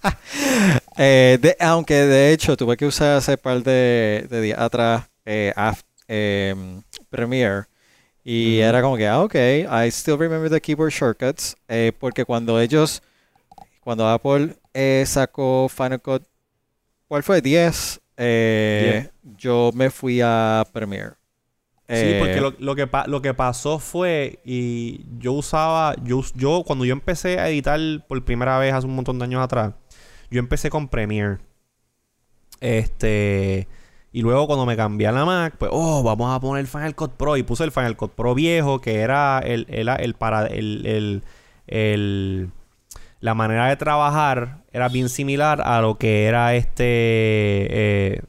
Speaker 2: eh, de, aunque de hecho tuve que usar hace par de, de días atrás eh, em, Premiere y mm. era como que, ah, ok, I still remember the keyboard shortcuts eh, porque cuando ellos, cuando Apple eh, sacó Final Cut ¿Cuál fue? 10. Eh, yo me fui a Premiere.
Speaker 1: Sí, porque lo, lo, que lo que pasó fue, y yo usaba, yo, yo cuando yo empecé a editar por primera vez hace un montón de años atrás, yo empecé con Premiere. Este, y luego cuando me cambié a la Mac, pues, oh, vamos a poner el Final Cut Pro. Y puse el Final Cut Pro viejo, que era el, el, el para, el, el, el la manera de trabajar era bien similar a lo que era este eh,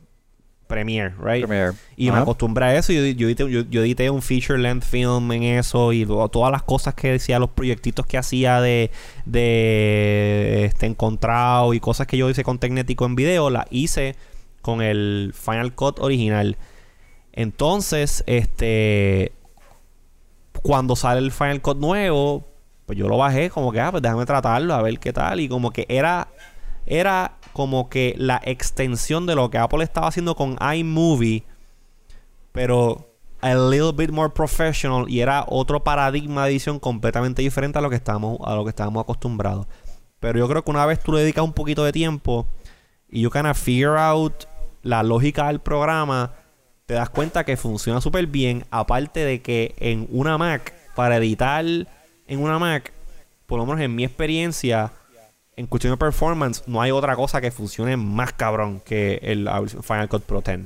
Speaker 1: Premiere, right?
Speaker 2: Premiere.
Speaker 1: Y me acostumbré a eso. Yo, yo, edité, yo, yo, edité, un feature length film en eso y todas las cosas que decía, los proyectitos que hacía de, de este encontrado y cosas que yo hice con Tecnético en video, las hice con el Final Cut original. Entonces, este cuando sale el Final Cut nuevo, pues yo lo bajé como que, ah, pues déjame tratarlo, a ver qué tal. Y como que era, era como que la extensión de lo que Apple estaba haciendo con iMovie, pero a little bit more professional y era otro paradigma de edición completamente diferente a lo que estábamos, a lo que estábamos acostumbrados. Pero yo creo que una vez tú le dedicas un poquito de tiempo y you kind figure out la lógica del programa, te das cuenta que funciona súper bien. Aparte de que en una Mac, para editar en una Mac, por lo menos en mi experiencia, en cuestión de performance, no hay otra cosa que funcione más cabrón que el Final Cut Pro 10.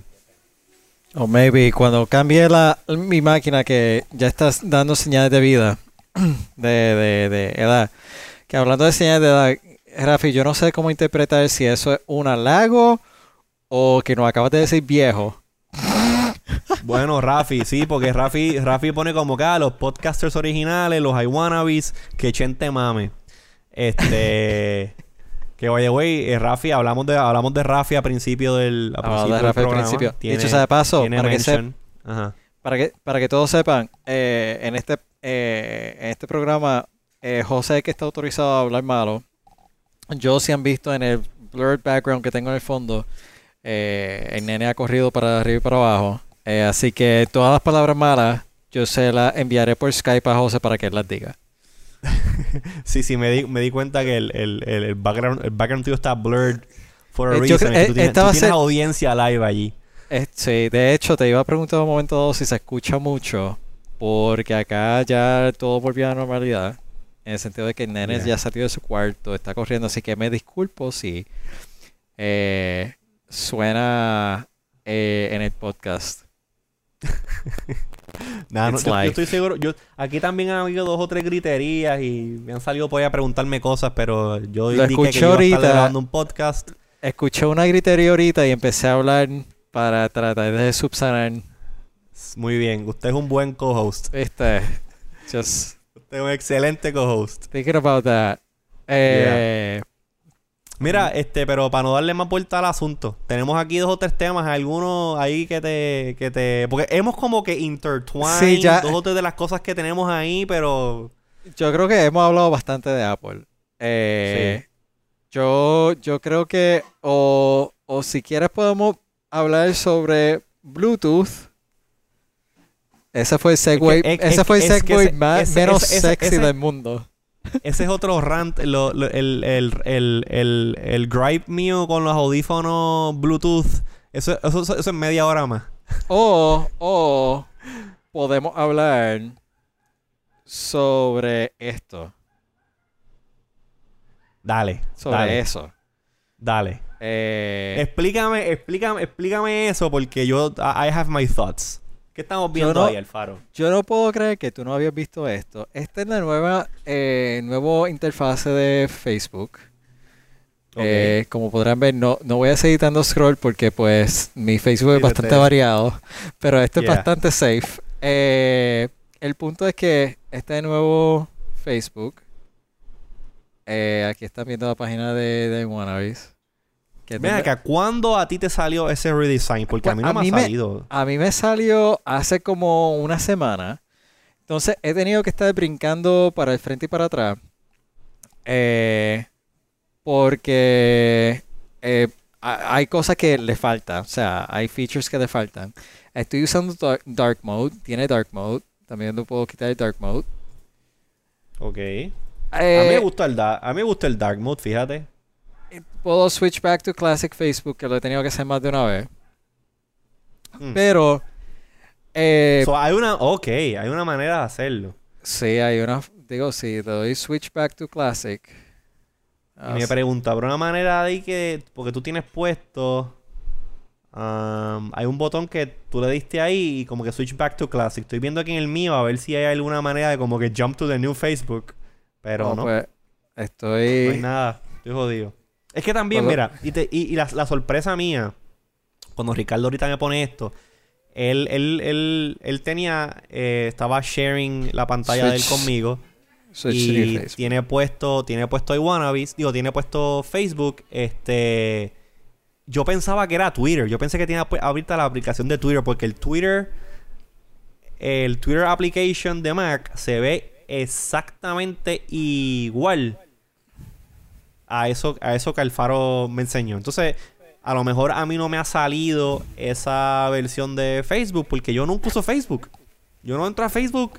Speaker 2: O maybe cuando cambie la, mi máquina que ya estás dando señales de vida, de, de, de edad. Que hablando de señales de edad, Rafi, yo no sé cómo interpretar si eso es un halago o que nos acabas de decir viejo.
Speaker 1: Bueno, Rafi, sí, porque Rafi, Rafi pone como que a los podcasters originales, los iWannabes, que chente mame. Este. que oye, güey, eh, Rafi, hablamos de, hablamos de Rafi a principio del, a
Speaker 2: Hablamos
Speaker 1: principio
Speaker 2: de Rafi al
Speaker 1: programa.
Speaker 2: principio.
Speaker 1: Tiene-
Speaker 2: Dicho sea de paso, que, para, que, para que todos sepan, eh, en, este, eh, en este programa, eh, José, que está autorizado a hablar malo, yo si han visto en el blurred background que tengo en el fondo, eh, el nene ha corrido para arriba y para abajo. Eh, así que todas las palabras malas, yo se las enviaré por Skype a José para que él las diga.
Speaker 1: Sí, sí, me di, me di cuenta que el, el, el, background, el background tuyo está blurred for a
Speaker 2: Eh,
Speaker 1: reason.
Speaker 2: creo-
Speaker 1: tú tienes, tú tienes
Speaker 2: ser-
Speaker 1: audiencia live allí.
Speaker 2: Eh, sí, de hecho, te iba a preguntar un momento dado si se escucha mucho, porque acá ya todo volvió a la normalidad. En el sentido de que el nene
Speaker 1: Yeah.
Speaker 2: ya salió de su cuarto, está corriendo, así que me disculpo si eh, suena eh, en el podcast.
Speaker 1: Nada, no, yo, yo estoy seguro. Yo, aquí también han habido dos o tres griterías y me han salido por ahí a preguntarme cosas, pero yo
Speaker 2: Lo
Speaker 1: indiqué que
Speaker 2: escuché
Speaker 1: yo estar
Speaker 2: ahorita.
Speaker 1: grabando un podcast.
Speaker 2: Escuché una gritería ahorita y empecé a hablar para tratar de subsanar.
Speaker 1: Muy bien, usted es un buen co-host.
Speaker 2: Viste, just
Speaker 1: Usted es un excelente co-host.
Speaker 2: thinking about that. Eh,
Speaker 1: Mira, este, pero para no darle más vuelta al asunto, tenemos aquí dos o tres temas, algunos ahí que te, que te, porque hemos como que intertwined
Speaker 2: Sí, ya-
Speaker 1: dos o tres de las cosas que tenemos ahí, pero
Speaker 2: Yo creo que hemos hablado bastante de Apple. Eh, yo, yo creo que, o, o si quieres podemos hablar sobre Bluetooth. Ese fue el segue,
Speaker 1: es-
Speaker 2: ese
Speaker 1: es-
Speaker 2: fue el
Speaker 1: es que
Speaker 2: segue más, menos sexy del mundo.
Speaker 1: Ese es otro rant, lo- lo- el, el, el, el, el gripe mío con los audífonos Bluetooth, eso, eso, eso es media hora más.
Speaker 2: O, o podemos hablar sobre esto,
Speaker 1: Dale,
Speaker 2: sobre
Speaker 1: dale,
Speaker 2: eso.
Speaker 1: dale.
Speaker 2: Eh,
Speaker 1: Explícame, explícame, explícame eso porque yo, I have my thoughts. ¿Qué estamos viendo
Speaker 2: no-
Speaker 1: ahí, Alfaro?
Speaker 2: Yo no puedo creer que tú no habías visto esto. Esta es la nueva eh, nuevo interfase de Facebook.
Speaker 1: Ok.
Speaker 2: Eh, como podrán ver, no, no voy a seguir dando scroll porque pues mi Facebook es bastante
Speaker 1: te-
Speaker 2: variado, pero este
Speaker 1: Yeah.
Speaker 2: es bastante safe. Eh, el punto es que este nuevo Facebook, eh, aquí están viendo la página de, de Wannabes. Que
Speaker 1: Ven acá, ¿cuándo a ti te salió ese redesign? Porque a mí no
Speaker 2: A
Speaker 1: me
Speaker 2: mí
Speaker 1: ha
Speaker 2: me-
Speaker 1: salido.
Speaker 2: A mí me salió hace como una semana. Entonces he tenido que estar brincando para el frente y para atrás. eh, porque eh, ha- hay cosas que le faltan. O sea, hay features que le faltan. Estoy usando dark, dark mode. Tiene dark mode. También lo puedo quitar el dark mode.
Speaker 1: Ok.
Speaker 2: Eh,
Speaker 1: a, mí me gusta el da- a mí me gusta el dark mode, fíjate.
Speaker 2: Puedo switch back to classic Facebook, que lo he tenido que hacer más de una vez.
Speaker 1: Mm.
Speaker 2: Pero... eh,
Speaker 1: So, hay una, ok, hay una manera de hacerlo.
Speaker 2: Sí, hay una. Digo, si le doy switch back to classic.
Speaker 1: Y me pregunta, ¿habrá una manera de que, porque tú tienes puesto, um, hay un botón que tú le diste ahí y como que switch back to classic. Estoy viendo aquí en el mío a ver si hay alguna manera de como que jump to the new Facebook. Pero
Speaker 2: no,
Speaker 1: no,
Speaker 2: pues,
Speaker 1: no hay
Speaker 2: estoy.
Speaker 1: nada. Estoy jodido. Es que también, mira, y, te- y- y la, la sorpresa mía, cuando Ricardo ahorita me pone esto, él, él, él, él tenía, eh, estaba sharing la pantalla de él conmigo.
Speaker 2: Switch
Speaker 1: y tiene puesto, tiene puesto iWannabes, digo, tiene puesto Facebook, este yo pensaba que era Twitter, yo pensé que tenía abierta la aplicación de Twitter porque el Twitter el Twitter application de Mac se ve exactamente igual a eso a eso que Alfaro me enseñó. Entonces, a lo mejor a mí no me ha salido esa versión de Facebook porque yo nunca uso Facebook. Yo no entro a Facebook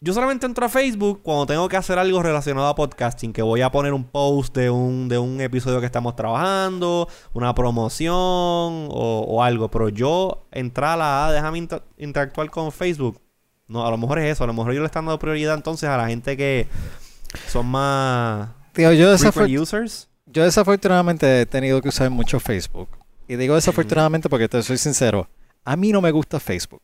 Speaker 1: yo solamente entro a Facebook cuando tengo que hacer algo relacionado a podcasting, que voy a poner un post de un, de un episodio que estamos trabajando, una promoción o, o algo. Pero yo entrar a la, ah, déjame inter- interactuar con Facebook. No, a lo mejor es eso. A lo mejor yo le están dando prioridad entonces a la gente que son más
Speaker 2: Tío, yo, desafor-
Speaker 1: users.
Speaker 2: yo desafortunadamente he tenido que usar mucho Facebook. Y digo desafortunadamente porque te soy sincero. A mí no me gusta Facebook.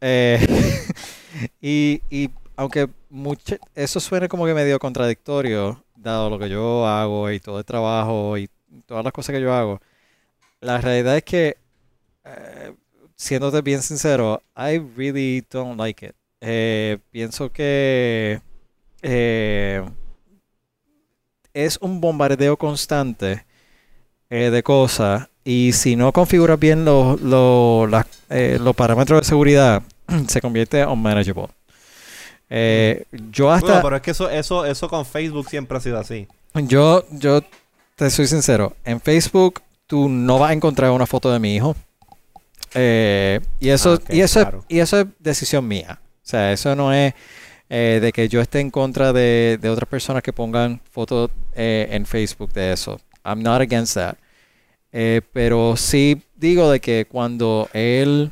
Speaker 2: Eh, y, y aunque mucho, eso suene como que medio contradictorio, dado lo que yo hago y todo el trabajo y todas las cosas que yo hago, la realidad es que, eh, siéndote bien sincero, I really don't like it. Eh, pienso que eh, es un bombardeo constante eh, de cosas y si no configuras bien los, los, las- eh, los parámetros de seguridad, se convierte en unmanageable. Eh, yo hasta...
Speaker 1: Bueno, pero es que eso, eso, eso con Facebook siempre ha sido así.
Speaker 2: Yo, yo te soy sincero, en Facebook tú no vas a encontrar una foto de mi hijo. Eh, y eso,
Speaker 1: Ah,
Speaker 2: y eso
Speaker 1: claro.
Speaker 2: es, y eso es decisión mía. O sea, eso no es eh, de que yo esté en contra de, de otras personas que pongan fotos eh, en Facebook de eso. I'm not against that. Eh, pero sí digo de que cuando él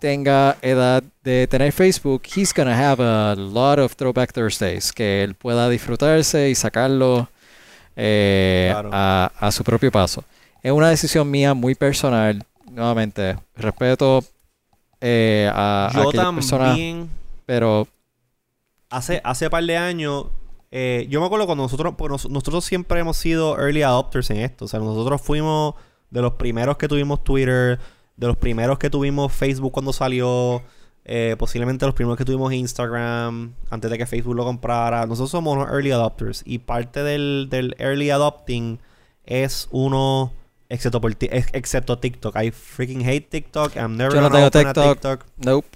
Speaker 2: tenga edad de tener Facebook, he's gonna have a lot of Throwback Thursdays que él pueda disfrutarse y sacarlo
Speaker 1: Claro.
Speaker 2: a, a su propio paso. Es una decisión mía muy personal. Nuevamente, respeto eh, a, a
Speaker 1: Yo
Speaker 2: personas,
Speaker 1: también,
Speaker 2: pero
Speaker 1: hace, hace par de años, eh, yo me acuerdo cuando nosotros, pues nos- nosotros siempre hemos sido early adopters en esto. O sea, nosotros fuimos de los primeros que tuvimos Twitter, de los primeros que tuvimos Facebook cuando salió, eh, posiblemente los primeros que tuvimos Instagram, antes de que Facebook lo comprara. Nosotros somos unos early adopters. Y parte del, del early adopting es uno, excepto, por excepto TikTok. I freaking hate TikTok. I'm never
Speaker 2: Yo no
Speaker 1: gonna
Speaker 2: tengo
Speaker 1: open a
Speaker 2: TikTok. nope.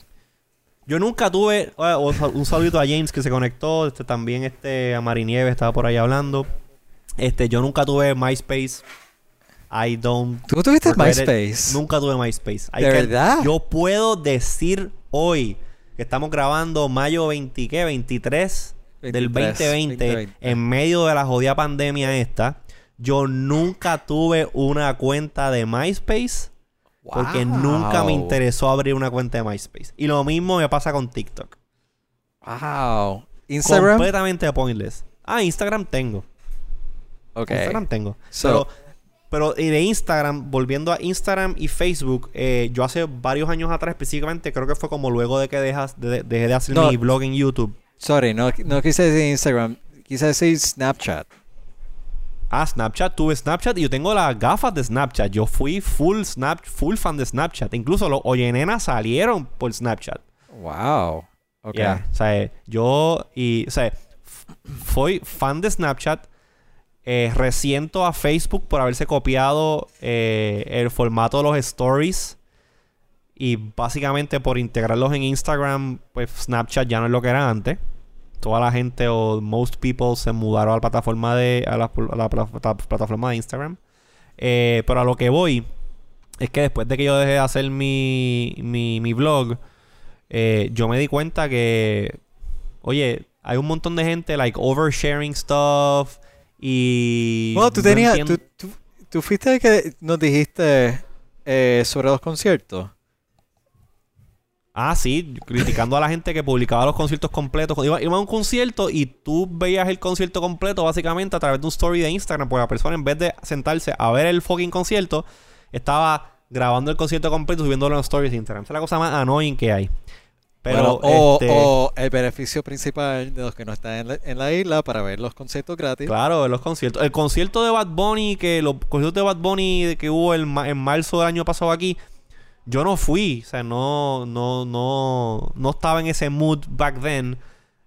Speaker 1: Yo nunca tuve. sal- un saludito a James que se conectó. Este, también este, a Marinieves estaba por ahí hablando. Este, yo nunca tuve MySpace. I don't.
Speaker 2: ¿Tú tuviste
Speaker 1: it.
Speaker 2: MySpace?
Speaker 1: Nunca tuve MySpace.
Speaker 2: ¿De verdad?
Speaker 1: Yo puedo decir hoy que estamos grabando mayo 20, ¿qué? 23 del
Speaker 2: 23,
Speaker 1: 2020,
Speaker 2: 2020.
Speaker 1: en medio de la jodida pandemia esta. Yo nunca tuve una cuenta de MySpace. Porque nunca me interesó abrir una cuenta de MySpace. Y lo mismo me pasa con TikTok.
Speaker 2: Wow. Instagram.
Speaker 1: Completamente pointless. Ah, Instagram tengo.
Speaker 2: Ok.
Speaker 1: Instagram tengo.
Speaker 2: So-
Speaker 1: pero, pero y de Instagram, volviendo a Instagram y Facebook, eh, yo hace varios años atrás específicamente, creo que fue como luego de que dejas, de- dejé de hacer
Speaker 2: No.
Speaker 1: mi blog en YouTube.
Speaker 2: Sorry, no, no quise decir Instagram. Quise decir Snapchat.
Speaker 1: Ah, Snapchat, tuve Snapchat y yo tengo las gafas de Snapchat. Yo fui full Snap, full fan de Snapchat. Incluso los Oye Nena salieron por Snapchat.
Speaker 2: Wow. Ok.
Speaker 1: Yeah, O sea, yo y, o sea, fui fan de Snapchat. Eh, resiento a Facebook por haberse copiado eh, el formato de los stories. Y básicamente por integrarlos en Instagram, pues Snapchat ya no es lo que era antes. Toda la gente o most people se mudaron a la plataforma de a la, a plataforma de Instagram. Eh, pero a lo que voy es que después de que yo dejé de hacer mi, mi, mi blog, eh, yo me di cuenta que, oye, hay un montón de gente, like, oversharing stuff y...
Speaker 2: Bueno, tú
Speaker 1: no
Speaker 2: tenías. Tú, tú, tú fuiste el que nos dijiste eh, sobre los conciertos.
Speaker 1: Ah, sí, criticando a la gente que publicaba los conciertos completos. Iba, iba a un concierto y tú veías el concierto completo básicamente a través de un story de Instagram, porque la persona en vez de sentarse a ver el fucking concierto, estaba grabando el concierto completo y subiéndolo en stories de Instagram. Esa es la cosa más annoying que hay. Pero,
Speaker 2: Bueno, o,
Speaker 1: este,
Speaker 2: o el beneficio principal de los que no están en la, en la isla para ver los conciertos gratis.
Speaker 1: Claro, los conciertos. El concierto de Bad Bunny, que los conciertos de Bad Bunny que hubo el en marzo del año pasado aquí, yo no fui. O sea, no, no, no, no estaba en ese mood back then.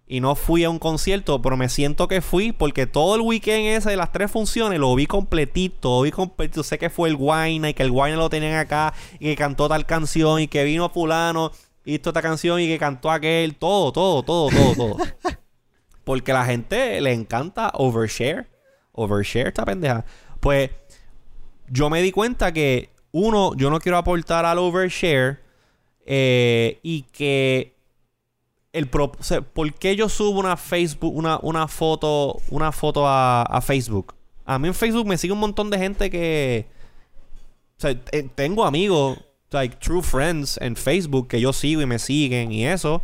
Speaker 1: Y no fui a un concierto, pero me siento que fui porque todo el weekend ese de las tres funciones lo vi completito, lo vi completito. Sé que fue el Wine y que el Wine lo tenían acá y que cantó tal canción y que vino fulano y esta canción y que cantó aquel. Todo, todo, todo, todo, todo. Porque la gente le encanta overshare. Overshare esta pendeja. Pues yo me di cuenta que, uno, yo no quiero aportar al overshare. eh, y que el pro- ¿por qué yo subo una Facebook, una, una foto, una foto a, a Facebook? A mí en Facebook me sigue un montón de gente que. Eh, tengo amigos, like true friends en Facebook que yo sigo y me siguen y eso.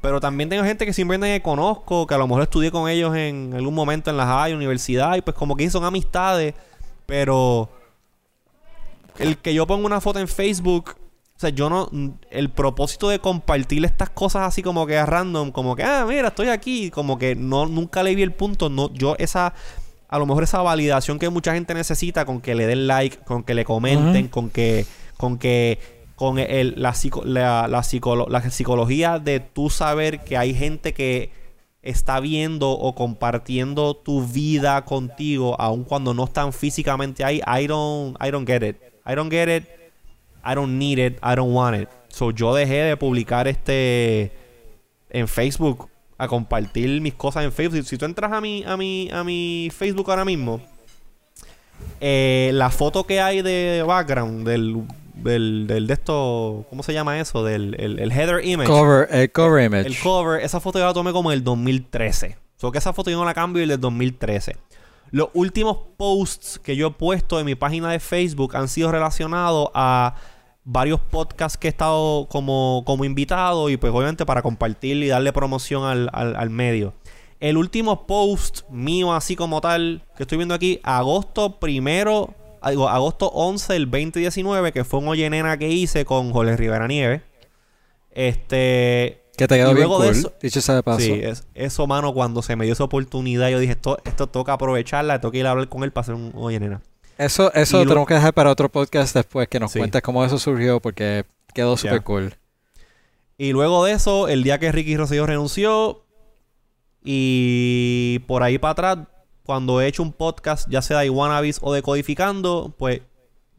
Speaker 1: Pero también tengo gente que simplemente conozco, que a lo mejor estudié con ellos en algún momento en la high, universidad, y pues como que son amistades. Pero el que yo ponga una foto en Facebook, o sea, yo no. El propósito de compartir estas cosas así como que a random, como que, ah, mira, estoy aquí, como que no, nunca le vi el punto. No, yo esa. A lo mejor esa validación que mucha gente necesita con que le den like, con que le comenten, con que. con que. con el, la, psico- la, la, psicolo- la psicología de tú saber que hay gente que está viendo o compartiendo tu vida contigo, aun cuando no están físicamente ahí, I don't, I don't get it. I don't get it. I don't need it. I don't want it. So yo dejé de publicar este en Facebook a compartir mis cosas en Facebook. Si, si tú entras a mi a mi a mi Facebook ahora mismo, eh, la foto que hay de background del del, del de esto, ¿cómo se llama eso? Del el, el header image.
Speaker 2: Cover, el cover image.
Speaker 1: El cover, esa foto yo la tomé como en el 2013. Solo que esa foto yo no la cambio del 2013. Los últimos posts que yo he puesto en mi página de Facebook han sido relacionados a varios podcasts que he estado como, como invitado y pues obviamente para compartir y darle promoción al, al, medio. El último post mío así como tal que estoy viendo aquí, agosto primero, agosto 11 del 2019, que fue un Oye Nena que hice con Jorge Rivera Nieves. Este...
Speaker 2: Que te
Speaker 1: y
Speaker 2: quedó bien
Speaker 1: luego de
Speaker 2: cool.
Speaker 1: eso-
Speaker 2: Dicho sea de paso.
Speaker 1: Sí, es- eso, mano, cuando se me dio esa oportunidad, yo dije, esto, esto toca aprovecharla, tengo que ir a hablar con él para hacer un Oye Nena.
Speaker 2: Eso, eso lo tenemos que dejar para otro podcast después que nos
Speaker 1: Sí.
Speaker 2: cuentes cómo eso surgió porque quedó súper cool.
Speaker 1: Y luego de eso, el día que Ricky Rosselló renunció, y por ahí para atrás, cuando he hecho un podcast, ya sea de Iwanabis o de Codificando, pues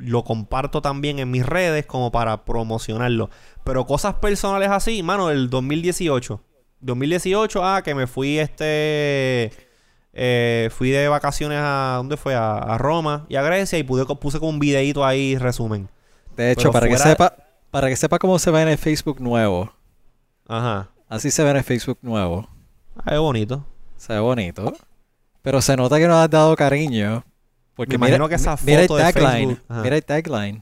Speaker 1: lo comparto también en mis redes como para promocionarlo. Pero cosas personales así, mano, el 2018. 2018, ah, que me fui este... eh, fui de vacaciones a... ¿Dónde fue? A, a Roma y a Grecia y pude, puse con un videito ahí, resumen.
Speaker 2: De hecho,
Speaker 1: Pero
Speaker 2: para que sepa, para que sepa cómo se ve en el Facebook nuevo.
Speaker 1: Ajá.
Speaker 2: Así se ve en el Facebook nuevo.
Speaker 1: Ah, es bonito.
Speaker 2: Se ve bonito. Pero se nota que nos has dado cariño. Porque
Speaker 1: Me
Speaker 2: mira,
Speaker 1: imagino que esa
Speaker 2: mi- mira el
Speaker 1: foto de
Speaker 2: tagline. Mira el tagline.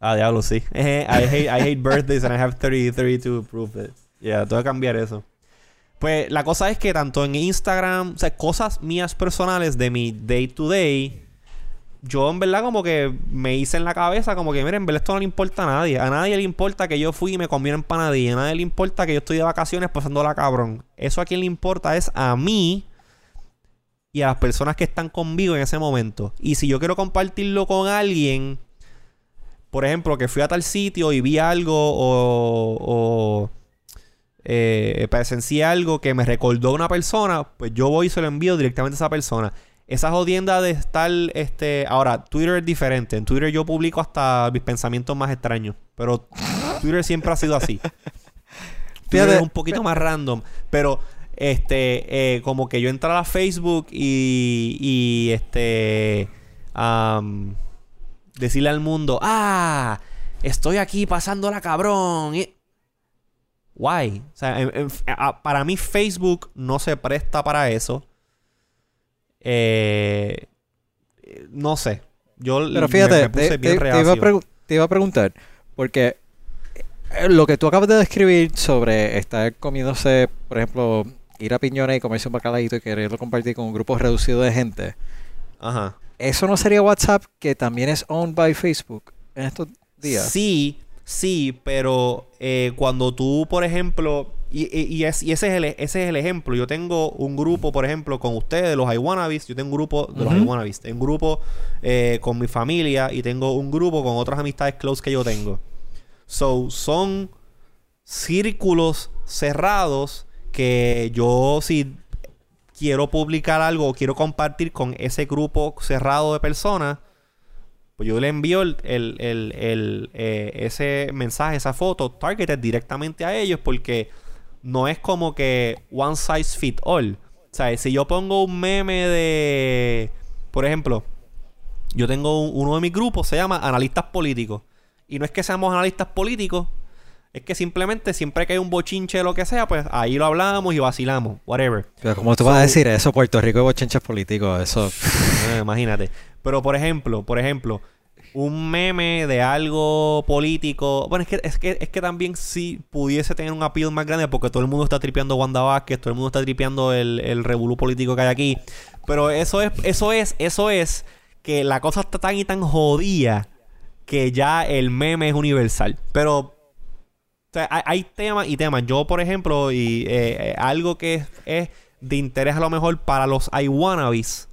Speaker 1: Ah, diablo, sí. Eh, I hate, I hate birthdays and I have 30, 32 to prove it. Yeah, tengo que cambiar eso. Pues la cosa es que tanto en Instagram, o sea, cosas mías personales de mi day to day, yo en verdad como que me hice en la cabeza como que, miren, en verdad esto no le importa a nadie. A nadie le importa que yo fui y me comí una empanadilla. A nadie le importa que yo estoy de vacaciones pasándola cabrón. Eso a quien le importa es a mí y a las personas que están conmigo en ese momento. Y si yo quiero compartirlo con alguien, por ejemplo, que fui a tal sitio y vi algo o, o eh, presencié algo que me recordó a una persona, pues yo voy y se lo envío directamente a esa persona. Esa jodienda de estar, este... Ahora, Twitter es diferente. En Twitter yo publico hasta mis pensamientos más extraños. Pero Twitter siempre ha sido así. Twitter es un poquito más random. Pero, este... eh, como que yo entrar a Facebook y... Y, este... decirle al mundo... ¡Ah! Estoy aquí pasándola cabrón. Y- Why? O sea, en- en- a- para mí Facebook no se presta para eso. Eh, no sé. Yo
Speaker 2: Pero fíjate,
Speaker 1: me, puse
Speaker 2: te,
Speaker 1: bien
Speaker 2: te- te iba a
Speaker 1: reacio.
Speaker 2: pregu- te iba a preguntar, porque eh, lo que tú acabas de describir sobre estar comiéndose, por ejemplo, ir a Piñones y comerse un bacalaíto y quererlo compartir con un grupo reducido de gente,
Speaker 1: Ajá.
Speaker 2: ¿eso no sería WhatsApp que también es owned by Facebook en estos días?
Speaker 1: Sí, sí, pero eh, cuando tú, por ejemplo, y, y- y es- y ese, es el, ese es el ejemplo. Yo tengo un grupo, por ejemplo, con ustedes, los iWannabes. Yo tengo un grupo de los
Speaker 2: Ujú.
Speaker 1: iWannabes. Tengo un grupo eh, con mi familia y tengo un grupo con otras amistades close que yo tengo. So, son círculos cerrados que yo, si quiero publicar algo o quiero compartir con ese grupo cerrado de personas, pues yo le envío el, el- el- eh, ese mensaje, esa foto, targeted directamente a ellos porque no es como que one size fit all. O sea, si yo pongo un meme de, por ejemplo, yo tengo un- uno de mis grupos, se llama Analistas Políticos. Y no es que seamos analistas políticos, es que simplemente siempre que hay un bochinche de lo que sea, pues ahí lo hablamos y vacilamos, whatever.
Speaker 2: Pero ¿cómo tú vas a decir eso? Puerto Rico y bochinches políticos, eso...
Speaker 1: Eh, imagínate. Pero por ejemplo, por ejemplo, un meme de algo político. Bueno, es que, es que, es que también si pudiese tener un appeal más grande porque todo el mundo está tripeando Wanda Vázquez, todo el mundo está tripeando el, el revolú político que hay aquí. Pero eso es, eso es, eso es que la cosa está tan y tan jodida que ya el meme es universal. Pero hay, temas y temas. Yo, por ejemplo, y eh, eh, algo que es, de interés a lo mejor para los iWannabes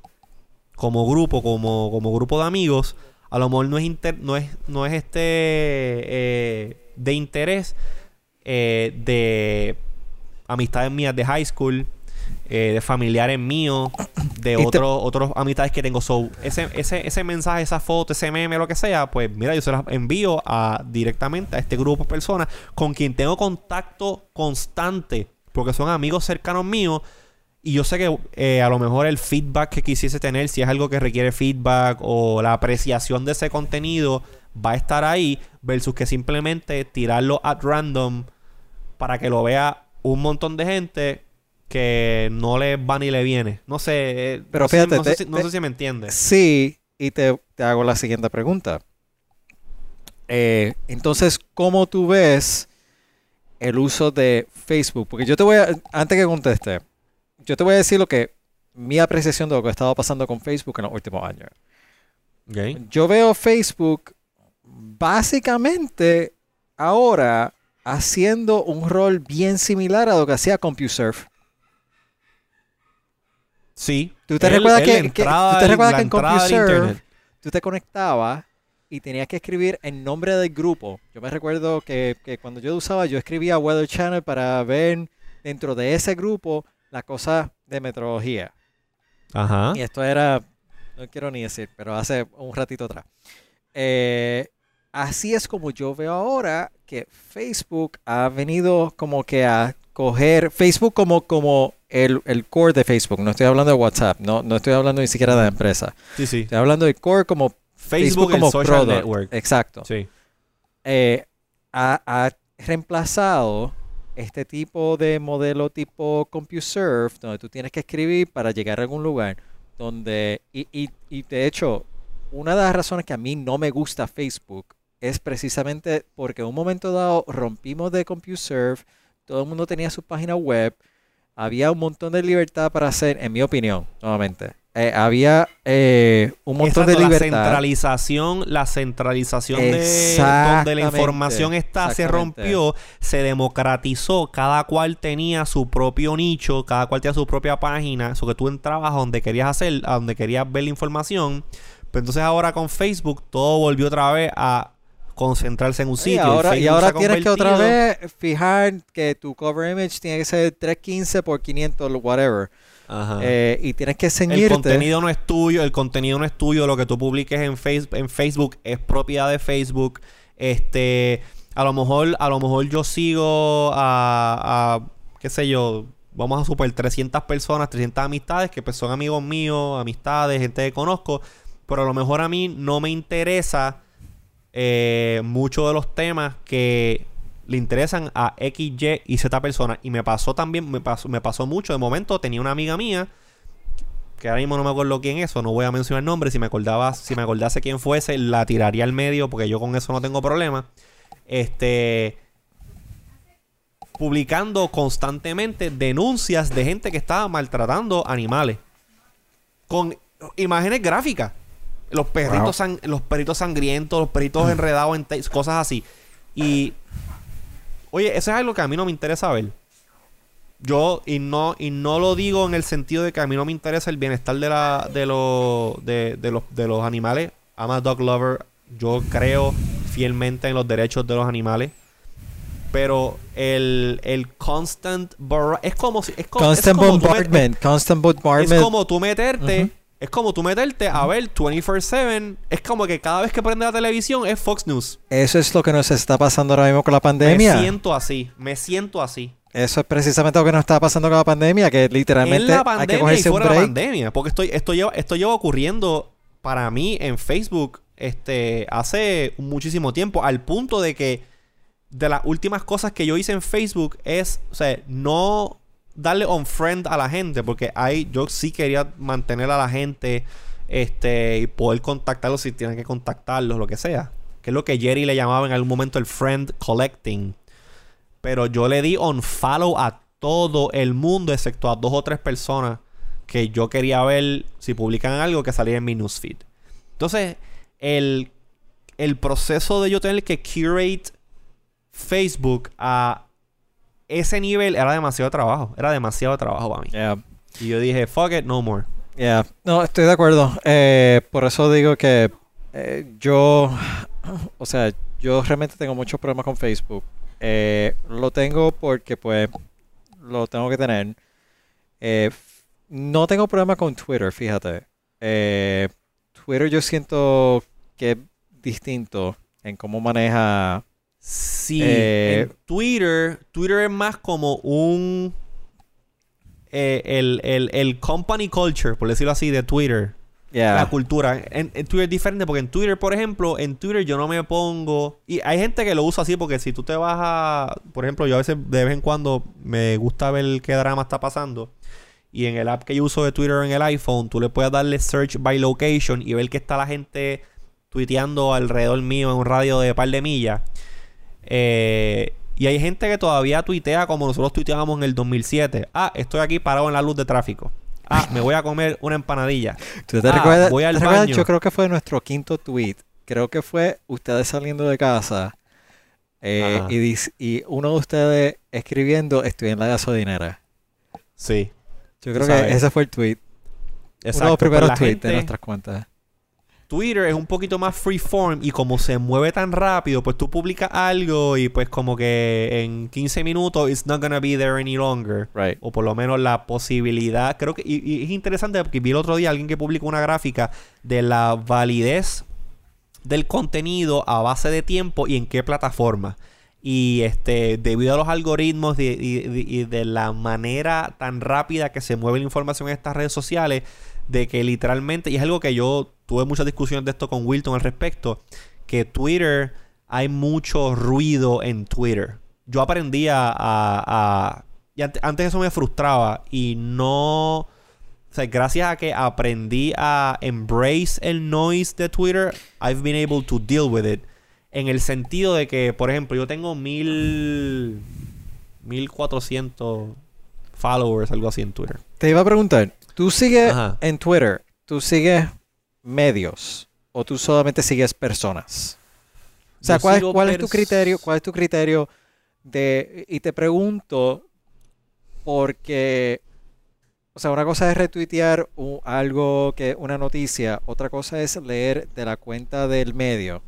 Speaker 1: como grupo, como, como grupo de amigos, a lo mejor no es, inter- no es, no es este eh, de interés de amistades mías de high school, eh, de familiares míos, de
Speaker 2: te-
Speaker 1: otros otros amistades que tengo. So, ese, ese, ese mensaje, esa foto, ese meme, lo que sea, pues mira, yo se las envío a, directamente a este grupo de personas con quien tengo contacto constante, porque son amigos cercanos míos. Y yo sé que eh, a lo mejor el feedback que quisiese tener, si es algo que requiere feedback o la apreciación de ese contenido, va a estar ahí, versus que simplemente tirarlo at random para que lo vea un montón de gente que no le va ni le viene. No sé. eh,
Speaker 2: Pero
Speaker 1: no sé-
Speaker 2: fíjate,
Speaker 1: no, sé, si, no
Speaker 2: te-
Speaker 1: sé si me entiendes.
Speaker 2: Sí, y te, te hago la siguiente pregunta. Eh, entonces, ¿cómo tú ves el uso de Facebook? Porque yo te voy a, antes que conteste, yo te voy a decir lo que mi apreciación de lo que ha estado pasando con Facebook en los últimos años.
Speaker 1: Ok.
Speaker 2: Yo veo Facebook básicamente ahora haciendo un rol bien similar a lo que hacía CompuServe.
Speaker 1: Sí.
Speaker 2: ¿Tú te
Speaker 1: Él-
Speaker 2: recuerdas
Speaker 1: él
Speaker 2: que,
Speaker 1: la
Speaker 2: que-
Speaker 1: entrada
Speaker 2: tú te recuerdas que en CompuServe tú te conectabas y tenías que escribir el nombre del grupo? Yo me recuerdo que, que cuando yo usaba, yo escribía Weather Channel para ver dentro de ese grupo las cosas de meteorología.
Speaker 1: Ajá.
Speaker 2: Y esto era, no quiero ni decir, pero hace un ratito atrás. Eh, así es como yo veo ahora que Facebook ha venido como que a coger Facebook como, como el, el core de Facebook. No estoy hablando de WhatsApp, no, no estoy hablando ni siquiera de la empresa.
Speaker 1: Sí, sí.
Speaker 2: Estoy hablando del core como
Speaker 1: Facebook,
Speaker 2: como
Speaker 1: social
Speaker 2: product.
Speaker 1: network.
Speaker 2: Exacto.
Speaker 1: Sí.
Speaker 2: Eh, ha, ha reemplazado este tipo de modelo tipo CompuServe, donde tú tienes que escribir para llegar a algún lugar. Donde, y, y, y de hecho, una de las razones que a mí no me gusta Facebook es precisamente porque en un momento dado rompimos de CompuServe, todo el mundo tenía su página web, había un montón de libertad para hacer, en mi opinión, nuevamente. eh, había eh, un montón
Speaker 1: Exacto,
Speaker 2: de
Speaker 1: La
Speaker 2: libertad.
Speaker 1: centralización, la centralización de donde la información está se rompió, se democratizó, cada cual tenía su propio nicho, cada cual tenía su propia página, eso que tú entrabas a donde querías hacer, a donde querías ver la información. Pero entonces ahora con Facebook todo volvió otra vez a concentrarse en un
Speaker 2: Y
Speaker 1: sitio.
Speaker 2: ahora, y ahora
Speaker 1: se ha
Speaker 2: tienes que otra vez fijar que tu cover image tiene que ser 315 por 500, whatever.
Speaker 1: Ajá.
Speaker 2: Eh, y tienes que
Speaker 1: El
Speaker 2: ceñirte.
Speaker 1: contenido no es tuyo, el contenido no es tuyo, lo que tú publiques en, face- en Facebook es propiedad de Facebook. Este, a lo mejor, a lo mejor yo sigo a, a, qué sé yo, vamos a super 300 personas, 300 amistades que pues son amigos míos, amistades, gente que conozco, pero a lo mejor a mí no me interesa eh, muchos de los temas que le interesan a X, Y y Z personas. Y me pasó también, me pasó, me pasó mucho. De momento tenía una amiga mía, que ahora mismo no me acuerdo quién es, o no voy a mencionar el nombre. Si me acordaba, si me acordase quién fuese, la tiraría al medio, porque yo con eso no tengo problema. Este publicando constantemente denuncias de gente que estaba maltratando animales. Con imágenes gráficas. Los perritos,
Speaker 2: Wow.
Speaker 1: los perritos sangrientos, los perritos enredados en cosas así. Y oye, eso es algo que a mí no me interesa ver. Yo, y no, y no lo digo en el sentido de que a mí no me interesa el bienestar de la, de los, de, de los, de los animales. I'm a dog lover. Yo creo fielmente en los derechos de los animales. Pero el, el constant es como si es como,
Speaker 2: constant
Speaker 1: es como
Speaker 2: bombardment. constant
Speaker 1: es
Speaker 2: bombardment.
Speaker 1: como tú meterte. Es como tú meterte a ver 24/7 es como que cada vez que prende la televisión es Fox News
Speaker 2: Eso es lo que nos está pasando ahora mismo con la pandemia.
Speaker 1: me siento así me siento así
Speaker 2: Eso es precisamente lo que nos está pasando con la pandemia, que
Speaker 1: en
Speaker 2: literalmente
Speaker 1: la
Speaker 2: hay que
Speaker 1: pandemia y
Speaker 2: cogerse un
Speaker 1: de la
Speaker 2: break.
Speaker 1: pandemia porque estoy esto lleva esto lleva ocurriendo para mí en Facebook este hace muchísimo tiempo al punto de que de las últimas cosas que yo hice en Facebook es, o sea, no darle on friend a la gente, porque ahí yo sí quería mantener a la gente este y poder contactarlos si tienen que contactarlos, lo que sea. Que es lo que Jerry le llamaba en algún momento el friend collecting. Pero yo le di on follow a todo el mundo, excepto a dos o tres personas que yo quería ver si publican algo que salía en mi newsfeed. Entonces, el, el proceso de yo tener que curate Facebook a ese nivel era demasiado trabajo. Era demasiado trabajo para mí.
Speaker 2: Yeah,
Speaker 1: Y yo dije, fuck it, no more.
Speaker 2: yeah. No, estoy de acuerdo. Eh, por eso digo que eh, yo, o sea, yo realmente tengo muchos problemas con Facebook. Eh, lo tengo porque pues lo tengo que tener. Eh, no tengo problema con Twitter, fíjate. Eh, Twitter yo siento que es distinto en cómo maneja
Speaker 1: Sí,
Speaker 2: Eh,
Speaker 1: en Twitter, Twitter es más como un... eh, el, el, el company culture, por decirlo así, de Twitter.
Speaker 2: Yeah.
Speaker 1: La cultura. En, en Twitter es diferente porque en Twitter, por ejemplo, en Twitter yo no me pongo... Y hay gente que lo usa así porque si tú te vas a... Por ejemplo, yo a veces de vez en cuando me gusta ver qué drama está pasando. Y en el app que yo uso de Twitter en el iPhone, tú le puedes darle search by location y ver que está la gente tuiteando alrededor mío en un radio de par de millas. Eh, y hay gente que todavía tuitea como nosotros tuiteábamos en el 2007. Ah, estoy aquí parado en la luz de tráfico. Ah, me voy a comer una empanadilla.
Speaker 2: ¿Tú te
Speaker 1: Ah,
Speaker 2: recuerdas?
Speaker 1: voy al
Speaker 2: ¿te recuerdas?
Speaker 1: baño.
Speaker 2: Yo creo que fue nuestro quinto tweet. Creo que fue ustedes saliendo de casa eh, y, uno de ustedes escribiendo estoy en la gasolinera.
Speaker 1: Sí.
Speaker 2: Yo creo que
Speaker 1: sabes.
Speaker 2: ese fue el tweet.
Speaker 1: Exacto.
Speaker 2: uno de los
Speaker 1: Pues
Speaker 2: primeros tweets
Speaker 1: gente-
Speaker 2: de nuestras cuentas.
Speaker 1: Twitter es un poquito más freeform y como se mueve tan rápido, pues tú publicas algo y pues como que en 15 minutos it's not gonna be there any longer.
Speaker 2: Right.
Speaker 1: O por lo menos la posibilidad, creo que y, y es interesante porque vi el otro día alguien que publicó una gráfica de la validez del contenido a base de tiempo y en qué plataforma. Y este, debido a los algoritmos y, y- y de la manera tan rápida que se mueve la información en estas redes sociales, de que literalmente, y es algo que yo tuve muchas discusiones de esto con Wilton al respecto, que Twitter, hay mucho ruido en Twitter. Yo aprendí a... a- a- y ante- antes eso me frustraba y no... O sea, gracias a que aprendí a embrace el noise de Twitter, I've been able to deal with it. En el sentido de que, por ejemplo, yo tengo mil... 1400 followers, algo así en Twitter.
Speaker 2: Te iba a preguntar, ¿tú sigues
Speaker 1: Ajá.
Speaker 2: en Twitter, tú sigues medios o tú solamente sigues personas? O sea, ¿cuál, cuál es tu criterio? ¿Cuál es tu criterio de y te pregunto porque o sea, una cosa es retuitear algo que una noticia, otra cosa es leer de la cuenta del medio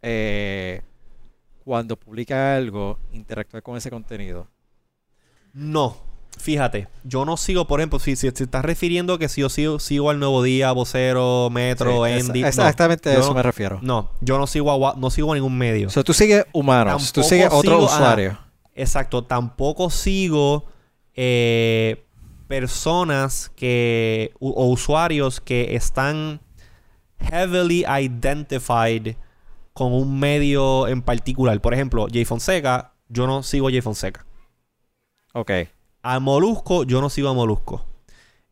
Speaker 2: eh, cuando publica algo, interactuar con ese contenido.
Speaker 1: No, fíjate, yo no sigo, por ejemplo, si, si te estás refiriendo que si yo sigo, sigo al Nuevo Día, Vocero, Metro,
Speaker 2: Sí, es-
Speaker 1: Endy, no,
Speaker 2: exactamente a eso
Speaker 1: no-
Speaker 2: me refiero.
Speaker 1: no, yo no sigo a, no sigo a ningún medio.
Speaker 2: O sea, tú sigues humanos, tú sigues otro
Speaker 1: sigo-
Speaker 2: usuario.
Speaker 1: Exacto, tampoco sigo eh, personas que u- o usuarios que están heavily identified con un medio en particular. Por ejemplo, Jay Fonseca, yo no sigo a Jay Fonseca.
Speaker 2: Ok.
Speaker 1: A Molusco, yo no sigo a Molusco.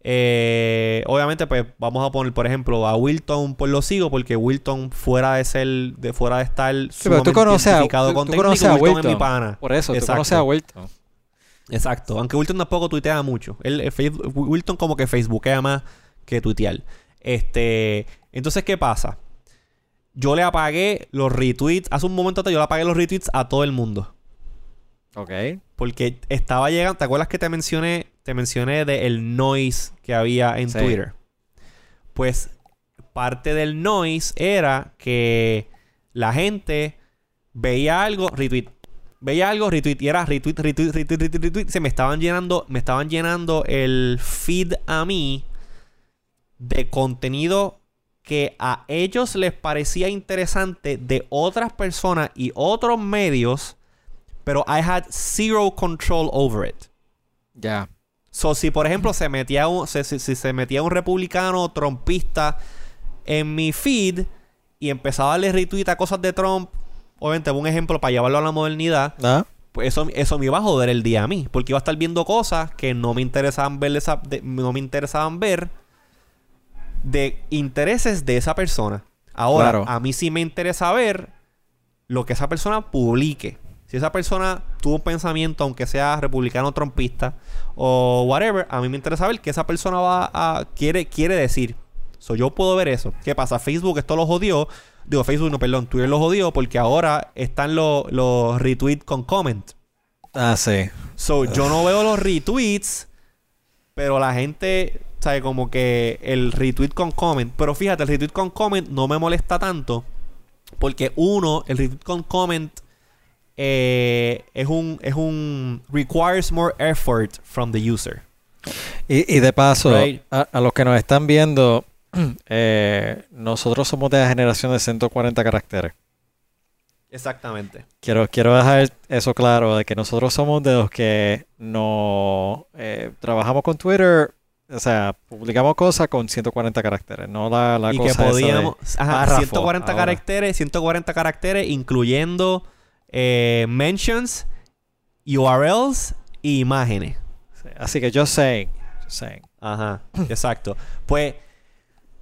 Speaker 1: Eh, obviamente, pues vamos a poner, por ejemplo, a Wilton, pues lo sigo porque Wilton, fuera de ser, de fuera de estar
Speaker 2: pero tú conoces a- tú-
Speaker 1: con
Speaker 2: tú conoces a
Speaker 1: Wilton es mi pana.
Speaker 2: Por eso, tú
Speaker 1: Exacto.
Speaker 2: conoces a Wilton.
Speaker 1: Exacto. Aunque Wilton tampoco tuitea mucho. Él, eh, Facebook- Wilton como que facebookea más que tuitear. Este, entonces, ¿qué pasa? Yo le apagué los retweets. Hace un momento atrás yo le apagué los retweets a todo el mundo.
Speaker 2: Ok.
Speaker 1: Porque estaba llegando. ¿Te acuerdas que te mencioné? Te mencioné de el noise que había en
Speaker 2: Sí.
Speaker 1: Twitter. Pues parte del noise era que la gente veía algo, retweet. Veía algo, retweet. Y era retweet, retweet, retweet, retweet, retweet. Se me estaban llenando, me estaban llenando el feed a mí de contenido que a ellos les parecía interesante de otras personas y otros medios, pero I had zero control over it.
Speaker 2: Ya.
Speaker 1: So, si por ejemplo se metía un, si, si se metía un republicano trompista en mi feed y empezaba a darle retweet a cosas de Trump, obviamente un ejemplo para llevarlo a la modernidad,
Speaker 2: ¿Ah?
Speaker 1: pues eso, eso me iba a joder el día a mí. Porque iba a estar viendo cosas que no me interesaban ver de esa- de- no me interesaban ver de intereses de esa persona. Ahora,
Speaker 2: Claro.
Speaker 1: a mí sí me interesa ver lo que esa persona publique. Si esa persona tuvo un pensamiento, aunque sea republicano trompista o whatever, a mí me interesa ver qué esa persona va a quiere, quiere decir. So, yo puedo ver eso. ¿Qué pasa? Facebook esto lo jodió. Digo, Facebook no, perdón, Twitter lo jodió porque ahora están los, los retweets con comment.
Speaker 2: Ah, sí.
Speaker 1: So, yo no veo los retweets, pero la gente, sabe, como que el retweet con comment. Pero fíjate, el retweet con comment no me molesta tanto. Porque uno, el retweet con comment eh, es un, es un requires more effort from the user.
Speaker 2: Y, y de paso,
Speaker 1: Right.
Speaker 2: a, a los que nos están viendo, eh, nosotros somos de la generación de 140 caracteres.
Speaker 1: Exactamente.
Speaker 2: Quiero, quiero dejar eso claro, de que nosotros somos de los que no eh, trabajamos con Twitter, o sea, publicamos cosas con 140 caracteres, no la, la
Speaker 1: y que
Speaker 2: cosa esa de
Speaker 1: podíamos. Ajá,
Speaker 2: párrafo
Speaker 1: 140
Speaker 2: ahora.
Speaker 1: caracteres, 140 caracteres, incluyendo eh, mentions, URLs y imágenes.
Speaker 2: Sí, Así que yo just saying.
Speaker 1: Ajá, exacto. Pues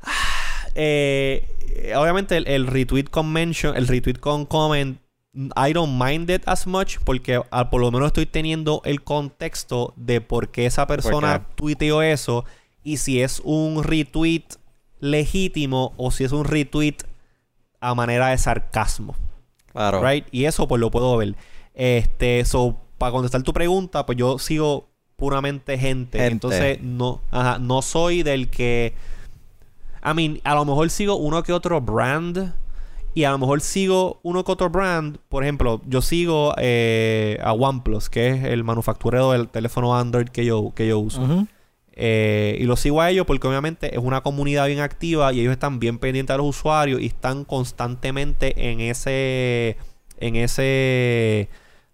Speaker 1: eh, obviamente el, el retweet con mention, el retweet con comment, I don't mind it as much porque ah, por lo menos estoy teniendo el contexto de por qué esa persona tuiteó eso y si es un retweet legítimo o si es un retweet a manera de sarcasmo.
Speaker 2: Claro.
Speaker 1: Right? Y eso pues lo puedo ver. Este, so, para contestar tu pregunta, pues yo sigo puramente gente.
Speaker 2: Gente.
Speaker 1: Entonces, no, ajá, no soy del que. I mean, a lo mejor sigo uno que otro brand. Y a lo mejor sigo uno que otro brand. Por ejemplo, yo sigo eh, a OnePlus, que es el manufacturero del teléfono Android que yo, que yo uso.
Speaker 2: Ujú.
Speaker 1: Eh, y lo sigo a ellos porque obviamente es una comunidad bien activa y ellos están bien pendientes a los usuarios y están constantemente en ese en ese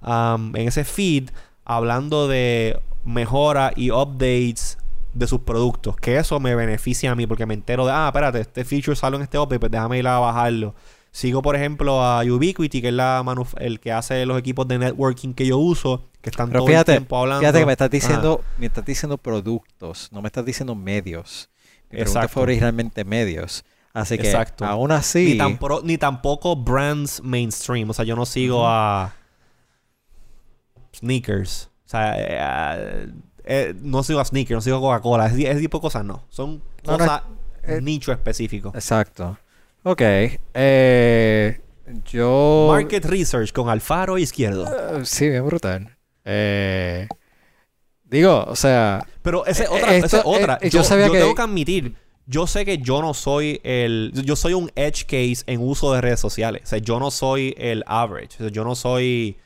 Speaker 1: en ese feed hablando de mejora y updates de sus productos que eso me beneficia a mí porque me entero de ah espérate este feature sale en este update pues déjame ir a bajarlo sigo por ejemplo a Ubiquiti que es la el que hace los equipos de networking que yo uso que están
Speaker 2: Pero
Speaker 1: todo
Speaker 2: fíjate,
Speaker 1: el tiempo hablando
Speaker 2: fíjate que me estás
Speaker 1: Ajá.
Speaker 2: diciendo, me estás diciendo productos, no me estás diciendo medios. Mi pregunta
Speaker 1: Exacto.
Speaker 2: fue originalmente medios. Así que
Speaker 1: Exacto.
Speaker 2: aún así,
Speaker 1: Ni, tampro- ni tampoco brands mainstream. O sea, yo no sigo a sneakers. O sea, eh, eh, eh, no sigo a sneakers, no sigo a Coca-Cola. Ese, ese tipo de cosas no. Son
Speaker 2: No, no,
Speaker 1: cosas
Speaker 2: eh,
Speaker 1: nicho específico.
Speaker 2: exacto. Ok. Eh, yo
Speaker 1: Market research con Alfaro Izquierdo.
Speaker 2: Eh, sí, bien brutal. Eh, digo, o sea,
Speaker 1: Pero esa es otra. esa es otra.
Speaker 2: eh,
Speaker 1: yo
Speaker 2: yo sabía
Speaker 1: yo
Speaker 2: que-
Speaker 1: tengo que admitir. Yo sé que yo no soy el. Yo soy un edge case en uso de redes sociales. O sea, yo no soy el average. O sea, yo no soy.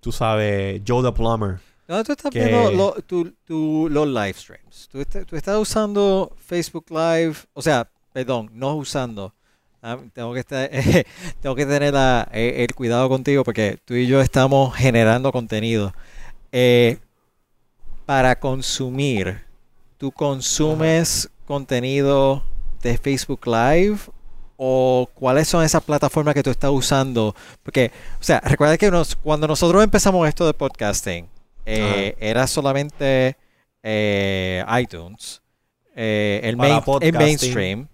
Speaker 1: Tú sabes, Joe the Plumber.
Speaker 2: no, tú estás
Speaker 1: que-
Speaker 2: viendo lo- tu- tu- los live streams. Tú estás usando Facebook Live, o sea, perdón, no usando. Ah, tengo que estar, tengo que tener la- eh, el cuidado contigo porque tú y yo estamos generando contenido. Eh, para consumir, ¿tú consumes contenido de Facebook Live? ¿O cuáles son esas plataformas que tú estás usando? Porque, o sea, recuerda que nos- cuando nosotros empezamos esto de podcasting, eh, era solamente eh, iTunes, el, main- mainstream.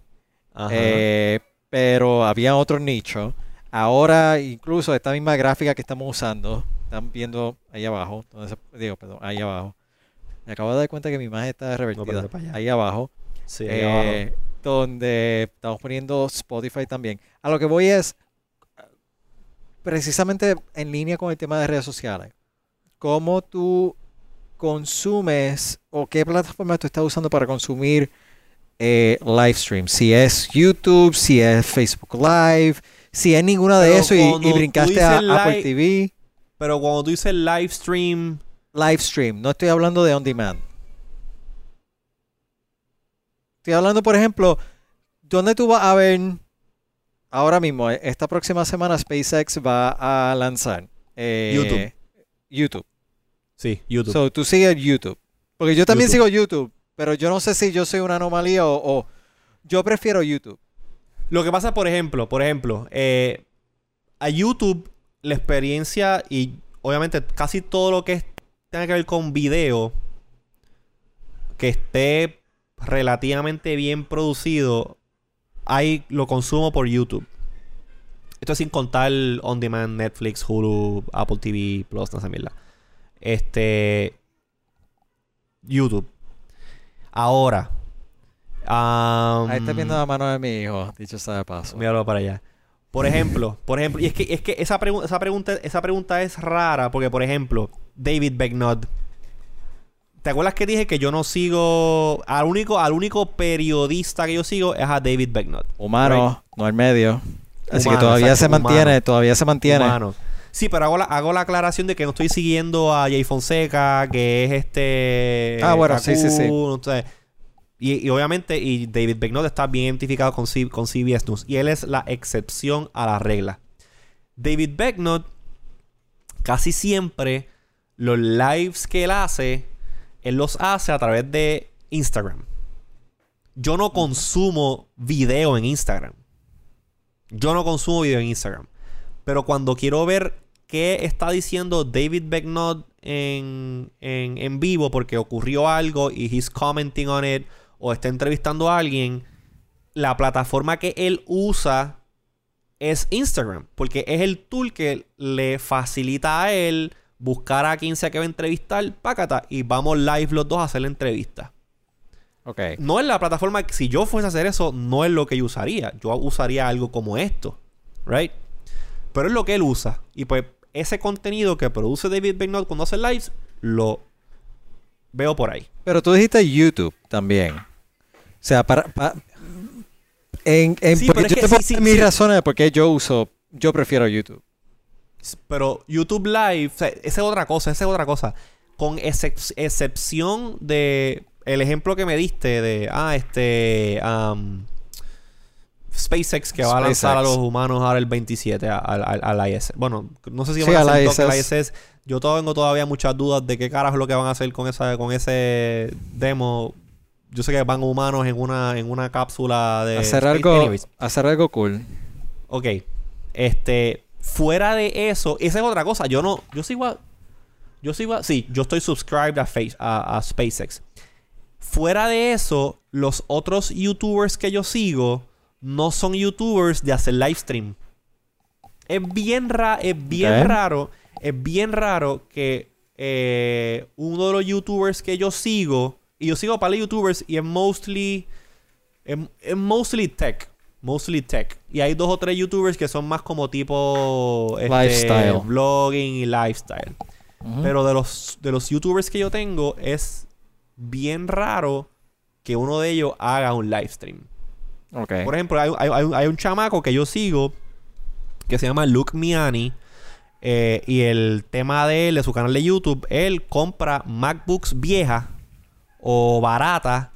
Speaker 2: Eh, pero había otro nicho. Ahora, incluso esta misma gráfica que estamos usando, están viendo ahí abajo, digo, perdón, ahí abajo. Me acabo de dar cuenta que mi imagen está revertida. ahí abajo.
Speaker 1: sí, ahí abajo.
Speaker 2: eh, donde estamos poniendo Spotify también. A lo que voy es precisamente en línea con el tema de redes sociales. ¿Cómo tú consumes o qué plataforma tú estás usando para consumir eh, live stream? Si es YouTube, si es Facebook Live, si es ninguna de
Speaker 1: Pero
Speaker 2: eso y, brincaste a Apple TV,
Speaker 1: Pero cuando tú dices live stream,
Speaker 2: live stream, no estoy hablando de on demand. Estoy hablando, por ejemplo, ¿dónde tú vas a ver ahora mismo? eh, Esta próxima semana SpaceX va a lanzar eh,
Speaker 1: YouTube.
Speaker 2: YouTube.
Speaker 1: sí, YouTube.
Speaker 2: So, tú sigues YouTube. Porque yo también
Speaker 1: YouTube.
Speaker 2: sigo YouTube, pero yo no sé si yo soy una anomalía o, yo prefiero YouTube.
Speaker 1: Lo que pasa, por ejemplo, por ejemplo, eh, a YouTube la experiencia y obviamente casi todo lo que tenga que ver con video que esté relativamente bien producido, ahí lo consumo por YouTube. Esto es sin contar on demand, Netflix, Hulu, Apple TV Plus, no sé. Este YouTube. Ahora. am,
Speaker 2: Ahí estás viendo la mano de mi hijo, dicho sea de paso.
Speaker 1: Míralo para allá. Por ejemplo, por ejemplo, y es que, es que esa, pregu- esa pregunta, esa pregunta es rara, porque por ejemplo, David Becknott. ¿Te acuerdas que dije que yo no sigo al único, al único periodista que yo sigo es a David Becknott?
Speaker 2: Humano, no el medio. Así
Speaker 1: Humano,
Speaker 2: que todavía
Speaker 1: exacto,
Speaker 2: se mantiene,
Speaker 1: humano.
Speaker 2: todavía se mantiene.
Speaker 1: Humano. Sí, pero hago la, hago la aclaración de que no estoy siguiendo a Jay Fonseca, que es este.
Speaker 2: Ah, bueno, sí, sí, sí.
Speaker 1: Kaku, no sé. Y, y obviamente, y David Becknott está bien identificado con, C- con CBS News. Y él es la excepción a la regla. David Becknott, casi siempre, los lives que él hace, él los hace a través de Instagram. Yo no consumo video en Instagram. Yo no consumo video en Instagram. Pero cuando quiero ver qué está diciendo David Becknott en, en, en vivo porque ocurrió algo y he's commenting on it o está entrevistando a alguien, la plataforma que él usa es Instagram, porque es el tool que le facilita a él buscar a quien sea que va a entrevistar, pácata, y vamos live los dos a hacer la entrevista.
Speaker 2: Ok.
Speaker 1: No es la plataforma, si yo fuese a hacer eso, no es lo que yo usaría. Yo usaría algo como esto, ¿right? Pero es lo que él usa. Y pues ese contenido que produce David Bennett cuando hace lives, lo veo por ahí.
Speaker 2: Pero tú dijiste YouTube también. O sea, para... pa- en, en-
Speaker 1: Sí,
Speaker 2: porque
Speaker 1: es
Speaker 2: yo
Speaker 1: que
Speaker 2: te
Speaker 1: sí,
Speaker 2: puedo
Speaker 1: sí,
Speaker 2: dar mis
Speaker 1: sí.
Speaker 2: razones de por qué yo uso... Yo prefiero YouTube.
Speaker 1: Pero YouTube Live, o sea, esa es otra cosa, esa es otra cosa. Con excep- excepción de el ejemplo que me diste de, ah, este, SpaceX que va a lanzar a los humanos ahora el 27 a- al- ISS. Bueno, no sé si
Speaker 2: Sí,
Speaker 1: van a
Speaker 2: al
Speaker 1: hacer toque al
Speaker 2: ISS.
Speaker 1: ISS. Yo tengo todavía muchas dudas de qué carajo es lo que van a hacer con esa con ese demo. Yo sé que van humanos en una en una cápsula de
Speaker 2: hacer algo...
Speaker 1: anyways.
Speaker 2: Hacer algo cool.
Speaker 1: Ok. Este. Fuera de eso, esa es otra cosa. Yo no. Yo sigo a. Yo sigo a. Sí, yo estoy subscribed a, Face, a, a SpaceX. Fuera de eso, los otros YouTubers que yo sigo no son YouTubers de hacer live stream. Es bien, ra es bien raro. Es bien raro que eh, uno de los YouTubers que yo sigo. Y yo sigo para los YouTubers y es mostly. Es, es mostly tech. Mostly tech. Y hay dos o tres YouTubers que son más como tipo. este,
Speaker 2: Lifestyle.
Speaker 1: Vlogging y lifestyle. Pero de los, de los YouTubers que yo tengo, es bien raro que uno de ellos haga un live stream. Por ejemplo, hay un chamaco que yo sigo que se llama Luke Miani. eh, y el tema de él, de su canal de YouTube, él compra MacBooks viejas o baratas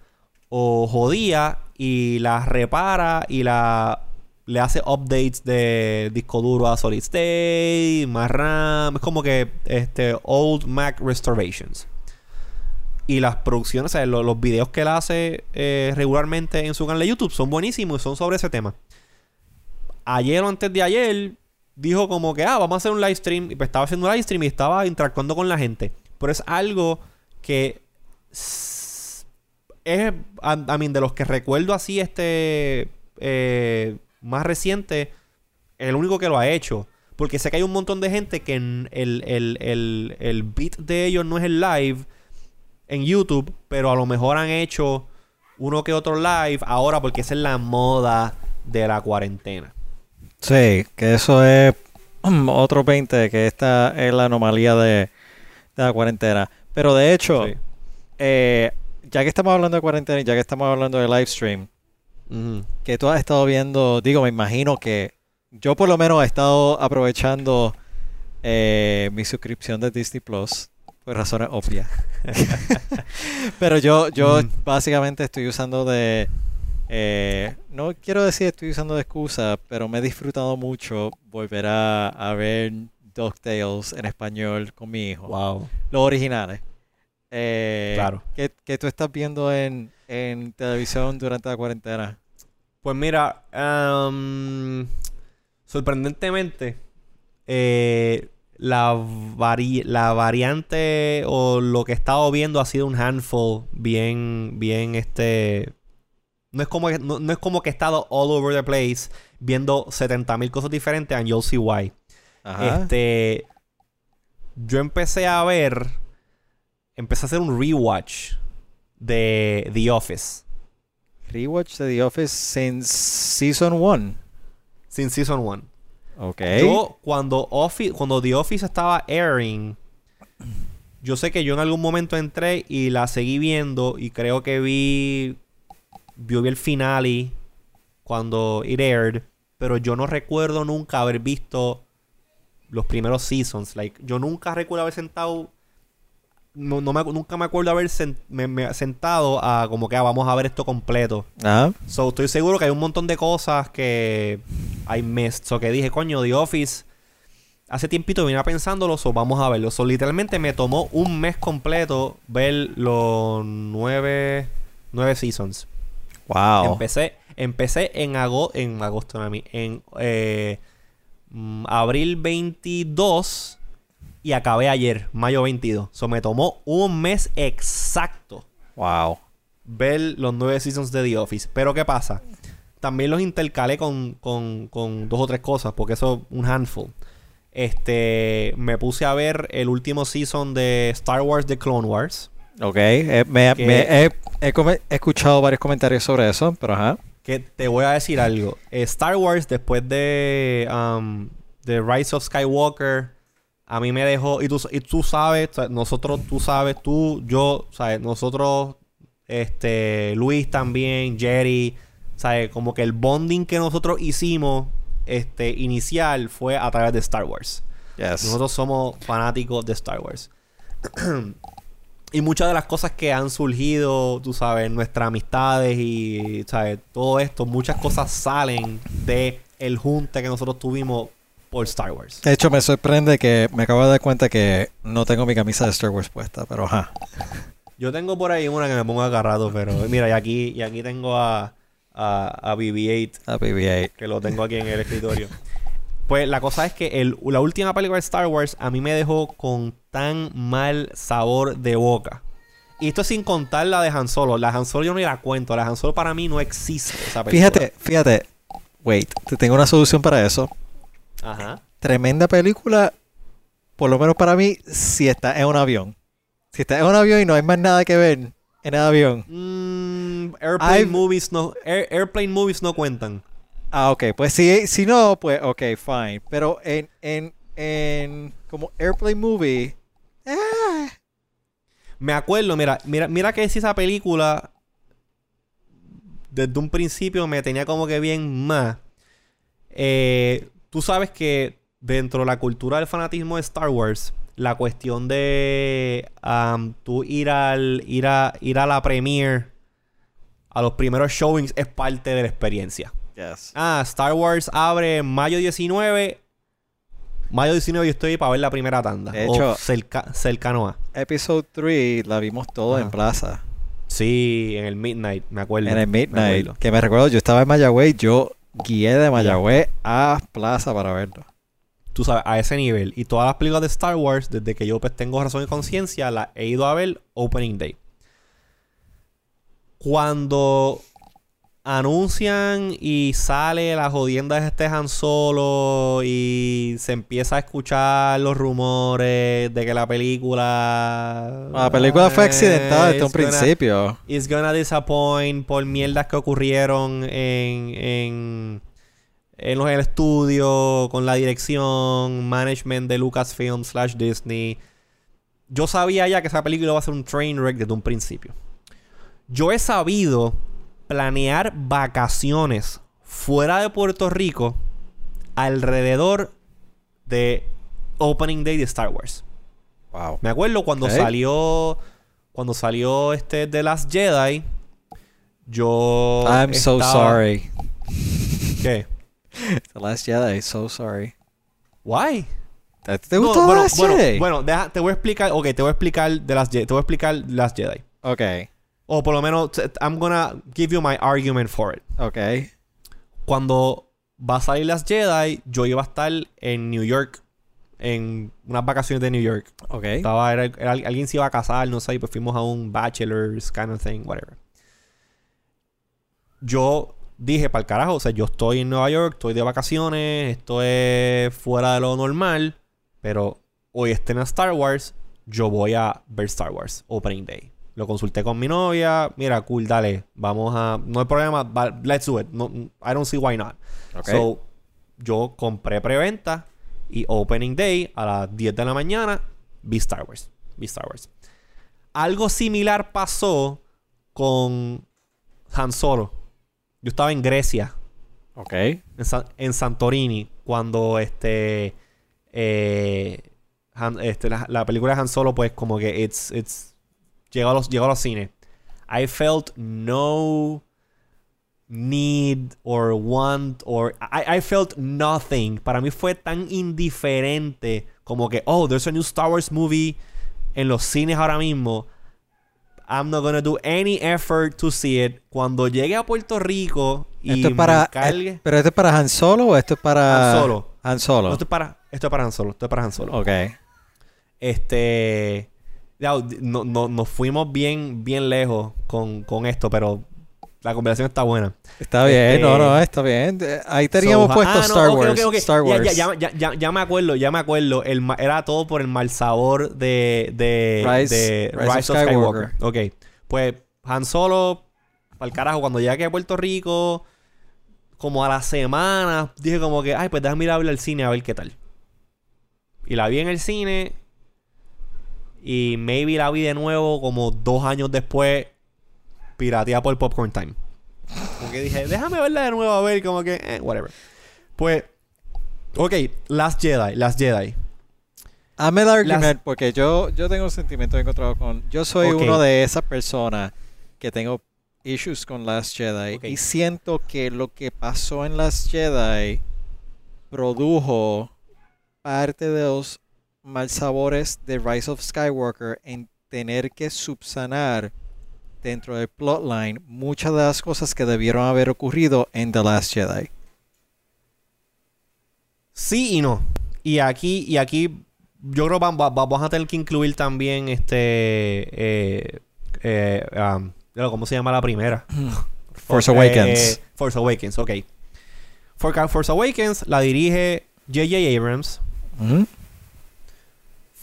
Speaker 1: o jodidas y las repara y la le hace updates de disco duro a solid state, más RAM, es como que este old Mac restorations. Y las producciones, o sea, lo- los, videos que él hace eh, regularmente en su canal de YouTube son buenísimos y son sobre ese tema. Ayer o antes de ayer dijo como que, ah, vamos a hacer un live stream. Y pues estaba haciendo un live stream y estaba interactuando con la gente. Pero es algo que es, a, mí, de los que recuerdo así, este eh, más reciente, el único que lo ha hecho. Porque sé que hay un montón de gente que el, el, el, el beat de ellos no es el live en YouTube, pero a lo mejor han hecho uno que otro live ahora porque esa es la moda de la cuarentena.
Speaker 2: Sí, que eso es mm, otro 20, que esta es la anomalía de, de la cuarentena. Pero de hecho,
Speaker 1: Sí.
Speaker 2: eh, ya que estamos hablando de cuarentena y ya que estamos hablando de live stream, que tú has estado viendo, digo, me imagino que yo por lo menos he estado aprovechando eh, mi suscripción de Disney Plus por razones obvias. Pero yo, yo
Speaker 1: Mm.
Speaker 2: básicamente estoy usando de... eh, no quiero decir estoy usando de excusa, pero me he disfrutado mucho volver a, a ver DuckTales en español con mi hijo.
Speaker 1: Wow.
Speaker 2: Los originales. Eh,
Speaker 1: Claro.
Speaker 2: ¿qué, qué tú estás viendo en, en televisión durante la cuarentena?
Speaker 1: Pues mira, am, sorprendentemente, eh, la, vari- la variante o lo que he estado viendo ha sido un handful bien, bien, este... No es como, que- no, no es como que he estado all over the place viendo 70.000 cosas diferentes and you'll see why.
Speaker 2: Ajá.
Speaker 1: Este. Yo empecé a ver. Empecé a hacer un rewatch de The Office.
Speaker 2: Rewatch de The Office since Season 1.
Speaker 1: Sin Season 1. Yo, cuando, Office, cuando The Office estaba airing. Yo sé que yo en algún momento entré y la seguí viendo. Y creo que vi. Yo vi el finale. Cuando it aired. Pero yo no recuerdo nunca haber visto los primeros seasons. Like, yo nunca recuerdo haber sentado. No, no me, nunca me acuerdo haber sen- me- me- sentado a como que ah, vamos a ver esto completo.
Speaker 2: Ajá.
Speaker 1: So, estoy seguro que hay un montón de cosas que hay missed. So, que dije, coño, The Office. Hace tiempito vine pensándolo, so vamos a verlo. So, literalmente me tomó un mes completo ver los nueve, nueve seasons.
Speaker 2: Wow.
Speaker 1: Empecé, empecé en, ago- en agosto, en eh, mm, abril 22 y acabé ayer, mayo 22. So, me tomó un mes exacto
Speaker 2: Wow.
Speaker 1: ver los nueve seasons de The Office. Pero ¿qué pasa? también los intercalé con, con, con dos o tres cosas, porque eso es un handful. Este, me puse a ver el último season de Star Wars The Clone Wars.
Speaker 2: Ok, eh, me,
Speaker 1: Que-
Speaker 2: me- he, he escuchado varios comentarios sobre eso, pero ajá.
Speaker 1: Que te voy a decir algo. Eh, Star Wars, después de um, The Rise of Skywalker, a mí me dejó. Y tú, y tú sabes, nosotros, tú sabes, tú, yo, ¿sabes? Nosotros, este, Luis también, Jerry, ¿sabes? Como que el bonding que nosotros hicimos, este, inicial, fue a través de Star Wars.
Speaker 2: Yes.
Speaker 1: Nosotros somos fanáticos de Star Wars. y muchas de las cosas que han surgido, tú sabes, nuestras amistades y, ¿sabes? Todo esto, muchas cosas salen de el junte que nosotros tuvimos por Star Wars.
Speaker 2: De hecho, me sorprende que me acabo de dar cuenta que no tengo mi camisa de Star Wars puesta, pero ajá.
Speaker 1: Yo tengo por ahí una que me pongo agarrado, pero mira, y aquí, y aquí tengo a, a, a BB-8
Speaker 2: A BB-8.
Speaker 1: que lo tengo aquí en el escritorio. Pues la cosa es que el- la última película de Star Wars a mí me dejó con tan mal sabor de boca. Y esto sin contar la de Han Solo. La Han Solo yo ni la cuento. La Han Solo para mí no existe esa película.
Speaker 2: Fíjate, fíjate. Wait, te tengo una solución para eso.
Speaker 1: Ajá.
Speaker 2: Tremenda película, por lo menos para mí, si está en un avión. Si está en un avión y no hay más nada que ver en el avión.
Speaker 1: Mm, airplane
Speaker 2: I've-
Speaker 1: movies no... air- airplane movies no cuentan.
Speaker 2: Ah, ok. Pues si, si no, pues ok, fine. Pero en, en, en como Airplane Movie... ah,
Speaker 1: Me acuerdo, mira, mira, mira que si esa película desde un principio me tenía como que bien más. Eh, tú sabes que dentro de la cultura del fanatismo de Star Wars, la cuestión de am, tú ir al ir a ir a la premiere a los primeros showings es parte de la experiencia.
Speaker 2: yes.
Speaker 1: Ah, Star Wars abre mayo 19. Mayo 19 yo estoy para ver la primera tanda.
Speaker 2: De
Speaker 1: o
Speaker 2: hecho-
Speaker 1: cerca- cercano a.
Speaker 2: Episode 3 la vimos todo en plaza.
Speaker 1: Sí, en el Midnight, me acuerdo.
Speaker 2: En el Midnight. Que me recuerdo, yo estaba en Mayagüez, yo guié de Mayagüez a plaza para verlo.
Speaker 1: Tú sabes, a ese nivel. Y todas las películas de Star Wars, desde que yo pues, tengo razón y conciencia, las he ido a ver Opening Day. Cuando anuncian y sale la jodienda de este Han Solo y se empieza a escuchar los rumores de que la película...
Speaker 2: La película fue
Speaker 1: eh,
Speaker 2: accidentada desde un
Speaker 1: gonna-
Speaker 2: principio.
Speaker 1: It's gonna disappoint por mierdas que ocurrieron en, en, en los el estudio, con la dirección, management de Lucasfilm slash Disney. Yo sabía ya que esa película iba a ser un train wreck desde un principio. Yo he sabido planear vacaciones fuera de Puerto Rico alrededor de Opening Day de Star Wars.
Speaker 2: Wow.
Speaker 1: Me acuerdo cuando salió. Cuando salió este The Last Jedi. Yo.
Speaker 2: I'm so sorry.
Speaker 1: ¿Qué?
Speaker 2: The Last Jedi, so sorry.
Speaker 1: Why?
Speaker 2: ¿Te, te
Speaker 1: No,
Speaker 2: gustó The
Speaker 1: bueno,
Speaker 2: Last
Speaker 1: bueno,
Speaker 2: Jedi?
Speaker 1: bueno, deja- te voy a explicar. Ok, te voy a explicar The Last Jedi. Te voy a explicar The Last Jedi.
Speaker 2: Ok,
Speaker 1: O por lo menos, I'm gonna give you my argument for it.
Speaker 2: ok.
Speaker 1: Cuando va a salir Last Jedi, yo iba a estar en New York. En unas vacaciones de New York.
Speaker 2: Ok.
Speaker 1: Estaba, era- era- alguien se iba a casar, no sé, y pues fuimos a un bachelor's kind of thing, whatever. Yo dije, para el carajo, o sea, yo estoy en Nueva York, estoy de vacaciones, esto es fuera de lo normal, pero hoy estén a Star Wars, yo voy a ver Star Wars Opening Day. Lo consulté con mi novia, mira, cool, dale, vamos a, no hay problema, let's do it. No, I don't see why not.
Speaker 2: Ok.
Speaker 1: So, yo compré preventa y Opening Day a las 10 de la mañana vi Star Wars. Vi Star Wars. Algo similar pasó con Han Solo. Yo estaba en Grecia,
Speaker 2: ok.
Speaker 1: en, Sa- en Santorini, cuando este, eh, Han- este, la, la película de Han Solo, pues como que it's, it's, llegó, a los, llegó a los cines. I felt no need or want or I, I felt nothing. Para mí fue tan indiferente como que, oh, there's a new Star Wars movie en los cines ahora mismo. I'm not gonna do any effort to see it. Cuando llegue a Puerto Rico y
Speaker 2: Esto es para.
Speaker 1: me cargue...
Speaker 2: eh, ¿Pero esto es para Han Solo o esto es para.
Speaker 1: Han Solo.
Speaker 2: Han Solo.
Speaker 1: No, esto es para, esto es para Han Solo. Esto es para Han Solo.
Speaker 2: Ok.
Speaker 1: Este. No, no- nos fuimos bien, bien lejos con, con esto, pero La conversación está buena.
Speaker 2: Está bien,
Speaker 1: Este-
Speaker 2: no, no, está bien. Ahí teníamos
Speaker 1: So,
Speaker 2: puesto
Speaker 1: ah,
Speaker 2: Star Wars. Star
Speaker 1: Ya-
Speaker 2: Wars.
Speaker 1: Ya, ya, ya, ya me acuerdo, ya me acuerdo. El era todo por el mal sabor de, de,
Speaker 2: Rise-
Speaker 1: de
Speaker 2: Rise of
Speaker 1: Rise of
Speaker 2: Skywalker.
Speaker 1: Skywalker. Ok. Pues Han Solo, para el carajo, cuando llegué a Puerto Rico, como a la semana, dije como que, ay, pues déjame ir a verla al cine a ver qué tal. Y la vi en el cine. Y maybe la vi de nuevo como dos años después, pirateada por Popcorn Time. Como que dije, déjame verla de nuevo a ver, como que, eh, whatever. Pues, ok, Last Jedi, Last Jedi.
Speaker 2: Hazme el argument
Speaker 1: Las-
Speaker 2: porque yo, yo tengo sentimientos encontrados con... Yo soy
Speaker 1: Ok.
Speaker 2: uno de esas personas que tengo issues con Last Jedi y siento que lo que pasó en Last Jedi produjo parte de los malsabores de Rise of Skywalker en tener que subsanar dentro del plotline muchas de las cosas que debieron haber ocurrido en The Last Jedi.
Speaker 1: Sí y no. Y aquí, y aquí, yo creo que va- va- vamos a tener que incluir también este. Eh, eh, um, ¿Cómo se llama la primera?
Speaker 2: Force
Speaker 1: Eh,
Speaker 2: Awakens.
Speaker 1: Force Awakens, ok. For- Force Awakens la dirige J.J. Abrams.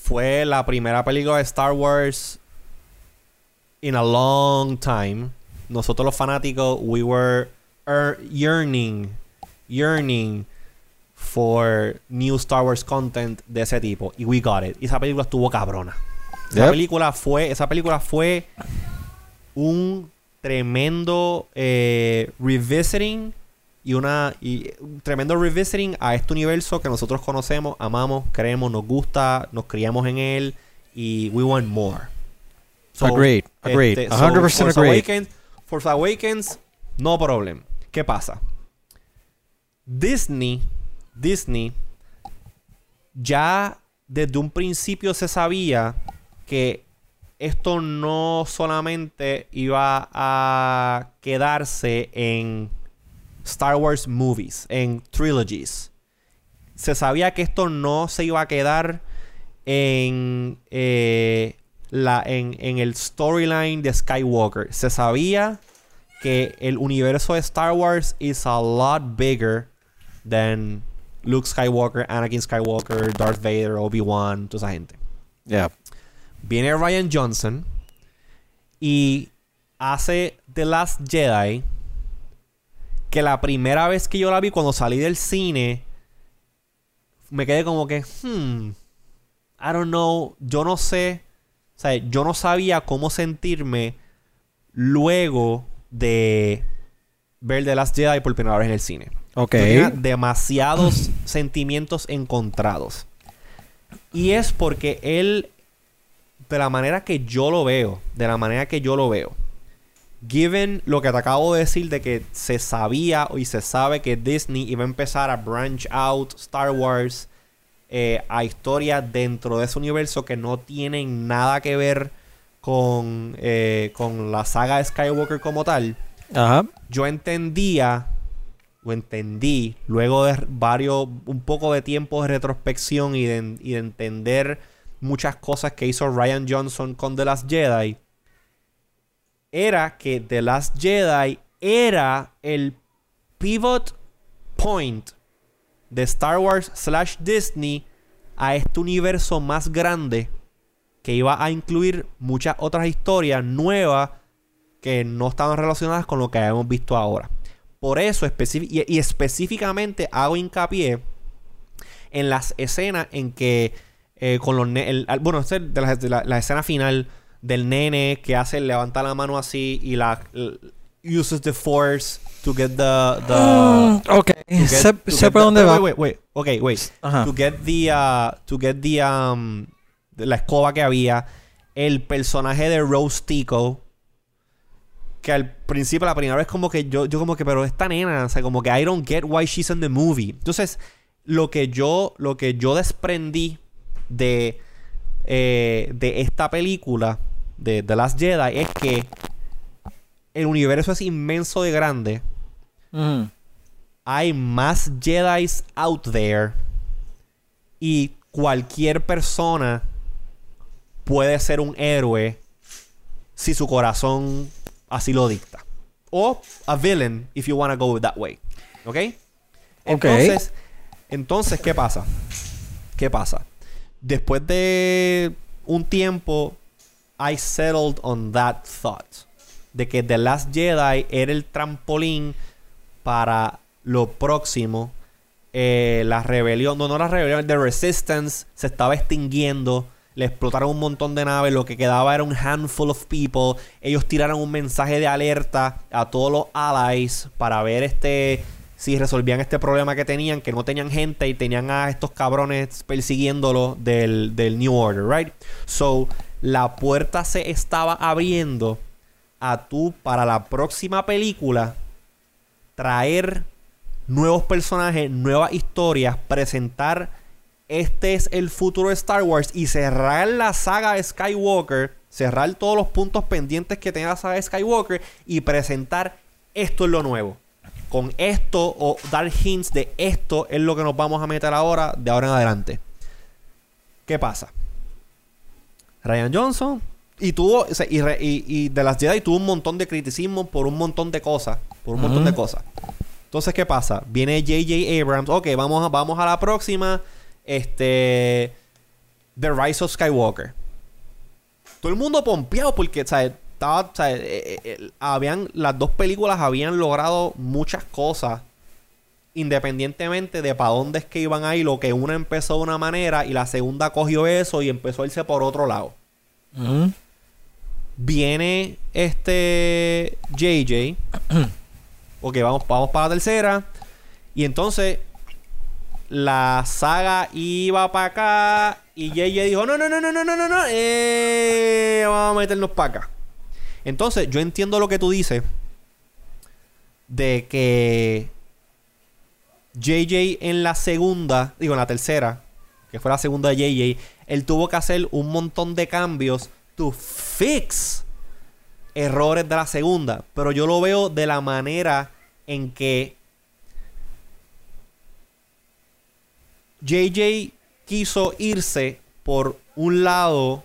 Speaker 1: Fue la primera película de Star Wars in a long time. Nosotros los fanáticos, we were ear- yearning, yearning for new Star Wars content de ese tipo. Y we got it. Y esa película estuvo cabrona. Esa
Speaker 2: Yep.
Speaker 1: película fue, esa película fue un tremendo eh, revisiting y una y un tremendo revisiting a este universo que nosotros conocemos, amamos, creemos, nos gusta, nos criamos en él y we want more. So,
Speaker 2: agreed, agreed.
Speaker 1: este,
Speaker 2: 100%
Speaker 1: so, Force
Speaker 2: agreed.
Speaker 1: Awakens, Force Awakens, no problem. ¿Qué pasa? Disney, Disney, ya desde un principio se sabía que esto no solamente iba a quedarse en Star Wars movies, en trilogies. Se sabía que esto no se iba a quedar en, eh, la, en, en el storyline de Skywalker. Se sabía que el universo de Star Wars is a lot bigger than Luke Skywalker, Anakin Skywalker, Darth Vader, Obi-Wan, toda esa gente.
Speaker 2: Yeah.
Speaker 1: Viene Ryan Johnson y hace The Last Jedi. Que la primera vez que yo la vi cuando salí del cine, me quedé como que, hmm, I don't know, yo no sé, o sea, yo no sabía cómo sentirme luego de ver The Last Jedi por primera vez en el cine.
Speaker 2: Ok.
Speaker 1: Yo tenía demasiados sentimientos encontrados. Y es porque él, de la manera que yo lo veo, de la manera que yo lo veo, given lo que te acabo de decir de que se sabía y se sabe que Disney iba a empezar a branch out Star Wars eh, a historias dentro de ese universo que no tienen nada que ver con, eh, con la saga de Skywalker como tal
Speaker 2: Ajá.
Speaker 1: yo entendía o entendí luego de varios un poco de tiempo de retrospección y de, y de entender muchas cosas que hizo Ryan Johnson con The Last Jedi era que The Last Jedi era el pivot point de Star Wars slash Disney a este universo más grande que iba a incluir muchas otras historias nuevas que no estaban relacionadas con lo que habíamos visto ahora. Por eso, y, y específicamente hago hincapié en las escenas en que eh, con los bueno, esta es de la escena final del nene que hace levanta la mano así y la uses the force to get the, the
Speaker 2: Mm, ok.
Speaker 1: to get-
Speaker 2: Sé, por dónde
Speaker 1: wait,
Speaker 2: va.
Speaker 1: Wait, wait, Okay, wait. To get the uh, to get the um la escoba que había, el personaje de Rose Tico que al principio la primera vez como que yo yo como que pero esta nena, o sea, como que I don't get why she's in the movie. Entonces, lo que yo lo que yo desprendí de eh, de esta película de The Last Jedi es que el universo es inmenso de grande hay más Jedi out there y cualquier persona puede ser un héroe si su corazón así lo dicta. o a villain, if you want to go that way. ¿Ok? Entonces, entonces, ¿qué pasa? ¿Qué pasa? Después de un tiempo, I settled on that thought. De que The Last Jedi era el trampolín para lo próximo. Eh, la rebelión, no, no la rebelión, The Resistance se estaba extinguiendo. Le explotaron un montón de naves. Lo que quedaba era un handful of people. Ellos tiraron un mensaje de alerta a todos los allies para ver este si resolvían este problema que tenían, que no tenían gente y tenían a estos cabrones persiguiéndolo del, del New Order, right? So, la puerta se estaba abriendo a tú para la próxima película traer nuevos personajes, nuevas historias, presentar este es el futuro de Star Wars y cerrar la saga de Skywalker, cerrar todos los puntos pendientes que tenga la saga de Skywalker y presentar esto es lo nuevo con esto o dar hints de esto es lo que nos vamos a meter ahora, de ahora en adelante. ¿Qué pasa? Ryan Johnson y tuvo y, y, de las Jedi tuvo un montón de criticismo por un montón de cosas, por un montón de cosas. Entonces, ¿qué pasa? Viene J.J. Abrams, ok, vamos a, vamos a la próxima, este, The Rise of Skywalker. Todo el mundo pompeado porque, ¿sabes? estaba, eh, eh, eh, habían, las dos películas habían logrado muchas cosas independientemente de para dónde es que iban a ir, lo que una empezó de una manera y la segunda cogió eso y empezó a irse por otro lado. Viene este JJ. ok, vamos, vamos para la tercera. Y entonces la saga iba para acá y JJ dijo, no, no, no, no, no, no, no, no, vamos a meternos para acá. Entonces, yo entiendo lo que tú dices de que JJ en la segunda, digo en la tercera, que fue la segunda de JJ, él tuvo que hacer un montón de cambios to fix errores de la segunda. Pero yo lo veo de la manera en que JJ quiso irse por un lado.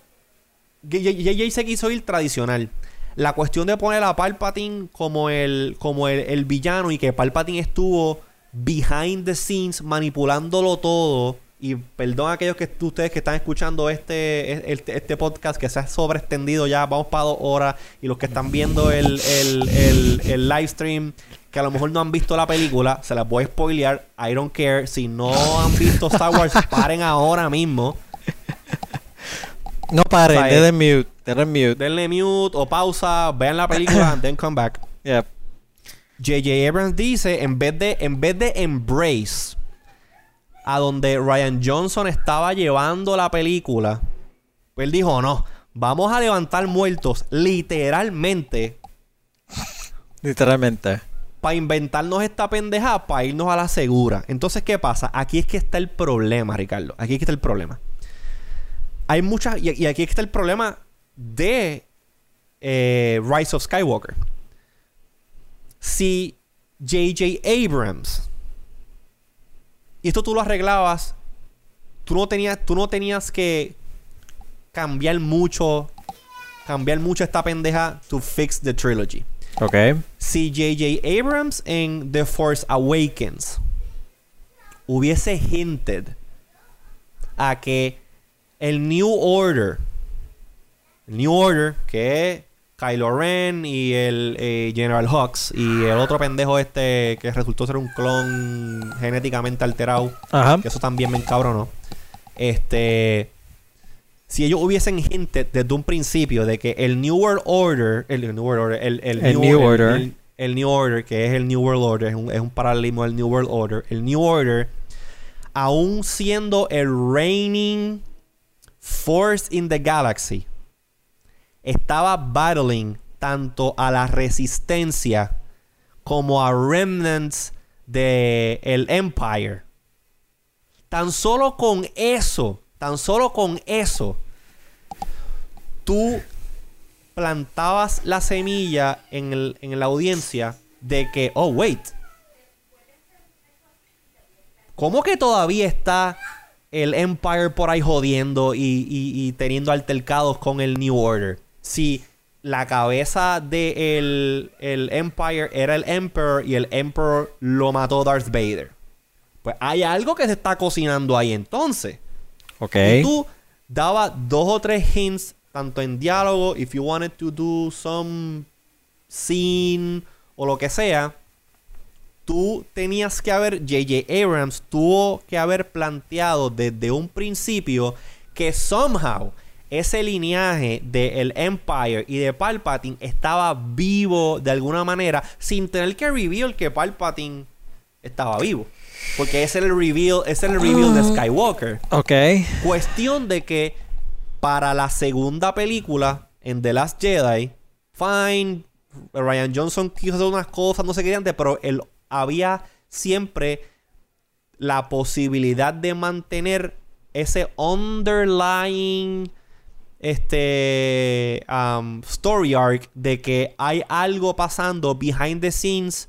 Speaker 1: JJ se quiso ir tradicional la cuestión de poner a Palpatine como el, como el, villano y que Palpatine estuvo behind the scenes manipulándolo todo. Y perdón a aquellos que ustedes que están escuchando este, este, este, podcast que se ha sobreextendido ya, vamos para dos horas. Y los que están viendo el, el, el, live stream, que a lo mejor no han visto la película, se las voy a spoilear. I don't care. Si no han visto Star Wars, paren ahora mismo.
Speaker 2: No paren, denle mute. Denle mute.
Speaker 1: Denle mute o pausa, vean la película and then come back.
Speaker 2: Yep.
Speaker 1: J.J. Abrams dice, en vez de, en vez de embrace a donde Ryan Johnson estaba llevando la película, pues él dijo, no, vamos a levantar muertos literalmente.
Speaker 2: Literalmente.
Speaker 1: Para inventarnos esta pendeja, para irnos a la segura. Entonces, ¿qué pasa? Aquí es que está el problema, Ricardo. Aquí es que está el problema hay muchas. Y, aquí está el problema de eh, Rise of Skywalker. Si J.J. Abrams. Y esto tú lo arreglabas. Tú no tenías, tú no tenías que cambiar mucho. Cambiar mucho esta pendeja to fix the trilogy.
Speaker 2: Ok.
Speaker 1: Si J.J. Abrams en The Force Awakens hubiese hinted a que el New Order. El New Order, que Kylo Ren y el eh, General Hux y el otro pendejo este que resultó ser un clon genéticamente alterado.
Speaker 2: Ajá.
Speaker 1: Que eso también me encabronó. Este. Si ellos hubiesen gente desde un principio de que el New World Order, el, New World Order, el,
Speaker 2: New, Order,
Speaker 1: el, New Order, que es el New World Order, es un, es un paralelismo del New World Order, el New Order, aún siendo el reigning Force in the Galaxy estaba battling tanto a la resistencia como a remnants de el Empire. Tan solo con eso, tan solo con eso, tú plantabas la semilla en, en la audiencia de que, oh, wait, ¿cómo que todavía está el Empire por ahí jodiendo y, teniendo altercados con el New Order. Si la cabeza del el Empire era el Emperor y el Emperor lo mató Darth Vader. Pues hay algo que se está cocinando ahí entonces.
Speaker 2: Ok.
Speaker 1: Y tú dabas dos o tres hints, tanto en diálogo, if you wanted to do some scene o lo que sea, tú tenías que haber, J.J. Abrams tuvo que haber planteado desde un principio que somehow ese lineaje del Empire y de Palpatine estaba vivo de alguna manera sin tener que reveal que Palpatine estaba vivo. Porque ese es el reveal, ese es el reveal de Skywalker.
Speaker 2: Ok.
Speaker 1: Cuestión de que para la segunda película, en The Last Jedi, fine, Ryan Johnson quiso hacer unas cosas, no sé qué antes, pero él había siempre la posibilidad de mantener ese underlying este um, story arc de que hay algo pasando behind the scenes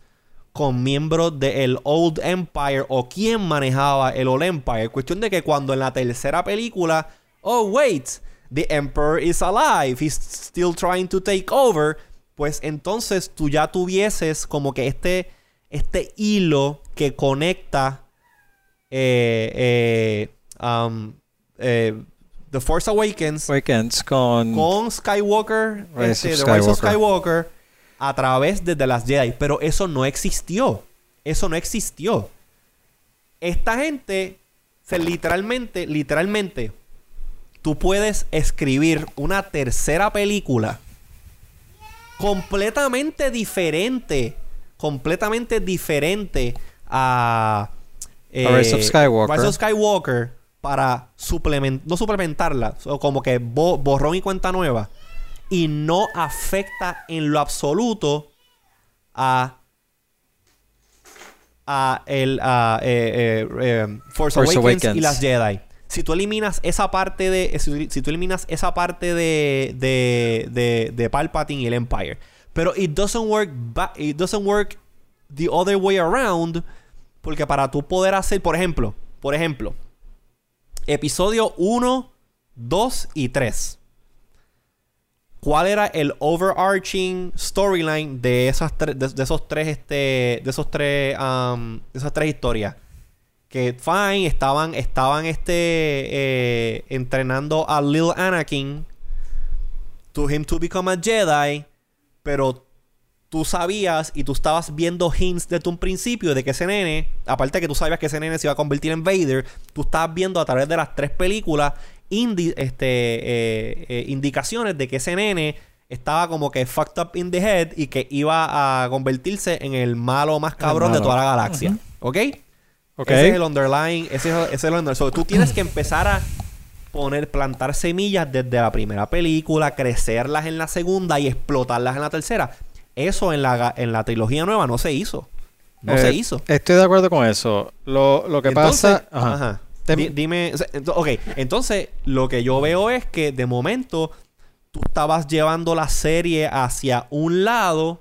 Speaker 1: con miembros del Old Empire o quién manejaba el Old Empire. Cuestión de que cuando en la tercera película, oh wait, the Emperor is alive, he's still trying to take over, pues entonces tú ya tuvieses como que este, este hilo que conecta eh, eh, um, eh, The Force Awakens
Speaker 2: con...
Speaker 1: con Skywalker,
Speaker 2: Rise
Speaker 1: este,
Speaker 2: of
Speaker 1: The Rise of
Speaker 2: Skywalker.
Speaker 1: Skywalker, a través de The Last Jedi. Pero eso no existió. Eso no existió. Esta gente, se literalmente, literalmente, tú puedes escribir una tercera película completamente diferente. Completamente diferente a. eh,
Speaker 2: A Rise of Skywalker.
Speaker 1: Rise of Skywalker para suplementar. No suplementarla, o como que bo- borrón y cuenta nueva. Y no afecta en lo absoluto a. A el a, eh, eh, eh, Force,
Speaker 2: Force
Speaker 1: Awakens, y las Jedi. Si tú eliminas esa parte de. Si, si tú eliminas esa parte de. De, de, de Palpatine y el Empire. Pero it doesn't work. It doesn't work the other way around. Porque para tú poder hacer. Por ejemplo. Por ejemplo. Episodio 1, 2 y 3. ¿Cuál era el overarching storyline de esas tres, de, de esos tres, este, de esos tres, um, de esas tres historias? Que fine, estaban, estaban, este, eh, entrenando a Lil Anakin to him to become a Jedi, pero tú sabías y tú estabas viendo hints desde un principio de que ese nene, aparte de que tú sabías que ese nene se iba a convertir en Vader, tú estabas viendo a través de las tres películas indi- este, eh, eh, indicaciones de que ese nene estaba como que fucked up in the head y que iba a convertirse en el malo más cabrón de toda la galaxia. ¿Ok?
Speaker 2: Ok.
Speaker 1: Ese es el underlying, ese es, ese es el underlying. So, tú tienes que empezar a poner, plantar semillas desde la primera película, crecerlas en la segunda y explotarlas en la tercera. Eso en la, en la trilogía nueva no se hizo. No
Speaker 2: Eh,
Speaker 1: se hizo.
Speaker 2: Estoy de acuerdo con eso. Lo, lo que
Speaker 1: Entonces,
Speaker 2: pasa... Ajá.
Speaker 1: ajá. Dime, o sea, ento- ok, entonces lo que yo veo es que de momento tú estabas llevando la serie hacia un lado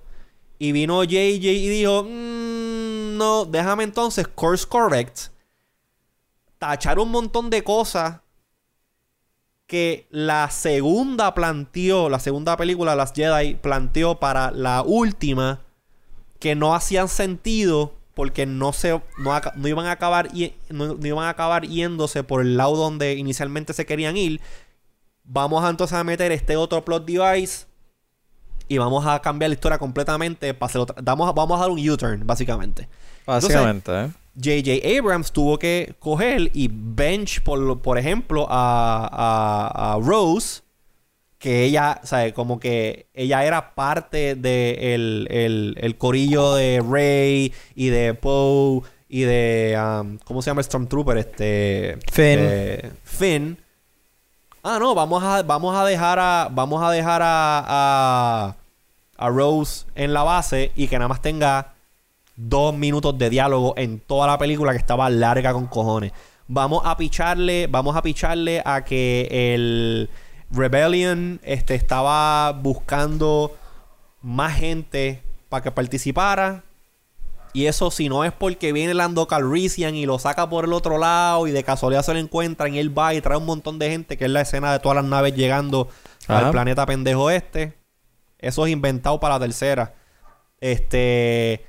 Speaker 1: y vino JJ y dijo, "Mm, no, déjame entonces course correct, tachar un montón de cosas que la segunda planteó, la segunda película, Las Jedi, planteó para la última que no hacían sentido porque no se no, no iban a acabar y- no, no iban a acabar yéndose por el lado donde inicialmente se querían ir. Vamos a entonces a meter este otro plot device y vamos a cambiar la historia completamente para hacer otra- damos vamos a dar un U-turn básicamente.
Speaker 2: Básicamente, ¿eh?
Speaker 1: J.J. Abrams tuvo que coger y bench, por, por ejemplo, a, a- a Rose, que ella, sea, como que ella era parte de el, el- el corillo de Rey y de Poe y de, um, ¿cómo se llama el Stormtrooper? Este...
Speaker 2: Finn.
Speaker 1: eh, Finn. Ah, no, vamos a, vamos a dejar a, vamos a dejar a, a, a Rose en la base y que nada más tenga dos minutos de diálogo en toda la película que estaba larga con cojones. Vamos a picharle, vamos a picharle a que el Rebellion este, estaba buscando más gente para que participara. Y eso si no es porque viene Lando Calrissian y lo saca por el otro lado y de casualidad se lo encuentran y él va y trae un montón de gente, que es la escena de todas las naves llegando
Speaker 2: Ajá.
Speaker 1: al planeta pendejo este. Eso es inventado para la tercera. Este.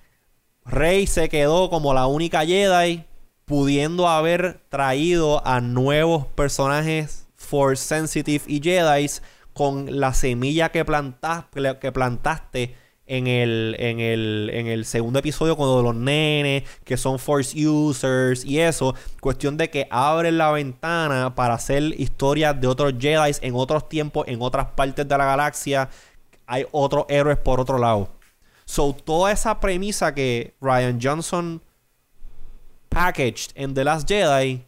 Speaker 1: Rey se quedó como la única Jedi pudiendo haber traído a nuevos personajes Force Sensitive y Jedi con la semilla que, plantaste, que plantaste en el, en, el, en el segundo episodio con los nenes que son Force Users y eso. Cuestión de que abren la ventana para hacer historias de otros Jedi en otros tiempos, en otras partes de la galaxia. Hay otros héroes por otro lado. So, toda esa premisa que Ryan Johnson packaged en The Last Jedi,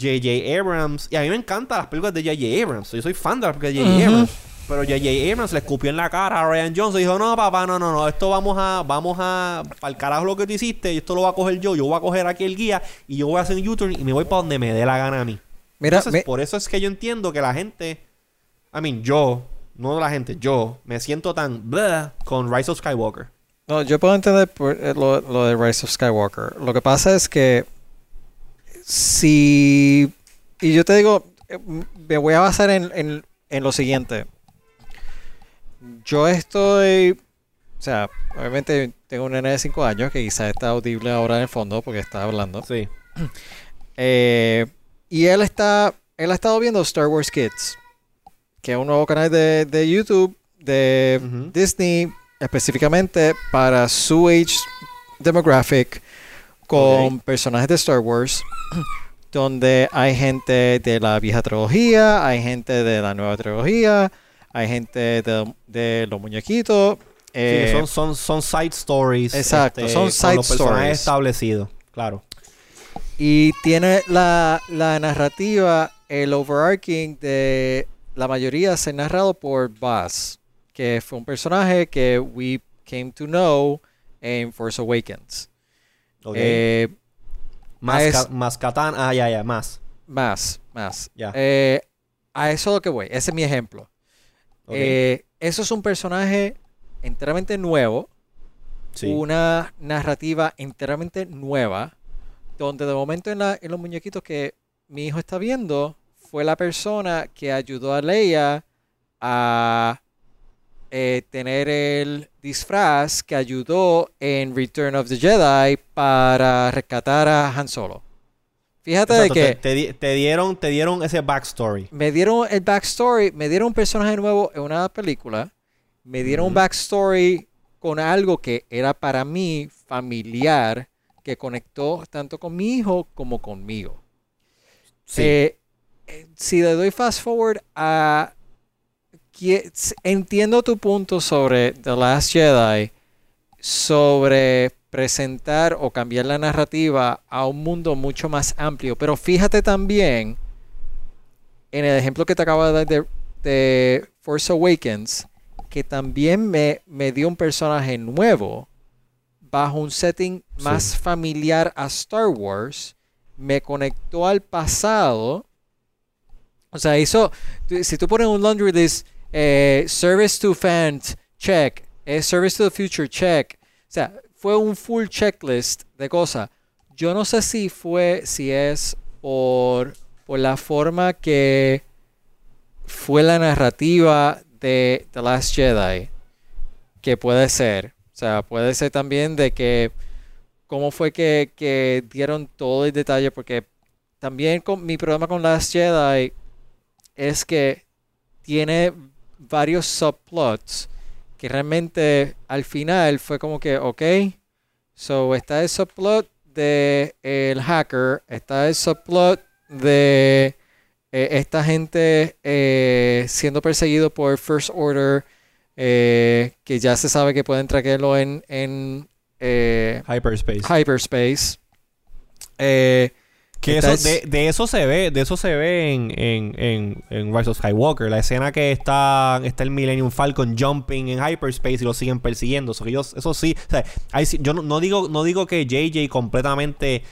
Speaker 1: J.J. Abrams, y a mí me encantan las películas de J.J. Abrams. Yo soy fan de las películas de J.J. Abrams. Pero J.J. Abrams le escupió en la cara a Ryan Johnson y dijo, no, papá, no, no, no, esto vamos a, vamos a, al carajo lo que tú hiciste, y esto lo voy a coger yo, yo voy a coger aquí el guía y yo voy a hacer un YouTube y me voy para donde me dé la gana a mí. Mira, por eso es que yo entiendo que la gente, I mean, yo, no la gente, yo me siento tan con Rise of Skywalker.
Speaker 2: No, yo puedo entender eh, lo, lo, de Rise of Skywalker. Lo que pasa es que si... Y yo te digo, eh, me voy a basar en, en, lo siguiente. Yo estoy... O sea, obviamente tengo un nene de 5 años que quizás está audible ahora en el fondo porque está hablando.
Speaker 1: Sí.
Speaker 2: Eh, y él está... Él ha estado viendo Star Wars Kids que es un nuevo canal de, YouTube de Disney específicamente para su age demographic con personajes de Star Wars donde hay gente de la vieja trilogía, hay gente de la nueva trilogía, hay gente de, los muñequitos.
Speaker 1: Eh, son, son, son side stories.
Speaker 2: Exacto, este, son side los stories.
Speaker 1: establecidos, claro.
Speaker 2: Y tiene la, la narrativa, el overarching de la mayoría se ha narrado por Buzz, que fue un personaje que we came to know en Force Awakens.
Speaker 1: Eh, más, más ah, ya, ya, más.
Speaker 2: Más, más. Eh, a eso es lo que voy. Ese es mi ejemplo. Eh, eso es un personaje enteramente nuevo. Una narrativa enteramente nueva. Donde de momento en, en los muñequitos que mi hijo está viendo, fue la persona que ayudó a Leia a eh, tener el disfraz que ayudó en Return of the Jedi para rescatar a Han Solo. Fíjate de que...
Speaker 1: Te, dieron, te dieron ese backstory.
Speaker 2: Me dieron el backstory, me dieron un personaje nuevo en una película, me dieron un backstory con algo que era para mí familiar, que conectó tanto con mi hijo como conmigo. Sí. Eh, si le doy fast forward a... Entiendo tu punto sobre The Last Jedi, sobre presentar o cambiar la narrativa a un mundo mucho más amplio, pero fíjate también en el ejemplo que te acabo de dar de, Force Awakens, que también me, me, dio un personaje nuevo bajo un setting más familiar a Star Wars, me conectó al pasado o sea, hizo, si tú pones un laundry list, eh, service to fans, check, eh, service to the future, check. O sea, fue un full checklist de cosas. Yo no sé si fue, si es por, por la forma que fue la narrativa de The Last Jedi, que puede ser. O sea, puede ser también de que cómo fue que, que dieron todo el detalle, porque también con mi problema con Last Jedi es que tiene varios subplots que realmente al final fue como que, ok, so está el subplot de el hacker, está el subplot de eh, esta gente eh, siendo perseguido por First Order, eh, que ya se sabe que pueden traerlo en, en
Speaker 1: hyperspace.
Speaker 2: Hyperspace.
Speaker 1: Que eso, de, eso se ve, de eso se ve en, en, en, Rise of Skywalker. La escena que está, está el Millennium Falcon jumping en hyperspace y lo siguen persiguiendo. Eso, eso sí, yo no, digo, no digo que JJ completamente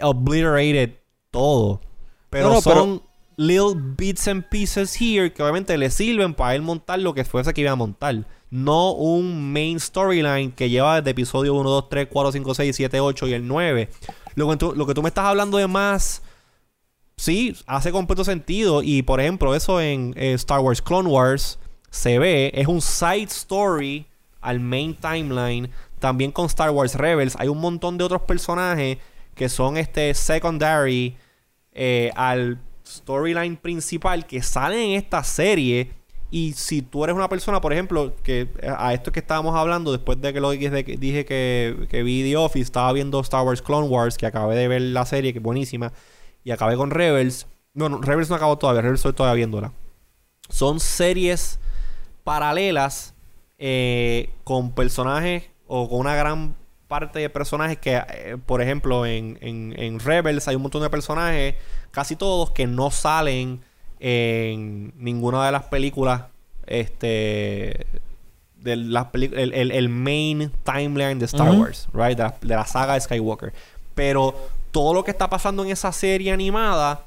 Speaker 1: obliterated todo. Pero son little bits and pieces here que obviamente le sirven para él montar lo que fuese que iba a montar. No un main storyline que lleva desde episodio 1, 2, 3, 4, 5, 6, 7, 8 y el 9 lo que, tú, lo que tú me estás hablando de más, sí, hace completo sentido. Y por ejemplo, eso en Star Wars Clone Wars se ve, es un side story al main timeline. También con Star Wars Rebels hay un montón de otros personajes que son este secondary eh, al storyline principal que salen en esta serie. Y si tú eres una persona, por ejemplo, que a esto que estábamos hablando, después de que lo dije, dije que, que vi The Office, estaba viendo Star Wars Clone Wars, que acabé de ver la serie, que es buenísima, y acabé con Rebels. No, no Rebels no acabó todavía, Rebels estoy todavía viéndola. Son series paralelas eh, con personajes o con una gran parte de personajes que, eh, por ejemplo, en, en, Rebels hay un montón de personajes, casi todos, que no salen en ninguna de las películas este de las el, el, main timeline de Star Wars, right? De la, saga de Skywalker. Pero todo lo que está pasando en esa serie animada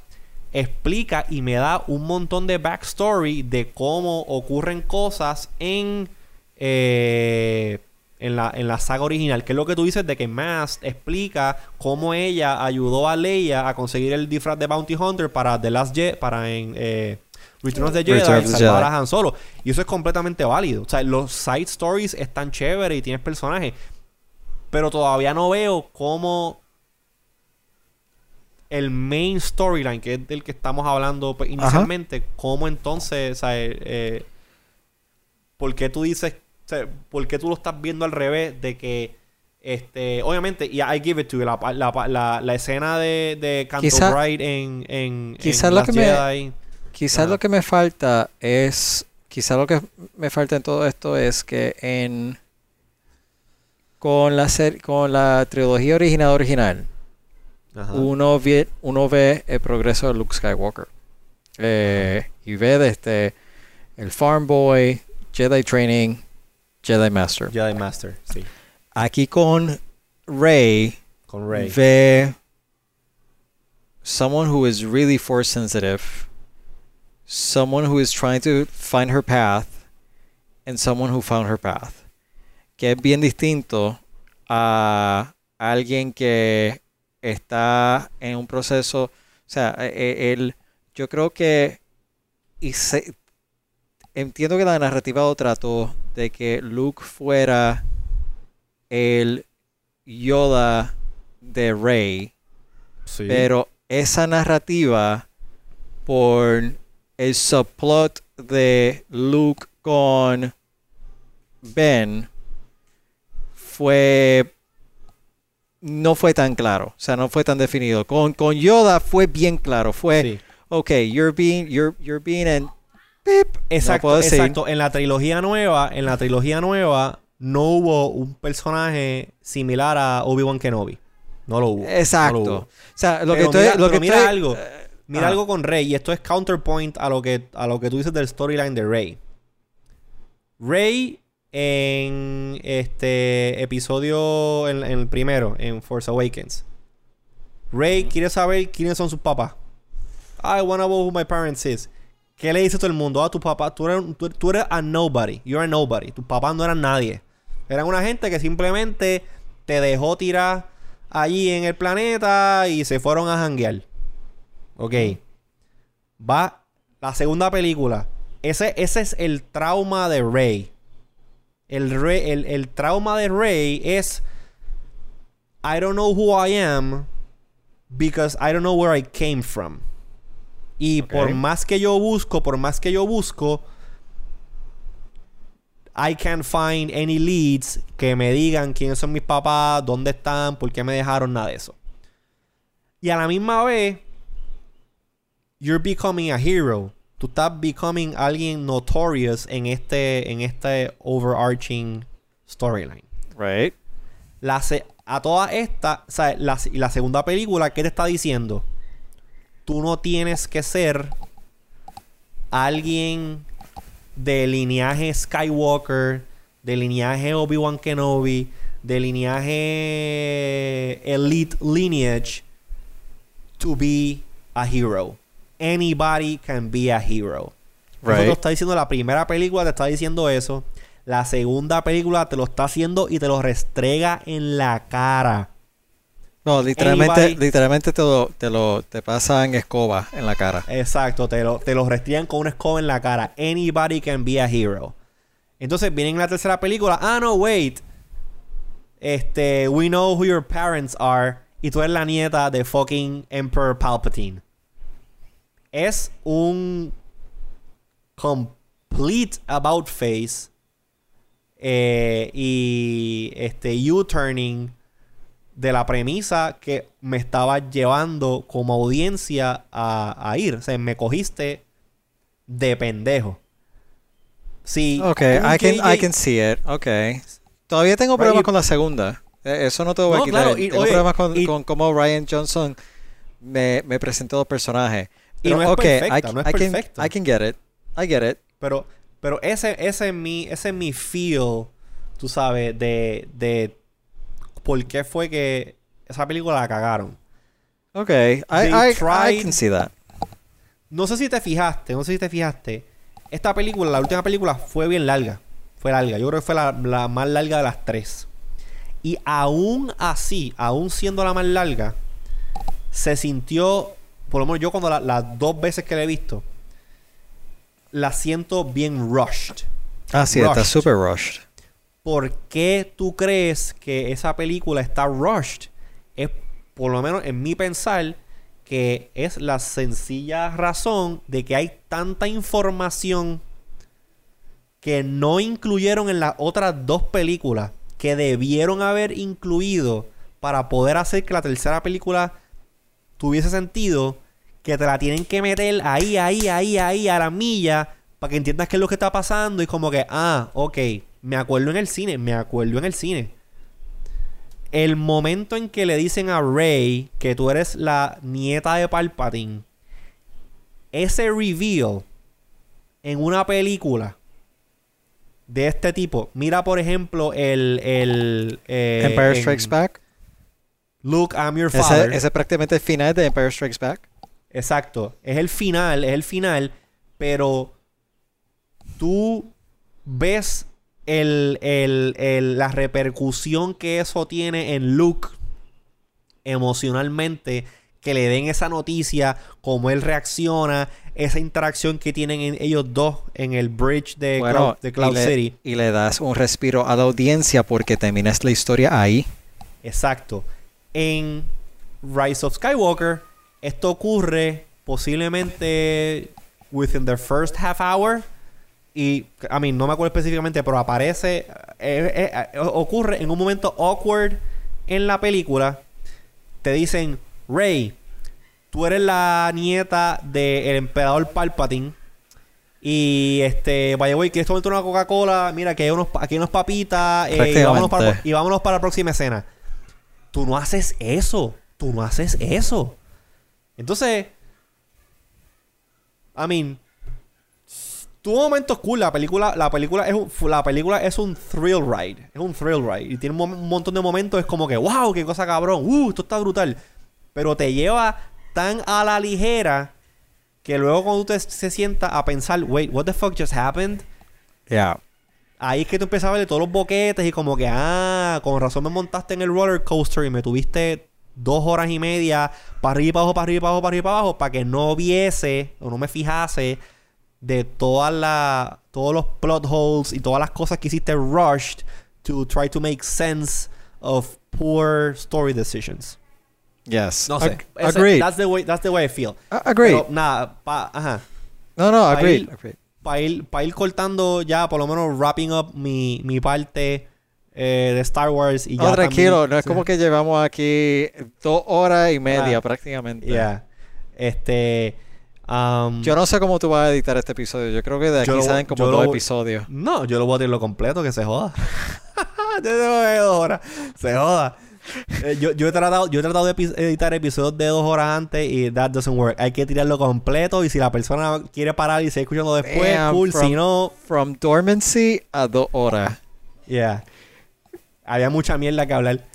Speaker 1: explica y me da un montón de backstory de cómo ocurren cosas en eh, en la, en la saga original, que es lo que tú dices de que Mask explica cómo ella ayudó a Leia a conseguir el disfraz de Bounty Hunter para The Last Jedi, para en eh, Return of the Jedi, salvar a Han Solo. Y eso es completamente válido. O sea, los side stories están chéveres y tienes personajes. Pero todavía no veo cómo el main storyline, que es del que estamos hablando pues, inicialmente, cómo entonces, o sea, eh, eh, ¿por qué tú dices o sea, ¿por qué tú lo estás viendo al revés de que este, obviamente, y I give it to you, la, la, la, escena de, de Canto Bright en, en,
Speaker 2: quizás lo que me Quizás lo que me falta es, quizás lo que me falta en todo esto es que en con la con la trilogía original original uno ve uno ve el progreso de Luke Skywalker. Eh, y ve desde el farm boy Jedi training Jedi Master.
Speaker 1: Jedi Master, sí.
Speaker 2: Aquí con Rey.
Speaker 1: Con Rey.
Speaker 2: Ve someone who is really force sensitive, someone who is trying to find her path, and someone who found her path. Que es bien distinto a alguien que está en un proceso, o sea, él, e, yo creo que y se, entiendo que la narrativa lo trató de que Luke fuera el Yoda de Rey. Pero esa narrativa por el subplot de Luke con Ben fue no fue tan claro, o sea, no fue tan definido. Con, con Yoda fue bien claro, fue ok, you're being you're you're being an
Speaker 1: Exacto, exacto. En la trilogía nueva, en la trilogía nueva, no hubo un personaje similar a Obi-Wan Kenobi. No lo hubo.
Speaker 2: Exacto. O sea, lo
Speaker 1: que
Speaker 2: mira,
Speaker 1: lo que mira algo. Mira algo con Rey. Y esto es counterpoint a lo que, a lo que tú dices del storyline de Rey. Rey en este episodio, en, el primero, en Force Awakens. Rey quiere saber quiénes son sus papás. I wanna know who my parents is. ¿Qué le dice todo el mundo? Ah, tu papá, tú eres, tú, eres a nobody. You're a nobody. Tu papá no era nadie. Eran una gente que simplemente te dejó tirar allí en el planeta y se fueron a janguear. Ok. Va la segunda película. Ese, ese es el trauma de Rey. El, el, el trauma de Rey es I don't know who I am because I don't know where I came from. Y por más que yo busco, por más que yo busco, I can't find any leads que me digan quiénes son mis papás, dónde están, por qué me dejaron, nada de eso. Y a la misma vez, you're becoming a hero. Tú estás becoming alguien notorious en este, en este overarching storyline.
Speaker 2: Right.
Speaker 1: La a toda esta, o sea, la, la segunda película, ¿qué te está diciendo? Tú no tienes que ser alguien de lineaje Skywalker, de lineaje Obi-Wan Kenobi, de lineaje Elite Lineage to be a hero. Anybody can be a hero. Eso te lo está diciendo la primera película, te está diciendo eso. La segunda película te lo está haciendo y te lo restrega en la cara.
Speaker 2: No, literalmente,
Speaker 1: Anybody-
Speaker 2: literalmente te lo, te lo te pasan escoba en la cara.
Speaker 1: Exacto, te lo, te lo restrían con una escoba en la cara. Anybody can be a hero. Entonces viene en la tercera película. Ah, no, wait. Este, we know who your parents are. Y tú eres la nieta de fucking Emperor Palpatine. Es un complete about face. eh, y este U-turning de la premisa que me estaba llevando como audiencia a, a ir. O sea, me cogiste de pendejo. Sí.
Speaker 2: Ok,
Speaker 1: un
Speaker 2: I can,
Speaker 1: JJ
Speaker 2: I can see it. Ok. Todavía tengo problemas con la segunda. Eh, Eso no te voy a quitar.
Speaker 1: claro, y-
Speaker 2: tengo
Speaker 1: oye,
Speaker 2: problemas con,
Speaker 1: y-
Speaker 2: con cómo Ryan Johnson me, me presentó los personajes.
Speaker 1: Y no es
Speaker 2: ok,
Speaker 1: perfecta,
Speaker 2: I,
Speaker 1: no es
Speaker 2: I can. I can get it. I get it.
Speaker 1: Pero, pero ese, ese es mi, ese es mi feel, tú sabes, de, de por qué fue que esa película la cagaron.
Speaker 2: Ok, I, I, can see that.
Speaker 1: No sé si te fijaste, no sé si te fijaste. Esta película, la última película, fue bien larga. Fue larga. Yo creo que fue la, la más larga de las tres. Y aún así, aún siendo la más larga, se sintió, por lo menos yo cuando la- las dos veces que la he visto, la siento bien rushed.
Speaker 2: Ah, sí, está super rushed.
Speaker 1: ¿Por qué tú crees que esa película está rushed? Es, por lo menos en mi pensar, que es la sencilla razón de que hay tanta información que no incluyeron en las otras dos películas que debieron haber incluido para poder hacer que la tercera película tuviese sentido que te la tienen que meter ahí, ahí, ahí, ahí, a la milla, para que entiendas qué es lo que está pasando. Y como que, ah, ok, me acuerdo en el cine, me acuerdo en el cine. El momento en que le dicen a Rey que tú eres la nieta de Palpatine, ese reveal en una película de este tipo, mira por ejemplo el... el eh,
Speaker 2: Empire
Speaker 1: en
Speaker 2: Strikes Back.
Speaker 1: Luke, I'm your father.
Speaker 2: Ese, ese es prácticamente el final de Empire Strikes Back.
Speaker 1: Exacto. Es el final, es el final. Pero tú ves el, el- el- la repercusión que eso tiene en Luke emocionalmente. Que le den esa noticia, cómo él reacciona, esa interacción que tienen en- ellos dos en el bridge de
Speaker 2: Bueno,
Speaker 1: Cloud, de Cloud
Speaker 2: y, le,
Speaker 1: City.
Speaker 2: y le das un respiro a la audiencia porque terminas la historia ahí.
Speaker 1: Exacto. En Rise of Skywalker, esto ocurre posiblemente within the first half hour. Y, I mean, no me acuerdo específicamente, pero aparece, eh, eh, eh, ocurre en un momento awkward en la película. Te dicen, Rey, tú eres la nieta del emperador Palpatine. Y este, vaya, güey, ¿quieres tomarte una Coca-Cola? Mira, que hay unos, aquí hay unas papitas. eh, y, vámonos para, y vámonos para la próxima escena. Tú no haces eso. Tú no haces eso. Entonces, I mean, tuvo momentos cool. La película, la película es un, la película es un thrill ride. Es un thrill ride. Y tiene un, montón de momentos. Es como que, wow, qué cosa cabrón. Uh, esto está brutal. Pero te lleva tan a la ligera que luego cuando tú te, se sienta a pensar, wait, what the fuck just happened?
Speaker 2: Ya.
Speaker 1: Ahí es que tú empiezas a ver todos los boquetes y como que, ah, con razón me montaste en el roller coaster y me tuviste dos horas y media para arriba y para abajo, para arriba y para abajo, para arriba y para abajo, para que no viese o no me fijase de todas la, todos los plot holes y todas las cosas que hiciste rushed to try to make sense of poor story decisions.
Speaker 2: Yes.
Speaker 1: No sé.
Speaker 2: Ag-
Speaker 1: Ese-
Speaker 2: agreed.
Speaker 1: That's the way, that's the way I feel.
Speaker 2: A- agreed.
Speaker 1: Pero nada, pa- ajá.
Speaker 2: no, no,
Speaker 1: ahí-
Speaker 2: agreed. agreed.
Speaker 1: para ir, pa' ir cortando ya, por lo menos wrapping up mi, mi parte eh, de Star Wars. Y ya
Speaker 2: No, tranquilo,
Speaker 1: también-
Speaker 2: no es como que llevamos aquí dos horas y media
Speaker 1: Ah,
Speaker 2: prácticamente.
Speaker 1: Yeah. Este. Um,
Speaker 2: Yo no sé cómo tú vas a editar este episodio. Yo creo que de aquí
Speaker 1: lo-
Speaker 2: salen como dos
Speaker 1: lo-
Speaker 2: episodios.
Speaker 1: No, yo lo voy a tirarlo completo, que se joda. yo tengo que dos horas. Se joda. Eh, yo, yo he tratado, yo he tratado de epi- editar episodios de dos horas antes y that doesn't work. Hay que tirarlo completo y si la persona quiere parar y seguir escuchando después,
Speaker 2: Damn,
Speaker 1: cool.
Speaker 2: from-
Speaker 1: Si no,
Speaker 2: From dormancy a dos horas.
Speaker 1: Yeah. Había mucha mierda que hablar.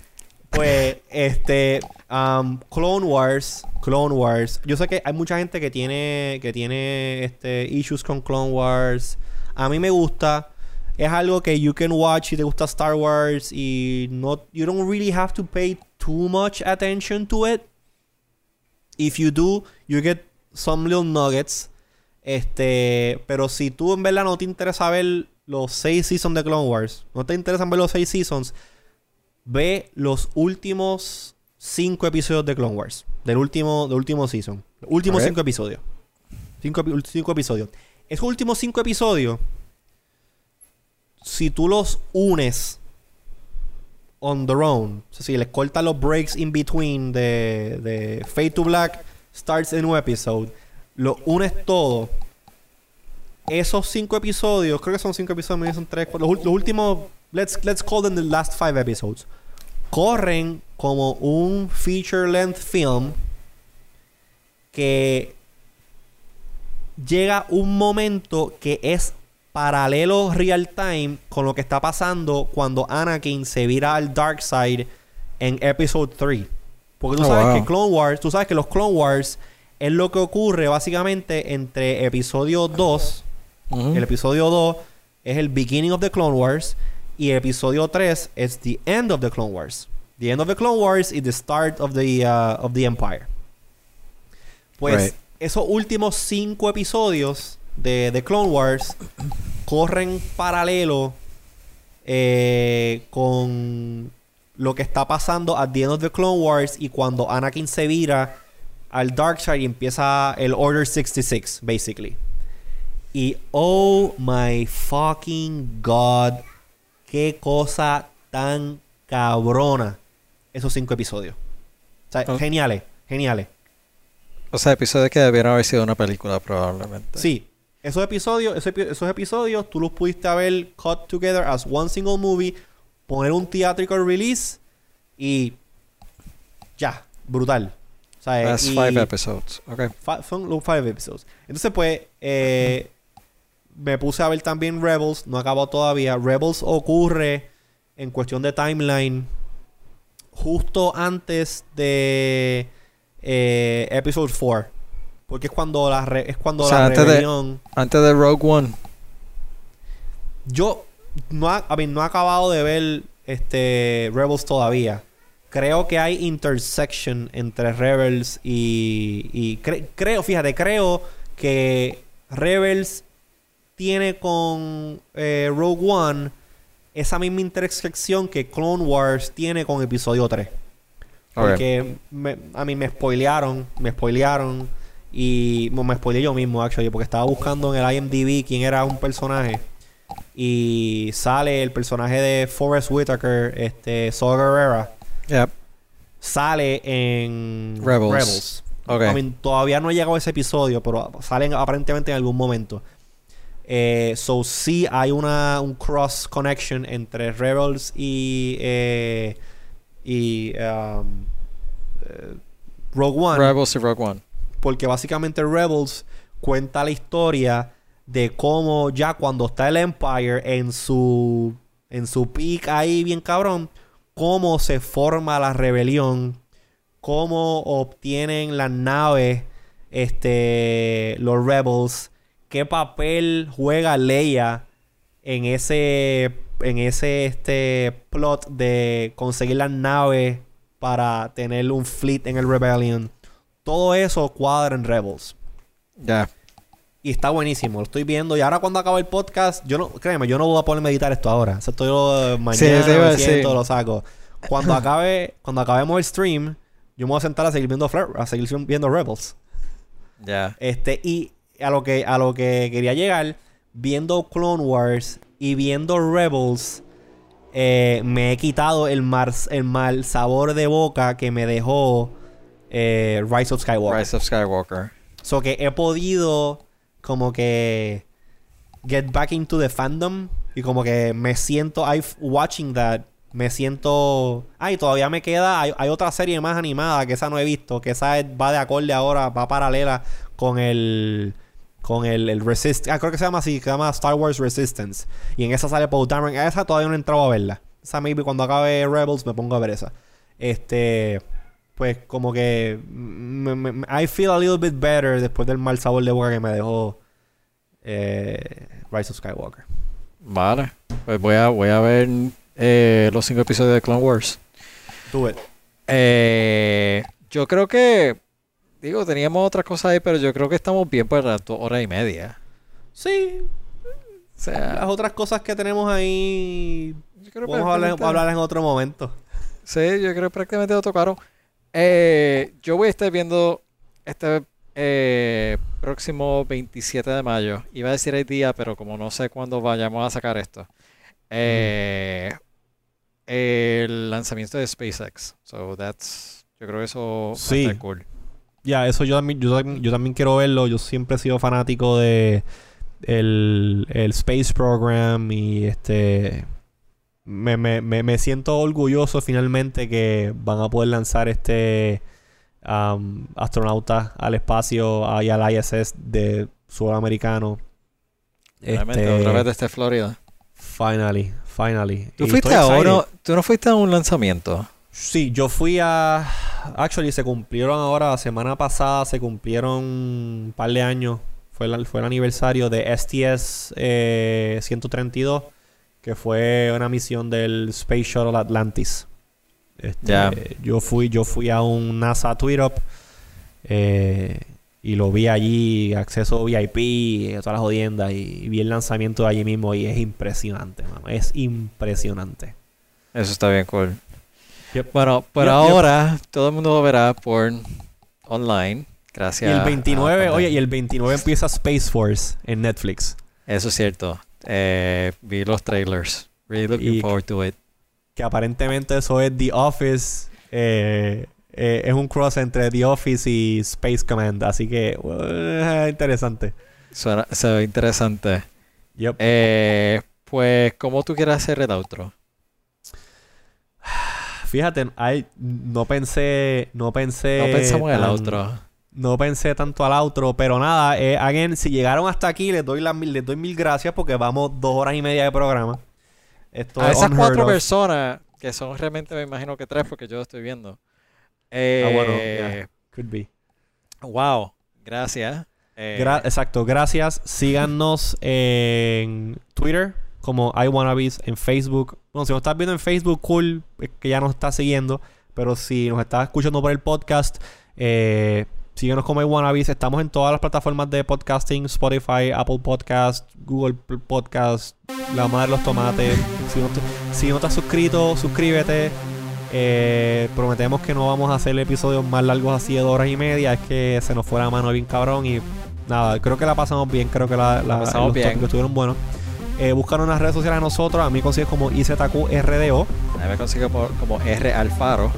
Speaker 1: Pues, este, um, Clone Wars, Clone Wars. Yo sé que hay mucha gente que tiene, que tiene, este, issues con Clone Wars. A mí me gusta. Es algo que you can watch si te gusta Star Wars y no, you don't really have to pay too much attention to it. If you do, you get some little nuggets. Este, pero si tú en verdad no te interesa ver los seis seasons de Clone Wars, no te interesan ver los seis seasons, ve los últimos cinco episodios de Clone Wars, del último, del último season, los últimos cinco episodios, cinco, cinco episodios. Esos últimos cinco episodios, si tú los unes on their own, o sea, si les cortas los breaks in between de, de Fade to Black starts a new episode, lo unes todo. Esos cinco episodios, creo que son cinco episodios, son tres, los, los últimos, let's, let's call them the last five episodes, corren como un feature length film que llega un momento que es paralelo real time con lo que está pasando cuando Anakin se vira al dark side en episode 3. Porque tú
Speaker 2: Oh,
Speaker 1: sabes
Speaker 2: wow.
Speaker 1: que Clone Wars, tú sabes que los Clone Wars es lo que ocurre básicamente entre episodio 2,
Speaker 2: Ujú.
Speaker 1: el episodio 2 es el beginning of the Clone Wars y episodio 3 es the end of the Clone Wars. The end of the Clone Wars is the start of the uh, of the Empire. Pues
Speaker 2: Right.
Speaker 1: esos últimos cinco episodios de, de Clone Wars corren paralelo eh, con lo que está pasando at the end of the Clone Wars y cuando Anakin se vira al Dark Side y empieza el Order 66, basically. Y oh my fucking god, qué cosa tan cabrona esos cinco episodios. O sea,
Speaker 2: Oh.
Speaker 1: geniales, geniales.
Speaker 2: O sea, episodios que debieron haber sido una película probablemente.
Speaker 1: Sí, esos episodios, esos, epi- esos episodios tú los pudiste haber cut together as one single movie, poner un theatrical release y ya, brutal. O sea,
Speaker 2: That's
Speaker 1: y-
Speaker 2: five episodes. Okay.
Speaker 1: Son los five episodes. Entonces, pues, eh, me puse a ver también Rebels. No acabó todavía. Rebels ocurre en cuestión de timeline justo antes de eh, Episode 4. Porque es cuando la, re- es cuando
Speaker 2: O sea,
Speaker 1: la
Speaker 2: antes de-. Antes de Rogue One.
Speaker 1: Yo no, ha- I mean, no he acabado de ver este Rebels todavía. Creo que hay intersection entre Rebels y, y cre- creo, fíjate, creo que Rebels tiene con eh, Rogue One esa misma intersección que Clone Wars tiene con Episodio 3.
Speaker 2: Ok.
Speaker 1: Porque me- a mí me spoilearon, me spoilearon y bueno, me spoileé yo mismo, actually, porque estaba buscando en el IMDb quién era un personaje y sale el personaje de Forrest Whitaker, este, Saw Gerrera,
Speaker 2: Yep.
Speaker 1: sale en
Speaker 2: Rebels. Ok.
Speaker 1: I mean, todavía no ha llegado ese episodio, pero salen aparentemente en algún momento. Eh, so sí hay una un cross connection entre Rebels y eh, y um, eh, Rogue One
Speaker 2: Rebels y Rogue One.
Speaker 1: porque básicamente Rebels cuenta la historia de cómo ya cuando está el Empire en su en su peak ahí bien cabrón, cómo se forma la rebelión, cómo obtienen las naves este los Rebels, qué papel juega Leia en ese en ese este plot de conseguir las naves para tener un fleet en el Rebellion. Todo eso cuadra en Rebels.
Speaker 2: Ya.
Speaker 1: Y está buenísimo, lo estoy viendo. Y ahora cuando acabe el podcast, yo no, créeme, yo no voy a ponerme a editar esto ahora. O sea, estoy lo- mañana,
Speaker 2: Sí,
Speaker 1: me siento,
Speaker 2: decir.
Speaker 1: lo saco. Cuando acabe, cuando acabemos el stream, yo me voy a sentar a seguir viendo a seguir viendo Rebels.
Speaker 2: Ya.
Speaker 1: Este, y a lo que, a lo que quería llegar, viendo Clone Wars y viendo Rebels, eh, me he quitado el, mar- el mal sabor de boca que me dejó eh, Rise of Skywalker.
Speaker 2: Rise of Skywalker.
Speaker 1: So que he podido como que get back into the fandom y como que me siento I watching that me siento ay todavía me queda hay, hay otra serie más animada que esa no he visto que esa es- va de acorde ahora va paralela con el con el, el Resist ah, creo que se llama así se llama Star Wars Resistance y en esa sale Paul Dameron esa todavía no he entrado a verla esa maybe cuando acabe Rebels me pongo a ver esa este pues como que me- me- me- I feel a little bit better después del mal sabor de boca que me dejó eh, Rise of Skywalker.
Speaker 2: Vale. Pues voy a, voy a ver eh, los cinco episodios de Clone Wars.
Speaker 1: Do it.
Speaker 2: Eh, yo creo que, digo, teníamos otras cosas ahí, pero yo creo que estamos bien dos horas y media.
Speaker 1: Sí.
Speaker 2: O sea,
Speaker 1: Las otras cosas que tenemos ahí.
Speaker 2: yo creo
Speaker 1: Vamos a hablar, en otro momento.
Speaker 2: Sí, yo creo que prácticamente lo tocaron. Eh, yo voy a estar viendo este eh, próximo 27 de mayo. Iba a decir el día, pero como no sé cuándo vayamos a sacar esto. eh, el lanzamiento de SpaceX. So that's, yo creo que eso
Speaker 1: Sí.
Speaker 2: cool.
Speaker 1: Ya, eso yo también, yo, también- yo también quiero verlo. Yo siempre he sido fanático de el, el Space Program y este me, me, me, me siento orgulloso finalmente que van a poder lanzar este um, astronauta al espacio y al ISS de sudamericano.
Speaker 2: Realmente,
Speaker 1: Este,
Speaker 2: otra vez desde Florida.
Speaker 1: Finally, finally.
Speaker 2: ¿Tú
Speaker 1: Y
Speaker 2: fuiste a uno? ¿Tú no fuiste a un lanzamiento?
Speaker 1: Sí, yo fui a. Actually, se cumplieron ahora, la semana pasada se cumplieron un par de años. Fue el, fue el aniversario de STS eh, 132, que fue una misión del Space Shuttle Atlantis. Este. Yo fui, yo fui a un NASA Up eh, y lo vi allí, acceso VIP, eh, todas las jodiendas, y, vi el lanzamiento de allí mismo y es impresionante, mano. Es impresionante.
Speaker 2: Eso está bien cool.
Speaker 1: Yep.
Speaker 2: Bueno, por
Speaker 1: Yep, yep.
Speaker 2: ahora todo el mundo verá por online.
Speaker 1: Y
Speaker 2: Gracias.
Speaker 1: el
Speaker 2: a-
Speaker 1: 29,
Speaker 2: a-
Speaker 1: oye, y el 29 empieza Space Force en Netflix.
Speaker 2: Eso es cierto. Eh, vi los trailers. Really looking
Speaker 1: Y-
Speaker 2: forward to it.
Speaker 1: Que aparentemente eso es The Office. eh, eh, es un cross entre The Office y Space Command. Así que, uh, interesante.
Speaker 2: Suena, se ve interesante.
Speaker 1: Yep.
Speaker 2: Pues, ¿cómo tú quieres hacer el outro?
Speaker 1: Fíjate, hay- no pensé. No pensé.
Speaker 2: No pensamos en el outro.
Speaker 1: No pensé tanto al outro, pero nada, eh, again, si llegaron hasta aquí, les doy, las mil, les doy mil gracias porque vamos dos horas y media de programa. Esto
Speaker 2: A
Speaker 1: es
Speaker 2: esas cuatro
Speaker 1: of.
Speaker 2: personas, que son realmente, me imagino que tres, porque yo lo estoy viendo.
Speaker 1: Ah, bueno,
Speaker 2: Eh,
Speaker 1: Could be.
Speaker 2: Wow, gracias. Eh,
Speaker 1: Gra- exacto, gracias. Síganos en Twitter como iWannabes, en Facebook. Bueno, si nos estás viendo en Facebook, cool, es que ya nos estás siguiendo. Pero si nos estás escuchando por el podcast, eh, síguenos como iWannabes. Estamos en todas las plataformas de podcasting: Spotify, Apple Podcast, Google Podcast, La Madre de los Tomates. Si no, te- si no estás suscrito, suscríbete. Eh, prometemos que no vamos a hacer episodios más largos así de dos horas y media. Es que se nos fue la mano bien cabrón y nada, creo que la pasamos bien. Creo que la, la-
Speaker 2: pasamos
Speaker 1: los
Speaker 2: bien.
Speaker 1: estuvieron buenos. Eh, búscanos en las redes sociales a nosotros. A mí consigues como IZQRDO.
Speaker 2: A mí me consigo por- como R Alfaro.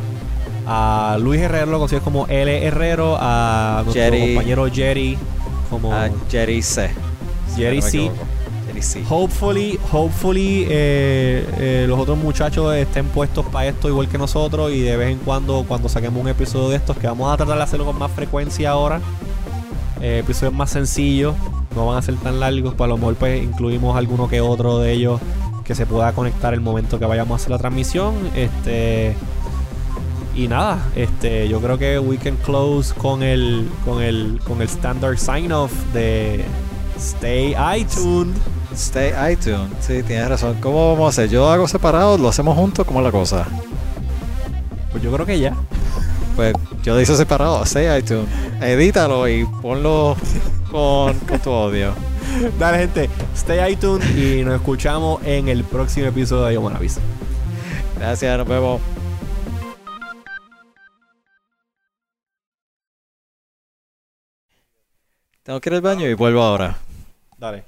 Speaker 1: A Luis Herrero lo consigues como L Herrero. A nuestro
Speaker 2: Jerry.
Speaker 1: compañero Jerry como
Speaker 2: A Jerry C.
Speaker 1: Jerry C.
Speaker 2: Jerry C.
Speaker 1: Hopefully, hopefully eh, eh, los otros muchachos estén puestos para esto igual que nosotros y de vez en cuando cuando saquemos un episodio de estos que vamos a tratar de hacerlo con más frecuencia ahora eh, episodios más sencillos no van a ser tan largos para lo mejor pues incluimos alguno que otro de ellos que se pueda conectar el momento que vayamos a hacer la transmisión este y nada este yo creo que we can close con el con el con el standard sign off de stay iTunes
Speaker 2: Stay iTunes. Sí, tienes razón. ¿Cómo vamos a hacer? ¿Yo hago separado? ¿Lo hacemos juntos? ¿Cómo es la cosa?
Speaker 1: pues yo creo que ya
Speaker 2: Pues yo hice separado. Stay iTunes. Edítalo y ponlo con, con tu audio.
Speaker 1: Dale, gente. Stay iTunes y nos escuchamos en el próximo episodio de Yomanabis.
Speaker 2: Gracias, nos vemos. Tengo que ir al baño y vuelvo ahora.
Speaker 1: Dale.